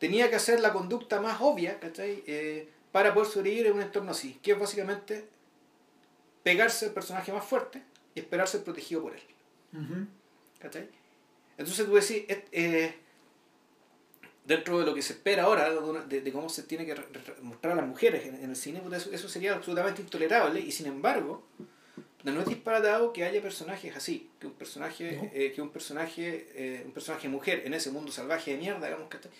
Tenía que hacer la conducta más obvia, ¿cachai? Eh, para poder sobrevivir en un entorno así, que es básicamente pegarse al personaje más fuerte y esperar ser protegido por él, Ujú. ¿cachai? Entonces tú decís, eh, dentro de lo que se espera ahora, de, de- cómo se tiene que mostrar a las mujeres en, en el cine, eso, eso sería absolutamente intolerable y sin embargo, no es disparatado que haya personajes así, que un personaje, No. eh, que un personaje, eh, un personaje mujer en ese mundo salvaje de mierda, digamos, ¿cachai?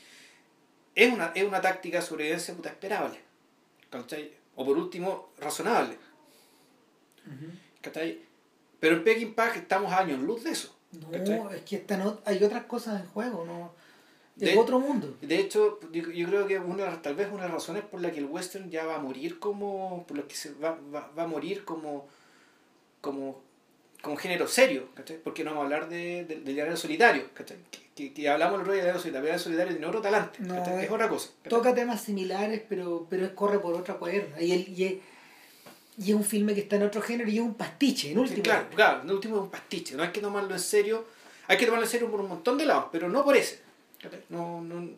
Es una, es una táctica de sobrevivencia puta esperable, ¿cachai? O por último, razonable, Ujú. ¿cachai? Pero en Peking Pack estamos años luz de eso. No, ¿cachai? es que esta no, hay otras cosas en juego, no. Es De- otro mundo. De hecho, yo, yo creo que una, tal vez una de las razones por la que el western ya va a morir como. por las que se va, va, va a morir como. como. como género serio, ¿cachai? Porque no vamos a hablar de, de- del diario solitario, ¿cachai? Que, que, que hablamos el otro día del diario solitario, el diario solitario tiene otro talante, No, es- es otra cosa. ¿cachai? Toca temas similares, pero, pero corre por otra cuerda. Y, el, y, es, y es un filme que está en otro género y es un pastiche, en Sí, último. claro, claro, en último es un pastiche, no hay que tomarlo en serio, hay que tomarlo en serio por un montón de lados, pero no por ese. No, no,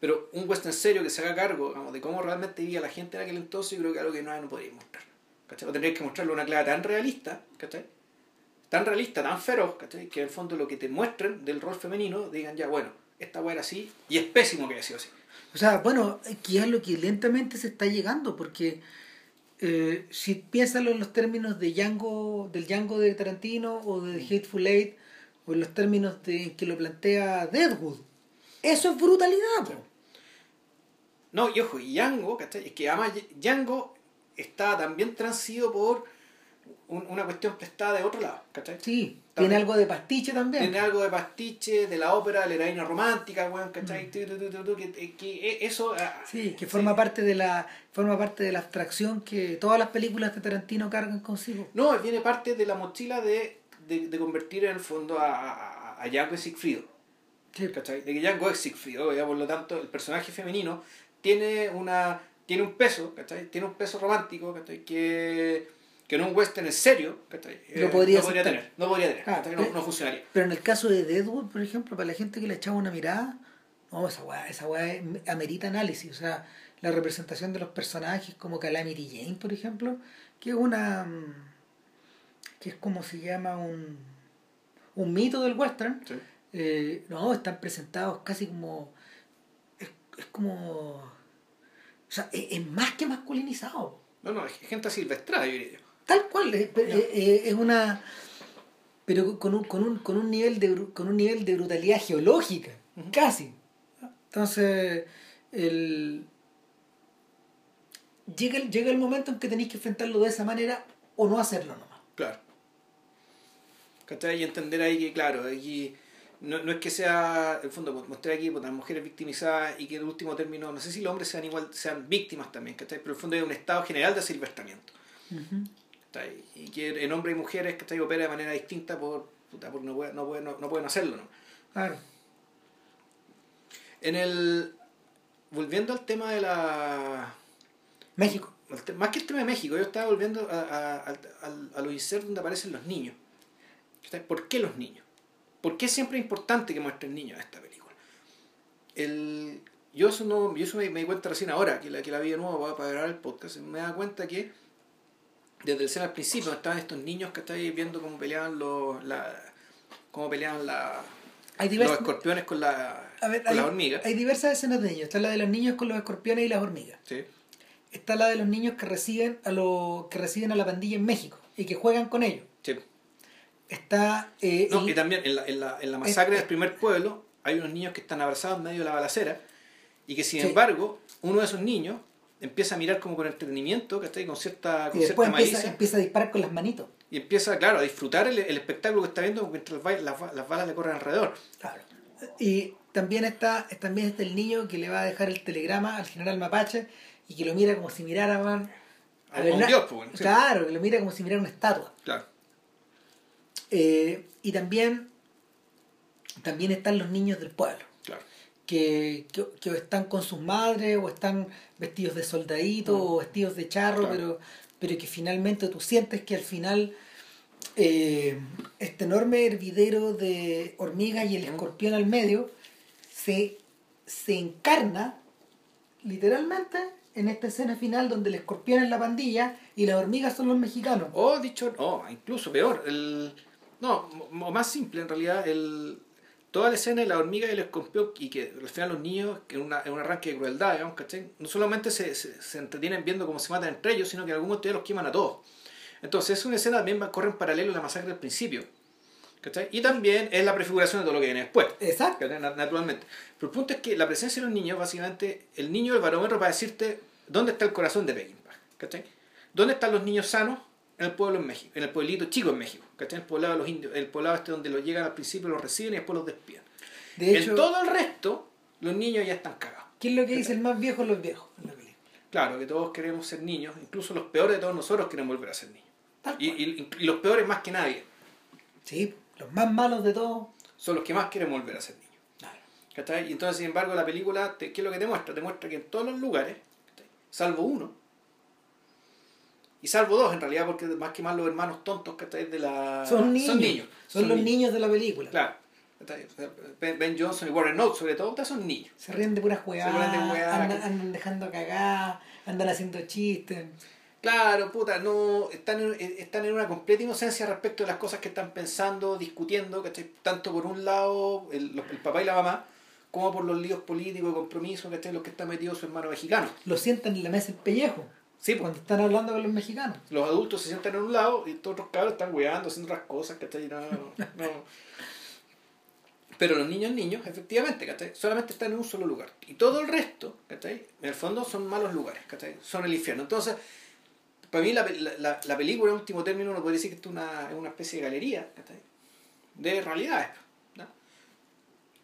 pero un western serio que se haga cargo digamos, de cómo realmente vivía la gente en aquel entonces, yo creo que es algo que no, no podríais mostrar. ¿cachai? O tendríais que mostrarle una clave tan realista, ¿cachai? tan realista, tan feroz, ¿cachai? que en el fondo lo que te muestren del rol femenino digan ya, bueno, esta weá era así y es pésimo que haya sido así. O sea, bueno, que es lo que lentamente se está llegando, porque eh, si piénsalo en los términos de Django, del Django de Tarantino o de Hateful Eight, o en los términos de en que lo plantea Deadwood, eso es brutalidad, po. No, y ojo, y Django, ¿cachai? Es que además Django está también transido por un- una cuestión prestada de otro lado, ¿cachai? Sí, También. tiene algo de pastiche también. Tiene algo de pastiche, de la ópera, de la heroína romántica, weón, ¿cachai? Mm. Tu, tu, que, que eso... ah, Sí, que forma parte de la forma parte de la abstracción que todas las películas de Tarantino cargan consigo. No, viene parte de la mochila de, de, de convertir en el fondo a, a, a Django Sigfrido, Sí. ¿cachai? De que Django es Sigfrido, ya por lo tanto el personaje femenino tiene una tiene un peso, ¿cachai? Tiene un peso romántico, ¿cachai? Que, que en un western en serio, ¿cachai? Lo podría no podría tener, no podría tener, Ah, ¿cachai? no, pero- no funcionaría. Pero en el caso de Deadwood, por ejemplo, para la gente que le echaba una mirada, no, esa weá, esa weá amerita análisis. O sea, la representación de los personajes como Calamity Jane, por ejemplo, que es una. Que es como se llama un. un mito del western. Sí. Eh, no, están presentados casi como. Es, es como. O sea, es, es más que masculinizado. No, no, es gente silvestrada, yo diría yo. Tal cual, es, es- es- una. Pero con un, con un, con un nivel de con un nivel de brutalidad geológica, casi. Entonces, el llega, el, llega el momento en que tenéis que enfrentarlo de esa manera o no hacerlo nomás. Claro. ¿Cachai? Y entender ahí que, claro, aquí no, no es que sea, en el fondo, mostré aquí pues, las mujeres victimizadas y que en último término, no sé si los hombres sean igual, sean víctimas también, ¿cachai? Pero en el fondo hay un estado general de asilvestramiento. ¿cachai? Y que en hombres y mujeres, ¿cachai? Opera de manera distinta por, puta, por no, puede- no, puede- no, no pueden hacerlo, ¿no? Claro. En el... Volviendo al tema de la... México. Más que el tema de México, yo estaba volviendo a, a, a, a- a los insertos donde aparecen los niños. ¿Por qué los niños? ¿Por qué siempre es importante que muestren niños en esta película? El, yo eso, no, yo eso me, me di cuenta recién ahora, que la, que la vi de nuevo para, grabar el podcast. Me da cuenta que desde el escena al principio estaban estos niños que estáis viendo cómo peleaban los, la, cómo peleaban la, los escorpiones con la, ver, con hay, la hormiga. hay diversas escenas de niños. Está la de los niños con los escorpiones y las hormigas. Sí. Está la de los niños que reciben a lo, que reciben a la pandilla en México y que juegan con ellos. Sí. Está eh, No, y también en la, en la, en la masacre del primer pueblo hay unos niños que están abrazados en medio de la balacera y que sin Sí. embargo uno de esos niños empieza a mirar como con entretenimiento, que está ahí con cierta, con y después cierta empieza, empieza a disparar con las manitos. y empieza, claro, a disfrutar el, el espectáculo que está viendo mientras las, las, las balas le corren alrededor. Claro. Y también está, también está el niño que le va a dejar el telegrama al general Mapache y que lo mira como si mirara man, A un dios, pues, bueno, sí. Claro, que lo mira como si mirara una estatua. Claro. Eh, y también, también están los niños del pueblo, Claro. que, que, están con sus madres, o están vestidos de soldadito, o vestidos de charro, Claro. pero, pero que finalmente tú sientes que al final eh, este enorme hervidero de hormigas y el escorpión al medio se, se encarna literalmente en esta escena final donde el escorpión es la pandilla y las hormigas son los mexicanos. O dicho, o incluso peor, el, no, o más simple en realidad, el, toda la escena de la hormiga y el escorpión y que al final los niños, que en, una, en un arranque de crueldad, digamos, ¿cachai? No solamente se, se, se entretienen viendo cómo se matan entre ellos, sino que en algún momento ya los queman a todos. Entonces es una escena también corre en paralelo a la masacre del principio. ¿cachai? Y también es la prefiguración de todo lo que viene después. Exacto. Naturalmente. Pero el punto es que la presencia de los niños, básicamente, el niño es el barómetro para decirte dónde está el corazón de Peckinpah. ¿cachai? ¿Dónde están los niños sanos? En el pueblo en México, en el pueblito chico en México, ¿cachai? El poblado de los indios, el poblado este donde los llegan al principio, los reciben y después los despiden. De hecho, en todo el resto, los niños ya están cagados. ¿qué es lo que dice el más viejo? Los viejos en la película. Claro, que todos queremos ser niños, incluso los peores de todos nosotros quieren volver a ser niños. Y, cual. y- y los peores más que nadie, Sí, los más malos de todos. son los que más quieren volver a ser niños. Claro. ¿Cachai? Y entonces, sin embargo, la película, te- ¿qué es lo que te muestra? Te muestra que en todos los lugares, salvo uno, y salvo dos en realidad, porque más que más los hermanos tontos ¿cachai? de la... Son niños. Son, niños. los niños. de la película. Claro. Ben Johnson y Warren Oates, sobre todo, son niños. Se ríen de puras Se ríen de jugadas, andan, que- andan dejando cagar, andan haciendo chistes. Claro, puta, no están en, eh, están en una completa inocencia respecto de las cosas que están pensando, discutiendo, ¿cachai? Tanto por un lado el, los- el papá y la mamá, como por los líos políticos compromisos, ¿cachai? Los que está metido su hermano mexicano. Lo sientan en la mesa el pellejo Sí, pues, están hablando con los mexicanos. los adultos se sientan en un lado y todos otros cabros están weando, haciendo otras cosas, ¿cachai? No, no. Pero los niños niños, efectivamente, ¿cachai? Solamente están en un solo lugar. Y todo el resto, ¿cachai? En el fondo son malos lugares, ¿cachai? Son el infierno. Entonces, para mí la, la, la- la película, en último término, uno podría decir que es una, una especie de galería. De realidades.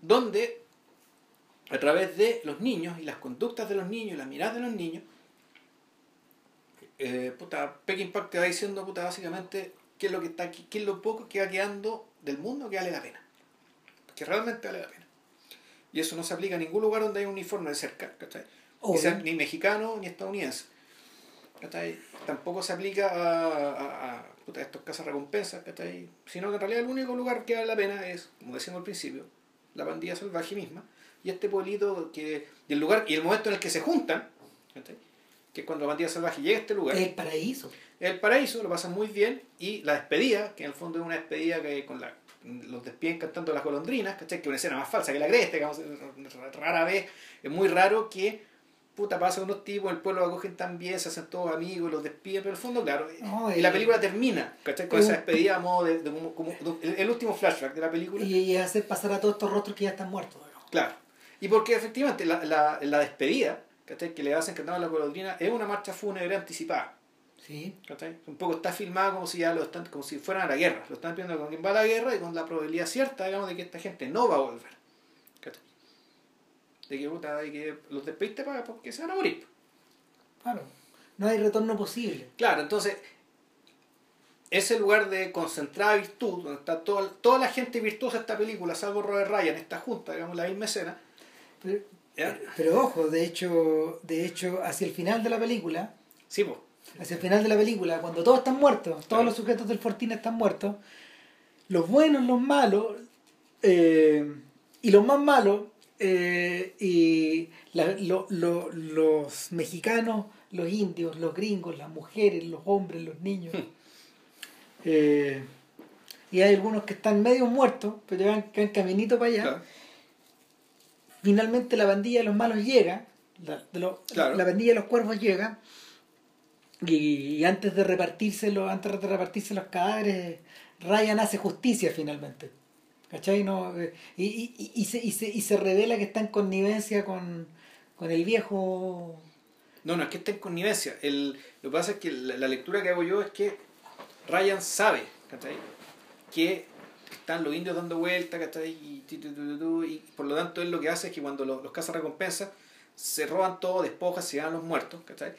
Donde, a través de los niños y las conductas de los niños y las miradas de los niños, eh, puta, Peckinpah te va diciendo, puta, básicamente, qué es lo que está aquí, qué es lo poco que va quedando del mundo que vale la pena. Que realmente vale la pena. Y eso no se aplica a ningún lugar donde hay un uniforme de cerca, ¿cachai? Ni, Obvio. sea ni mexicano ni estadounidense. ¿cachai? Tampoco se aplica a, a, a, puta, estos casas recompensas, ¿cachai? Sino que en realidad el único lugar que vale la pena es, como decíamos al principio, la pandilla salvaje misma. Y este pueblito que. Y el lugar, y el momento en el que se juntan, ¿cachai? Que es cuando la pandilla salvaje llega a este lugar. El paraíso. El paraíso lo pasan muy bien y la despedida, que en el fondo es una despedida que con la los despiden cantando las golondrinas, ¿cachai? Que una escena más falsa que la cresta, digamos, rara vez, es muy raro que puta pasan unos tipos, el pueblo lo acogen tan bien, se hacen todos amigos, los despiden, pero en el fondo, claro, No, y la y- película termina, ¿cachai? Con esa despedida a modo de, de como, como- el, el último flashback de la película. Y, hacer pasar a todos estos rostros que ya están muertos. Claro. Y porque efectivamente la, la, la despedida ¿cachai? que le hacen cantando la golondrina es una marcha fúnebre anticipada. Sí. ¿cachai? Un poco está filmado como si ya lo están, como si fueran a la guerra. Lo están viendo con quien va a la guerra y con la probabilidad cierta, digamos, de que esta gente no va a volver. ¿cachai? De que, puta, de que los despediste para porque se van a morir. Claro. No hay retorno posible. Claro, entonces, ese lugar de concentrada virtud, donde está toda, toda la gente virtuosa de esta película, salvo Robert Ryan, está junta, digamos, la misma escena. Pero, ¿ya? pero ojo, de hecho, de hecho, hacia el final de la película, Sí, pues. hacia el final de la película, cuando todos están muertos, todos Claro. los sujetos del Fortín están muertos, los buenos, los malos, eh, y los más malos, eh, y la- lo- lo- los mexicanos, los indios, los gringos, las mujeres, los hombres, los niños. eh, y hay algunos que están medio muertos, pero ya van, que van caminito para allá. Claro. Finalmente la pandilla de los malos llega, la, de los- Claro. la pandilla de los cuervos llega, y, y antes de repartírselo, antes de repartirse los cadáveres, Ryan hace justicia finalmente. ¿Cachai? No, eh, y, y, y- y se, y, se, y se revela que está en connivencia con, con el viejo. No, no, es que está en connivencia. El, lo que pasa es que la, la lectura que hago yo es que Ryan sabe, ¿cachai? Que están los indios dando vueltas, ¿cachai? Y, tu, tu, tu, tu, tu, y por lo tanto él lo que hace es que cuando los, los cazas recompensas se roban todo, despojan, se llevan a los muertos, ¿cachai?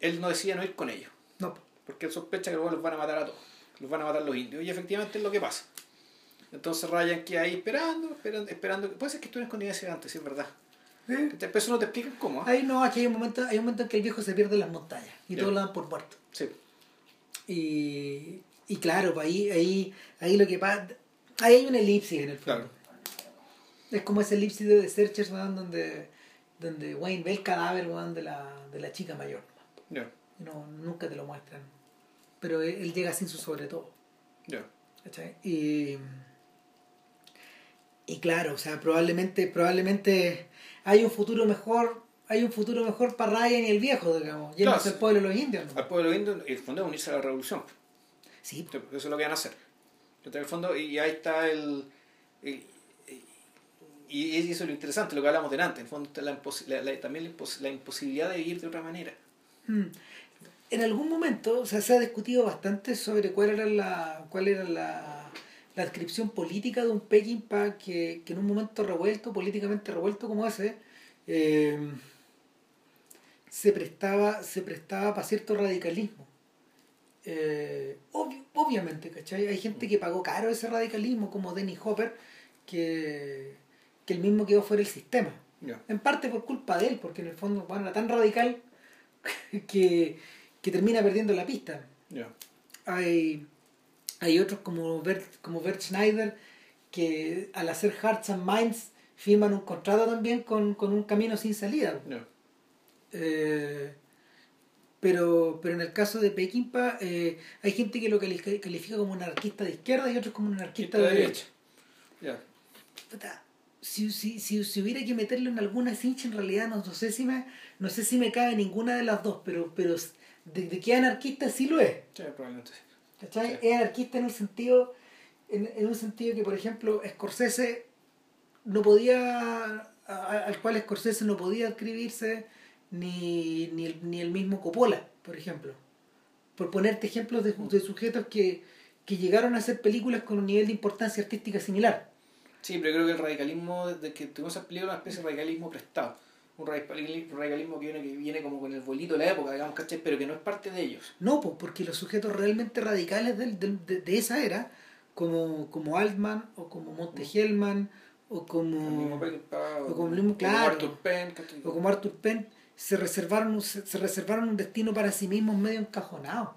Él no decide no ir con ellos, No, porque él sospecha que luego los van a matar a todos, los van a matar los indios, y efectivamente es lo que pasa. Entonces Ryan queda ahí esperando, esperando, esperando. Puede ser que estuvieras con connivencia antes, sí es verdad. ¿Eh? Pero eso no te explican cómo, ¿ah? Ahí no, aquí hay un momento, hay un momento en que el viejo se pierde en las montañas y Ya. todos lo dan por muerto. Sí. Y, y claro, pues ahí, ahí, ahí lo que pasa, ahí hay una elipsis en el fondo. Claro. Es como esa elipsis de The Searchers, donde, donde Wayne ve el cadáver weón, de, la, de la chica mayor. Y No, nunca te lo muestran. Pero él, él llega sin su sobre todo. Y, y claro, o sea, probablemente, probablemente hay un futuro mejor, hay un futuro mejor para Ryan y el viejo, digamos, yéndose Claro, al pueblo de los indios. ¿no? Al pueblo indio, el fondo es unirse a la revolución. Sí, Eso es lo que van a hacer. El fondo, y ahí está el. y eso es lo interesante, lo que hablamos delante. En el fondo, la la- también la, impos- la imposibilidad de vivir de otra manera. Mm. En algún momento o sea, se ha discutido bastante sobre cuál era la cuál era la, la descripción política de un Peckinpah que, que en un momento revuelto, políticamente revuelto como ese, eh, se prestaba se prestaba para cierto radicalismo. Eh, obvi- obviamente, ¿cachai? Hay gente que pagó caro ese radicalismo, como Dennis Hopper, que, que el mismo quedó fuera del sistema. En parte por culpa de él, porque en el fondo bueno, era tan radical que, que termina perdiendo la pista. Hay, hay otros como Bert, como Bert Schneider que al hacer Hearts and Minds firman un contrato también con, con un camino sin salida. Eh, pero, pero en el caso de Peckinpah eh, hay gente que lo cali- califica como un anarquista de izquierda y otros como un anarquista de derecha. Si, si, si, si hubiera que meterlo en alguna cincha, en realidad no, no sé si me no sé si me cabe ninguna de las dos, pero, pero de, de que anarquista sí lo es. Sí, probablemente sí. ¿cachai? Sí. Es anarquista en un sentido, en, en un sentido que, por ejemplo, Scorsese no podía, al cual Scorsese no podía adscribirse ni, ni, el, ni el mismo Coppola, por ejemplo. Por ponerte ejemplos de, de sujetos que, que llegaron a hacer películas con un nivel de importancia artística similar. Sí, pero creo que el radicalismo, de que tuvimos esa película, una especie de radicalismo prestado. Un radicalismo, que, viene, que viene como con el bolito de la época, digamos, ¿cachai? Pero que no es parte de ellos. No, pues porque los sujetos realmente radicales del- del- de, de esa era, como, como Altman o como Monte Hellman o El mismo como, o como el mismo- claro. Arthur Penn, ¿cachai? o como Arthur Penn, se reservaron, un- se, se reservaron un destino para sí mismos medio encajonado.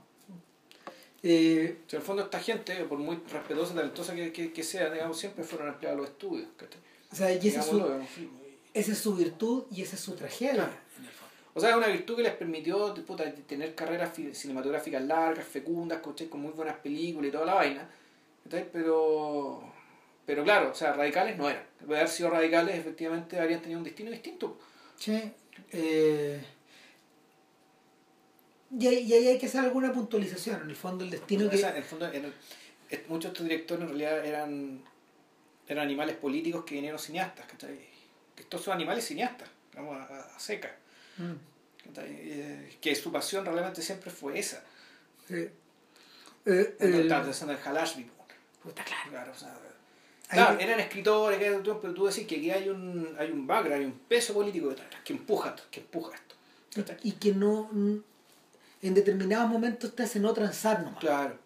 Eh, en el fondo esta gente, por muy respetuosa, talentosa que, que, que sea, digamos, siempre fueron empleados a los estudios. o sea, y esa es, su, esa es su virtud y esa es su tragedia. Claro, en el fondo. O sea, es una virtud que les permitió puta, tener carreras fi- cinematográficas largas, fecundas, ¿cachai? con muy buenas películas y toda la vaina. ¿cachai? Pero, pero claro, o sea, radicales no eran. De haber sido radicales, efectivamente, habrían tenido un destino distinto. Che, eh, y, ahí, y ahí hay que hacer alguna puntualización. En el fondo, el destino O que. sea, en el fondo, en el- es- muchos de estos directores en realidad eran, eran animales políticos que vinieron cineastas. ¿cachai? Que estos son animales cineastas, vamos a, seca. Mm. Eh, que su pasión realmente siempre fue esa. Sí. Eh, el... Estaba pensando en Halashby. Puta, claro. Claro, o sea, claro eran escritores, pero tú decís que aquí hay un, hay un background, hay un peso político que empuja, que empuja esto. Y, y que no en determinados momentos te hacen no transar nomás. Claro.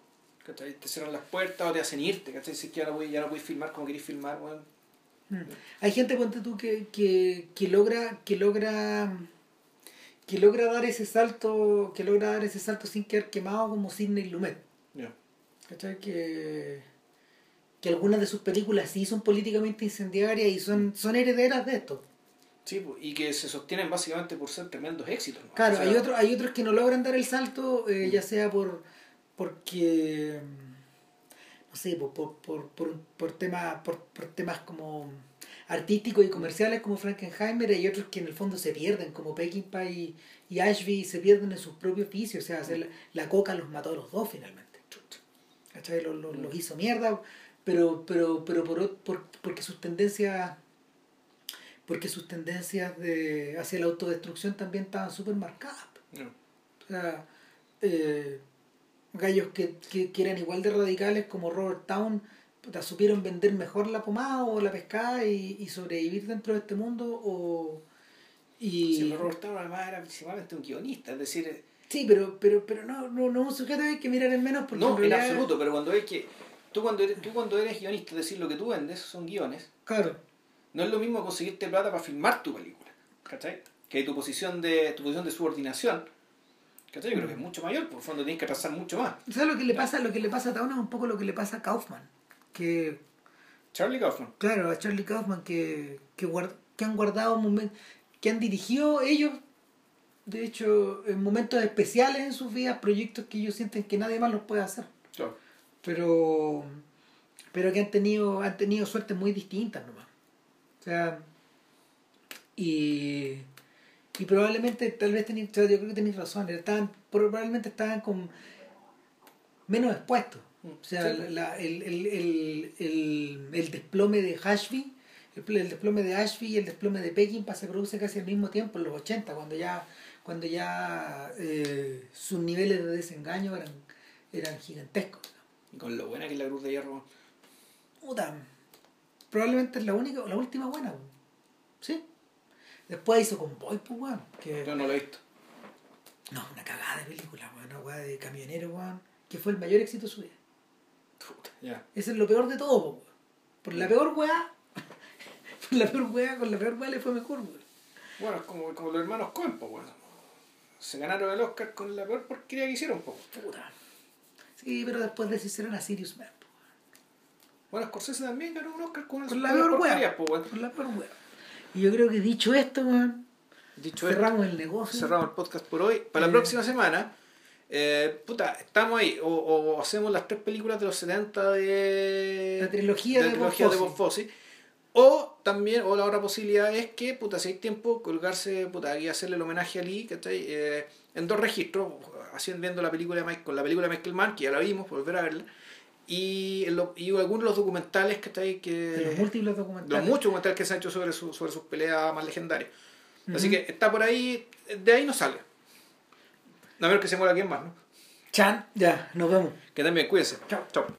Te cierran las puertas o te hacen irte, ¿cachai? Si ya no voy, ya no voy a filmar como querés filmar, bueno. Mm. Hay gente, ponte tú, que, que, que logra, que logra que logra dar ese salto, que logra dar ese salto sin quedar quemado como Sidney Lumet. ¿Cachai? Que, que algunas de sus películas sí son políticamente incendiarias y son, son herederas de esto. Sí, y que se sostienen básicamente por ser tremendos éxitos. Claro, hay, otros hay otros que no logran dar el salto, eh, ya sea por porque no sé, por, por, por, por, temas, por, por temas como artísticos y comerciales como Frankenheimer, hay otros que en el fondo se pierden, como Peckinpah y, y Ashby, se pierden en sus propios vicios, o sea, hacer la, coca los mató a los dos finalmente. ¿Cachai? Los, los, los hizo mierda, pero, pero, pero por, por, porque sus tendencias porque sus tendencias de, hacia la autodestrucción también estaban súper marcadas. O sea, eh, gallos que, que, eran igual de radicales como Robert Town supieron vender mejor la pomada o la pescada y, y sobrevivir dentro de este mundo o y sí, Robert Town además era principalmente un guionista es decir sí pero pero pero no no, no un sujeto hay que mirar en menos porque no en, absoluto pero cuando es que tú cuando eres, tú cuando eres guionista es decir lo que tú vendes son guiones claro no es lo mismo conseguirte plata para filmar tu película, ¿cachai? Que tu posición de, tu posición de subordinación, ¿cachai? Yo creo que es mucho mayor, por el fondo tienes que trazar mucho más. ¿Sabes lo que le pasa? Lo que le pasa a Town es un poco lo que le pasa a Kaufman. Que, Charlie Kaufman. Claro, a Charlie Kaufman que, que, que han guardado momentos, que han dirigido ellos, de hecho, en momentos especiales en sus vidas, proyectos que ellos sienten que nadie más los puede hacer. Pero, pero que han tenido, han tenido suertes muy distintas nomás. O sea, y, y probablemente, tal vez tenéis, yo creo que tenéis razón, estaban, probablemente estaban con menos expuestos. O sea, la, el, el, el, el, desplome de Ashby, el, desplome de Ashby y el desplome de Pekín se produce casi al mismo tiempo, en los 80, cuando ya, cuando ya eh, sus niveles de desengaño eran, eran gigantescos. Y con lo buena que es la Cruz de Hierro. Puta, probablemente es la única, la última buena, ¿sí? Después hizo con Boy, pues, weón. Que... Yo no lo he visto. No, una cagada de película, weón. Una weá de camionero, weón. Que fue el mayor éxito de su vida. Ya. Ese es lo peor de todo, weón. Por la peor weá. por la peor weá, con la peor weá le fue mejor, weón. Bueno, es como, como los hermanos Coen, pues, weón. Se ganaron el Oscar con la peor porquería que hicieron, pues. Puta. Sí, pero después de eso hicieron a Sirius Man. Bueno, Scorsese también ganó un Oscar con, con la peor weá. Con la peor weá. Y yo creo que dicho esto, weón, dicho cerramos el negocio. Cerramos el podcast por hoy. Para la eh, próxima semana, eh, puta, estamos ahí. O, o, hacemos las tres películas de los 70 de. La trilogía de, la trilogía de Bob Fosse. O también, o la otra posibilidad es que, puta, si hay tiempo, colgarse, puta, aquí hacerle el homenaje a Lee, ¿cachai? Eh, en dos registros, haciendo viendo la película de Michael, la película de Michael Mann, que ya la vimos, volver a verla. Y, y algunos de los documentales que está ahí que los múltiples documentales. los muchos documentales que se han hecho sobre, su, sobre sus peleas más legendarias. Así que está por ahí de ahí no sale. A ver que se muera alguien más ¿no? Chan ya nos vemos. Que también cuídense. Chao. Chao